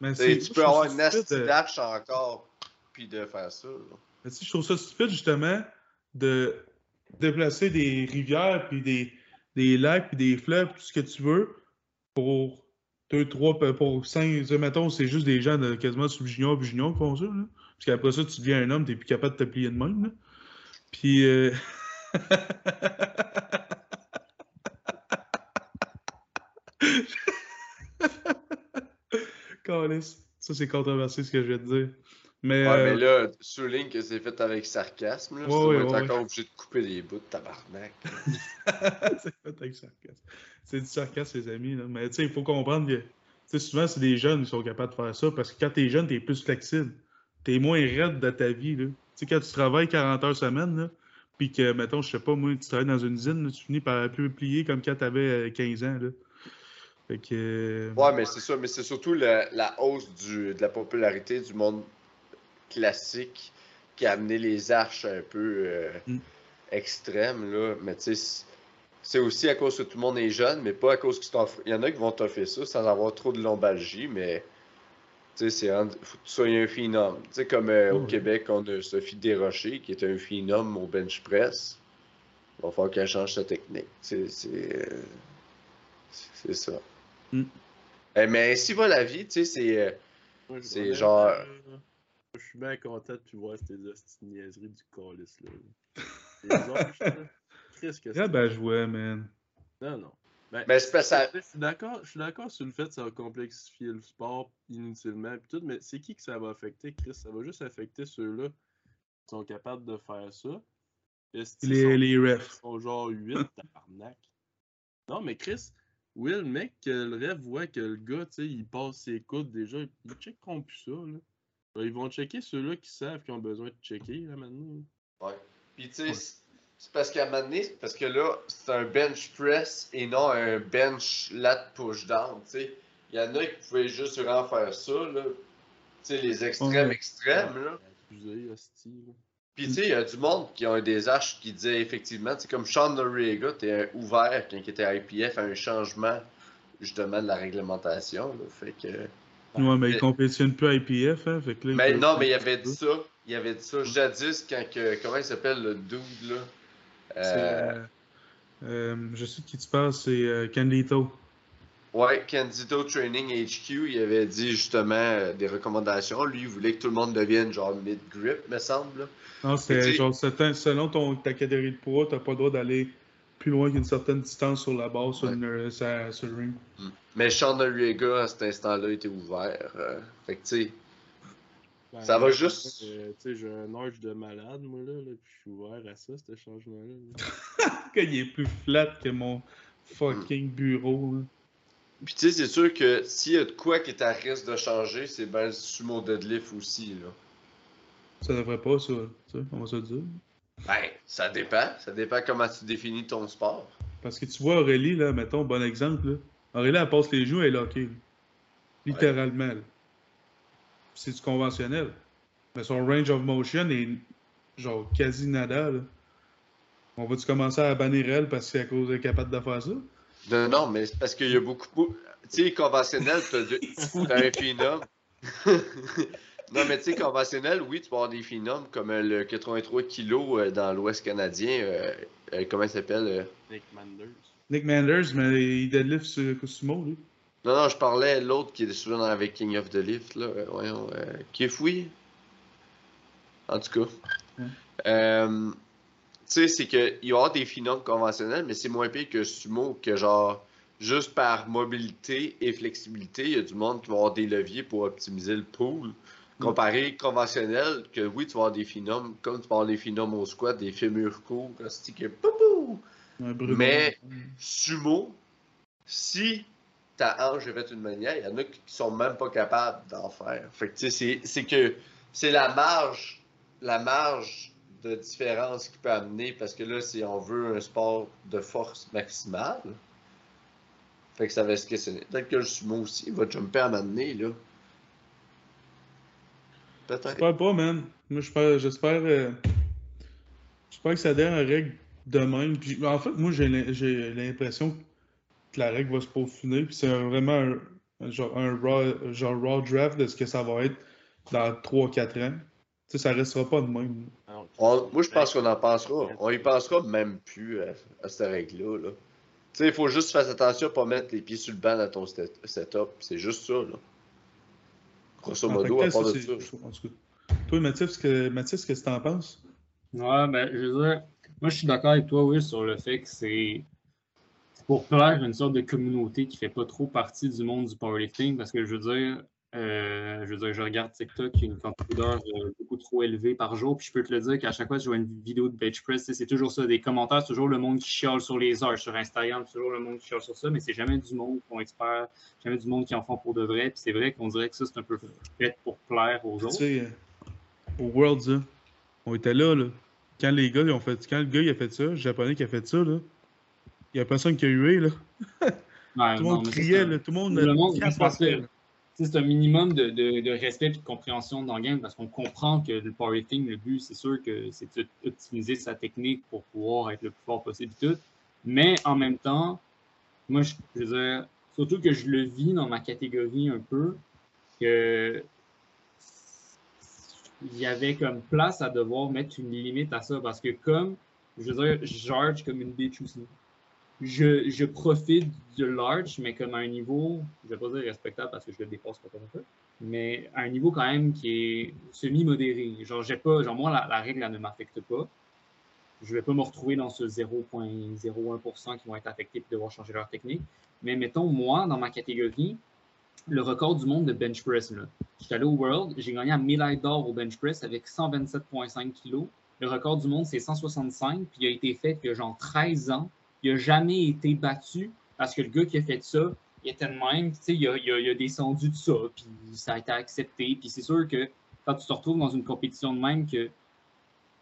[SPEAKER 3] Mais
[SPEAKER 1] Tu
[SPEAKER 3] je
[SPEAKER 1] peux avoir une nasty
[SPEAKER 3] euh,
[SPEAKER 1] dash encore, puis de faire ça, là.
[SPEAKER 3] Mais tu sais, je trouve ça stupide, justement, de déplacer des rivières, puis des, des lacs, puis des fleuves, tout ce que tu veux, pour deux, trois, pe- pour cinq, tu sais, mettons, c'est juste des gens de quasiment sub-junior junior qui font ça. Parce qu'après ça, tu deviens un homme, t'es plus capable de te plier de même, là. Puis, euh... *laughs* Ça, c'est controversé ce que je vais te dire. Mais,
[SPEAKER 1] Ouais,
[SPEAKER 3] euh,
[SPEAKER 1] mais là, souligne que c'est fait avec sarcasme, là.
[SPEAKER 3] Ouais, ouais,
[SPEAKER 1] être encore obligé de couper des bouts de tabarnak. *laughs*
[SPEAKER 3] c'est fait avec sarcasme. C'est du sarcasme, les amis. Là. Mais tu sais, il faut comprendre que tu souvent, c'est des jeunes qui sont capables de faire ça parce que quand t'es jeune, t'es plus flexible. T'es moins raide de ta vie. Là. Tu sais, quand tu travailles 40 heures semaine, puis que, mettons, je sais pas, moi, tu travailles dans une usine, là, tu finis par plus plier comme quand t'avais euh, 15 ans. Là. Fait que. euh,
[SPEAKER 1] Ouais, mais c'est ça, mais c'est surtout la, la hausse du, de la popularité du monde classique qui a amené les arches un peu euh,
[SPEAKER 3] Mm.
[SPEAKER 1] extrêmes, là. Mais tu sais, c'est- aussi à cause que tout le monde est jeune, mais pas à cause qu'ils t'offrent. Il y en a qui vont t'offrir ça sans avoir trop de lombalgie, mais tu sais, c'est faut que tu sois un phénom. Tu sais, comme euh, au
[SPEAKER 3] Ouais.
[SPEAKER 1] Québec, on a Sophie Desrochers qui est un phénom au bench press. Il va falloir qu'elle change sa technique. C'est c'est, euh, ça.
[SPEAKER 3] Mm.
[SPEAKER 1] Eh, mais ainsi va la vie, tu sais, c'est. genre-
[SPEAKER 2] Je suis bien content de plus voir ces niaiseries du calice là. Les anges, là. Chris, que
[SPEAKER 3] Ah
[SPEAKER 2] c'est-
[SPEAKER 3] ben, je jouais, man.
[SPEAKER 2] Non, non. Ben,
[SPEAKER 1] Mais c'est ça-
[SPEAKER 2] Je suis d'accord, je suis d'accord sur le fait que ça va complexifier le sport inutilement pis tout, mais c'est qui que ça va affecter, Chris? Ça va juste affecter ceux-là qui sont capables de faire ça. Est-ce qu'ils
[SPEAKER 3] Les,
[SPEAKER 2] sont-
[SPEAKER 3] les refs.
[SPEAKER 2] ils sont genre 8, *laughs* tabarnak. Non, mais Chris, Will, mec, que le rêve voit que le gars, tu sais, il passe ses coudes déjà, ils checkeront plus ça, là. Ben, Ils vont checker ceux-là qui savent qu'ils ont besoin de checker, là, maintenant.
[SPEAKER 1] Ouais. Puis tu sais, c'est- c'est parce qu'à un moment donné, c'est parce que là, c'est un bench press et non un bench lat push down, tu sais. Il y en a qui pouvaient juste vraiment faire ça, là. Tu sais, les extrêmes
[SPEAKER 3] Ouais.
[SPEAKER 1] extrêmes, là.
[SPEAKER 2] Abusé, hostie, là.
[SPEAKER 1] Puis tu sais, il y a du monde qui ont des arches qui disaient effectivement, c'est comme Sean Noriega, t'es ouvert quand il était IPF à un changement justement de la réglementation, là. Fait que...
[SPEAKER 3] Ouais, mais ils compétitionnent plus à IPF, hein. Fait que là, ils
[SPEAKER 1] Mais non, mais il avait dit ça. Il avait dit ça jadis quand que. Comment il s'appelle le dude là? Euh,
[SPEAKER 3] euh, euh, je sais de qui tu parles, c'est Canlito.
[SPEAKER 1] Ouais, Candido Training HQ, il avait dit justement des recommandations. Lui, il voulait que tout le monde devienne genre mid-grip, me semble. là.
[SPEAKER 3] Non, c'est genre, selon ton, ta catégorie de poids, t'as pas le droit d'aller plus loin qu'une certaine distance sur la base, sur,
[SPEAKER 1] Ouais.
[SPEAKER 3] le, sur- sur le ring.
[SPEAKER 1] Mais Sean Noriega, à cet instant-là, était ouvert. euh, fait que, tu sais,
[SPEAKER 2] Ben,
[SPEAKER 1] Ça va juste-
[SPEAKER 2] euh, tu sais, j'ai un âge de malade, moi, là, là puis je suis ouvert à ça, ce changement-là. là. *laughs*
[SPEAKER 3] Il est plus flat que mon fucking bureau. là.
[SPEAKER 1] Puis, tu sais, c'est sûr que s'il y a de quoi qui est à risque de changer, c'est ben le sumo deadlift aussi, là.
[SPEAKER 3] Ça devrait pas, ça. tu sais, on va se dire.
[SPEAKER 1] Ben, ça dépend. Ça dépend comment tu définis ton sport.
[SPEAKER 3] Parce que tu vois Aurélie, là, mettons, bon exemple. Là. Aurélie, elle passe les joues, elle est là. Littéralement. C'est du conventionnel. Mais son range of motion est genre quasi nada. Là. On va-tu commencer à bannir elle parce qu'elle cause est capable de faire ça?
[SPEAKER 1] Non, non, mais c'est parce qu'il y a beaucoup. beau- Tu sais, conventionnel, t'as de- t'as un *laughs* phénom. Non, mais tu sais, conventionnel, oui, tu peux avoir des phénoms comme euh, le 83 kg euh, dans l'Ouest canadien. euh, euh, comment il s'appelle euh?
[SPEAKER 2] Nick Manders.
[SPEAKER 3] Nick Manders, mais il deadlift sur sumo, lui.
[SPEAKER 1] Non, non, je parlais l'autre qui est souvent avec King of the Lift, là. voyons, euh, qui est fouillé. En tout cas. Euh, tu sais, c'est qu'il va y avoir des phénomènes conventionnels, mais c'est moins pire que sumo, que genre, juste par mobilité et flexibilité, il y a du monde qui va avoir des leviers pour optimiser le pool. Comparé conventionnel, que oui, tu vas avoir des phénomènes, comme tu vas avoir des phénomènes au squat, des fémurs courts, que poupou!
[SPEAKER 3] Un.
[SPEAKER 1] Mais- Sumo, si ta hanche est faite d'une manière, il y en a qui sont même pas capables d'en faire. Fait que tu sais, c'est- que c'est la marge, la marge de différence qui peut amener, parce que là, si on veut un sport de force maximale, fait que ça va se questionner. Peut-être que le sumo aussi il va jumper à m'amener, là. Peut-être.
[SPEAKER 3] J'espère pas, man. Moi, j'espère, j'espère, euh, j'espère que ça donne la règle de même. Puis, en fait, moi, j'ai l'im- j'ai l'impression que la règle va se peaufiner. Puis c'est vraiment un, un genre, un raw, genre raw draft de ce que ça va être dans 3-4 ans. Tu sais, ça restera pas de même.
[SPEAKER 1] On- moi, je pense qu'on en pensera. On y pensera même plus à, à cette règle-là. Là. Tu sais, il faut juste faire attention à pas mettre les pieds sur le banc dans ton set- setup. C'est juste ça, là. Grosso modo, à part de ça.
[SPEAKER 3] en tout cas. Toi, Mathis, que, Mathis, qu'est-ce que t'en penses?
[SPEAKER 4] Ouais, ben, je veux dire, moi, je suis d'accord avec toi, Will, sur le fait que c'est c'est pour plaire une sorte de communauté qui fait pas trop partie du monde du powerlifting, parce que je veux dire, euh, je veux dire, je regarde TikTok, il y a une quantité d'heures euh, beaucoup trop élevée par jour, puis je peux te le dire qu'à chaque fois que je vois une vidéo de bench press, c'est toujours ça, des commentaires, c'est toujours le monde qui chiale sur les heures sur Instagram, c'est toujours le monde qui chiale sur ça, mais c'est jamais du monde qui sont experts, jamais du monde qui en font pour de vrai, puis c'est vrai qu'on dirait que ça, c'est un peu fait pour plaire aux
[SPEAKER 3] Tu
[SPEAKER 4] autres.
[SPEAKER 3] sais, au Worlds, là, on était là, là. Quand les gars, ils ont fait, quand le gars, il a fait ça, le japonais qui a fait ça, là, il y a personne qui a hué, là. *laughs*
[SPEAKER 4] Ouais,
[SPEAKER 3] Tout le
[SPEAKER 4] non,
[SPEAKER 3] monde
[SPEAKER 4] ça,
[SPEAKER 3] criait, là. Tout le monde,
[SPEAKER 4] Le monde,
[SPEAKER 3] capotait,
[SPEAKER 4] parce que-
[SPEAKER 3] là.
[SPEAKER 4] C'est un minimum de, respect et de compréhension dans le game parce qu'on comprend que le powerlifting, le but, c'est sûr que c'est d'optimiser sa technique pour pouvoir être le plus fort possible tout. Mais en même temps, moi, je, veux dire, surtout que je le vis dans ma catégorie un peu, que il y avait comme place à devoir mettre une limite à ça parce que comme, je veux dire, je charge comme une bitch aussi. Je, je profite de large, mais comme à un niveau, je vais pas dire respectable parce que je le dépasse pas comme ça, mais à un niveau quand même qui est semi-modéré. Genre, j'ai pas, genre moi, la, règle, elle ne m'affecte pas. Je vais pas me retrouver dans ce 0.01% qui vont être affectés et devoir changer leur technique. Mais mettons, moi, dans ma catégorie, le record du monde de bench press. J'étais allé au World, j'ai gagné un médaille d'or au bench press avec 127,5 kg. Le record du monde, c'est 165, puis il a été fait il y a genre 13 ans. Il n'a jamais été battu parce que le gars qui a fait ça, il était de même, tu sais, il a, descendu de ça, puis ça a été accepté. Puis c'est sûr que quand tu te retrouves dans une compétition de même, que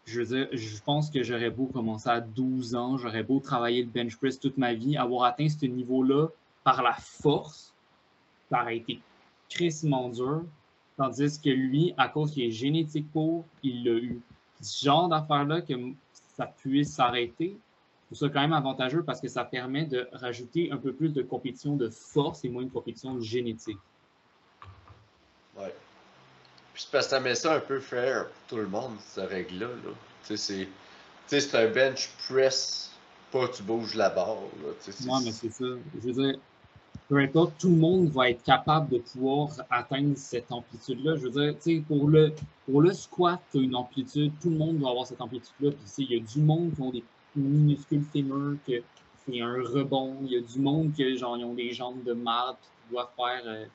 [SPEAKER 4] je veux dire, je pense que j'aurais beau commencer à 12 ans, j'aurais beau travailler le bench press toute ma vie, avoir atteint ce niveau-là par la force, ça aurait été crissement dur. Tandis que lui, à cause qu'il est génétique pour, il l'a eu. Ce genre d'affaire-là, que ça puisse s'arrêter, trouve ça quand même avantageux parce que ça permet de rajouter un peu plus de compétition de force et moins une compétition de génétique.
[SPEAKER 1] Ouais. Puis c'est parce que ça met ça un peu fair pour tout le monde, cette règle-là. Là. Tu sais, c'est un bench press, pas tu bouges la barre. Là.
[SPEAKER 4] Mais c'est ça. Je veux dire, peu importe, tout le monde va être capable de pouvoir atteindre cette amplitude-là. Je veux dire, tu sais, pour le, pour le squat, tu as une amplitude, tout le monde va avoir cette amplitude-là. Puis, il y a du monde qui ont des minuscules fémurs, que c'est un rebond. Il y a du monde qui, genre, ils ont des jambes de marde, qui doivent faire euh,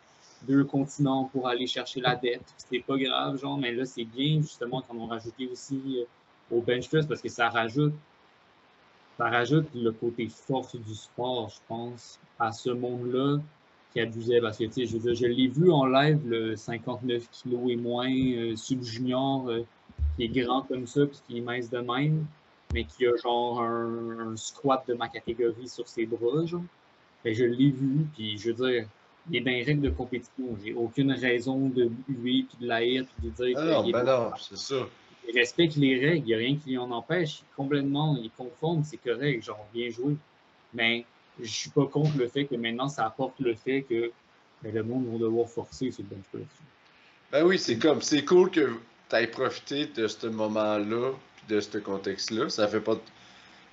[SPEAKER 4] deux continents pour aller chercher la dette. C'est pas grave, genre, mais là, c'est bien, justement, qu'on a rajouté aussi euh, au bench press parce que ça rajoute ça rajoute le côté force du sport, je pense, à ce monde-là qui abusait. Parce que, tu sais, je l'ai vu en live, le 59 kilos et moins, euh, sub-junior, euh, qui est grand comme ça, puis qui est mince de même, mais qui a genre un, un squat de ma catégorie sur ses bras, genre. Et je l'ai vu, puis je veux dire, il est dans les règles de compétition. J'ai aucune raison de lui, puis de l'haïr, puis de dire
[SPEAKER 1] Ah non, ben
[SPEAKER 4] pas-
[SPEAKER 1] non, c'est ça.
[SPEAKER 4] il respecte les règles, il n'y a rien qui en empêche. Il est complètement, il est conforme, c'est correct, genre bien joué. Mais je suis pas contre le fait que maintenant ça apporte le fait que ben, le monde va devoir forcer sur le bench press.
[SPEAKER 1] Ben oui, c'est comme, c'est cool que tu aies profité de ce moment-là, de ce contexte-là. Ça fait pas. Tu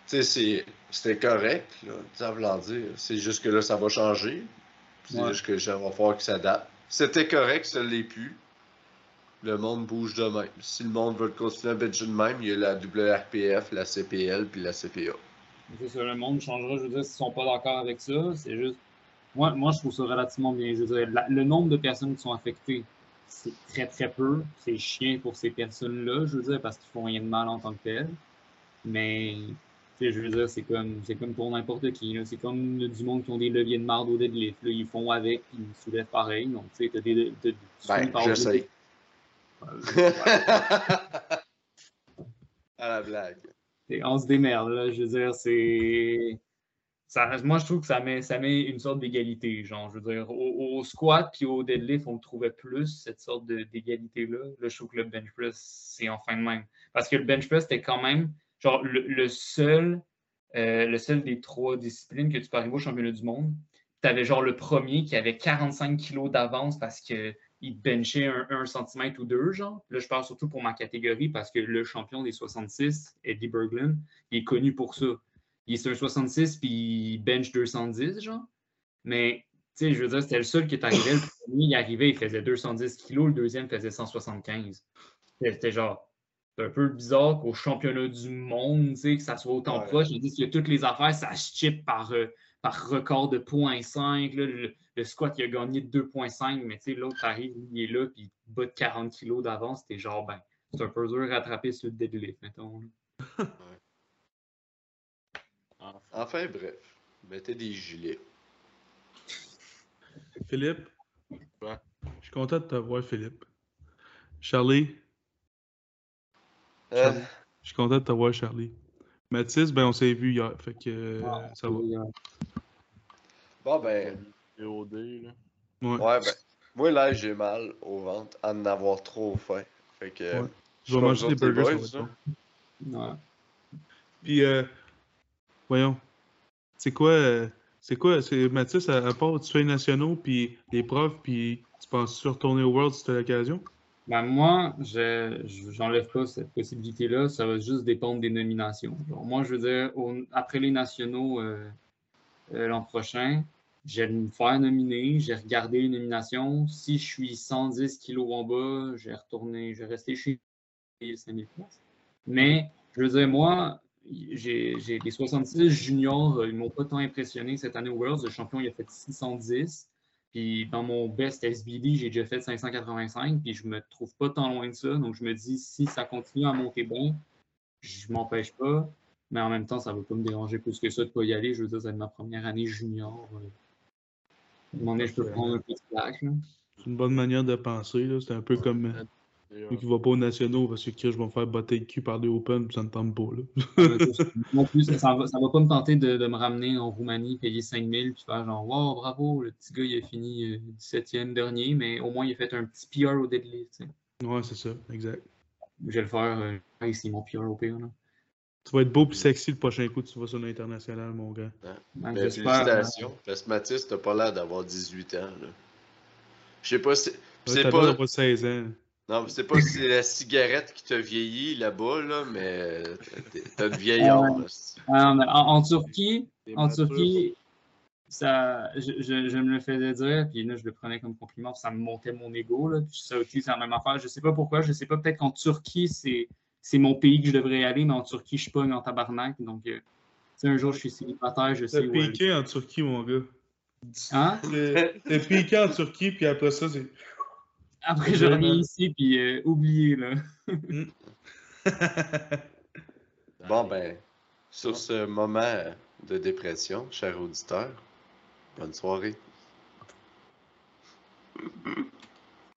[SPEAKER 1] sais, c'est- c'était correct, là, ça veut dire. C'est juste que là, ça va changer. C'est
[SPEAKER 4] Ouais.
[SPEAKER 1] juste que ça va falloir qu'il s'adapte. C'était correct, ça l'est plus. Le monde bouge de même. Si le monde veut continuer à bencher de même, il y a la WRPF, la CPL, puis la CPA.
[SPEAKER 4] C'est ça, le monde changera. Je veux dire, s'ils sont pas d'accord avec ça, c'est juste. Moi, moi, je trouve ça relativement bien. Je veux dire, la- le nombre de personnes qui sont affectées, c'est très, très peu. C'est chiant pour ces personnes-là, je veux dire, parce qu'ils font rien de mal en tant que tel. Mais, tu sais, je veux dire, c'est comme, c'est comme pour n'importe qui. là. C'est comme du monde qui ont des leviers de marde au deadlift. Là. Ils font avec, ils soulèvent pareil. Donc, tu sais, t'as des. tu
[SPEAKER 1] Ben, je sais. *laughs* À la blague.
[SPEAKER 4] Et on se démerde, là. Je veux dire, c'est. Moi, je trouve que ça met, ça met une sorte d'égalité. Genre, je veux dire, au, squat puis au deadlift, on trouvait plus cette sorte d'égalité-là. Là, je trouve que le bench press, c'est enfin de même. Parce que le bench press, c'était quand même, genre, le, le seul, euh, le seul des trois disciplines que tu peux arriver au championnat du monde. Tu avais genre le premier qui avait 45 kilos d'avance parce que il benchait un, un centimètre ou deux, genre. Là, je parle surtout pour ma catégorie parce que le champion des 66, Eddie Berglund, il est connu pour ça. Il est sur un 66 puis il bench 210, genre. Mais, tu sais, je veux dire, c'était le seul qui est arrivé. Le premier, il arrivait, il faisait 210 kilos, le deuxième faisait 175. C'était genre, c'est un peu bizarre qu'au championnat du monde, tu sais, que ça soit autant
[SPEAKER 1] Ouais.
[SPEAKER 4] proche. Je dis que toutes les affaires, ça se chip par, euh, par record de 0.5. là. Le, le squat, il a gagné de 2.5, mais tu sais, l'autre arrive, il est là, puis il bat de 40 kilos d'avance. C'était genre, ben, c'est un peu dur à rattraper sur le deadlift, mettons.
[SPEAKER 2] Enfin.
[SPEAKER 1] Bref. Mettez des gilets.
[SPEAKER 3] Philippe?
[SPEAKER 2] Ouais.
[SPEAKER 3] Je suis content de te voir, Philippe. Charlie?
[SPEAKER 1] Euh,
[SPEAKER 3] Je suis content de te voir, Charlie. Mathis, ben on s'est vu hier, fait que
[SPEAKER 4] Ah,
[SPEAKER 3] ça va.
[SPEAKER 4] euh,
[SPEAKER 1] bon, ben,
[SPEAKER 2] VOD, là.
[SPEAKER 3] Ouais.
[SPEAKER 1] ouais, ben. Moi, là, j'ai mal au ventre à en avoir trop faim. Fait que.
[SPEAKER 3] Ouais.
[SPEAKER 1] je
[SPEAKER 3] vais manger des burgers,
[SPEAKER 1] boys,
[SPEAKER 3] ça.
[SPEAKER 4] Ouais.
[SPEAKER 3] Puis, euh, voyons. C'est quoi, euh, c'est quoi, Mathis, à, part tu fais les nationaux, puis les profs, puis tu penses retourner au World si t'as l'occasion?
[SPEAKER 4] Ben, moi, je j'enlève pas cette possibilité-là. Ça va juste dépendre des nominations. Moi, je veux dire, après les nationaux euh, euh, l'an prochain, je vais me faire nominer, j'ai regardé les nominations. Si je suis 110 kilos en bas, je vais retourner, je vais rester chez les 5000 places. Mais, je veux dire, moi, j'ai j'ai les 66 juniors, euh, ils m'ont pas tant impressionné cette année au Worlds. Le champion, il a fait 610. Puis dans mon best SBD, j'ai déjà fait 585, puis je me trouve pas tant loin de ça. Donc je me dis, si ça continue à monter bien, je m'empêche pas. Mais en même temps, ça va pas me déranger plus que ça de pas y aller. Je veux dire, c'est ma première année junior. euh. À un moment donné, je peux prendre un petit là.
[SPEAKER 3] C'est une bonne manière de penser. C'est un peu comme euh, lui qui va pas aux nationaux parce que je vais me faire botter le cul par des Open, puis ça ne tente pas, là.
[SPEAKER 4] Non plus, ça va, ça va pas me tenter de, de me ramener en Roumanie, payer 5000, puis faire genre, wow, bravo, le petit gars, il a fini euh, 17e dernier, mais au moins, il a fait un petit PR au deadlift. tu sais.
[SPEAKER 3] Ouais, c'est ça, exact.
[SPEAKER 4] Je vais le faire euh, ici, mon PR au pire. Là.
[SPEAKER 3] Tu vas être beau puis sexy le prochain coup, tu vas sur l'international, mon gars.
[SPEAKER 4] Ouais, j'espère,
[SPEAKER 1] Ben, félicitations. Parce que Mathis, t'as pas l'air d'avoir 18 ans, là. Je sais pas si.
[SPEAKER 3] Ouais,
[SPEAKER 1] C'est
[SPEAKER 3] T'as
[SPEAKER 1] pas.
[SPEAKER 3] pas... pas 16 ans.
[SPEAKER 1] Non, mais c'est pas si c'est la cigarette qui t'a vieilli là-bas, là, mais t'es- t'as une vieille âme. hostie.
[SPEAKER 4] En, en- en Turquie,
[SPEAKER 2] T'es
[SPEAKER 4] en. Turquie, ça, je, je- je me le faisais dire, puis là, je le prenais comme compliment, puis ça me montait mon ego. Là, puis ça aussi, c'est la même affaire. Je sais pas pourquoi, je sais pas, peut-être qu'en Turquie, c'est, c'est mon pays que je devrais aller, mais en Turquie, je suis pas en tabarnak. Donc, euh, tu sais, un jour, je suis célibataire, je sais aller.
[SPEAKER 3] piqué en Turquie, mon gars.
[SPEAKER 4] Hein?
[SPEAKER 3] T'es t'es piqué en Turquie, puis après ça, c'est.
[SPEAKER 4] Après, je reviens ici, puis euh, oublié, là. *laughs* *laughs*
[SPEAKER 1] Bon, ben, sur ce moment de dépression, cher auditeur, bonne soirée.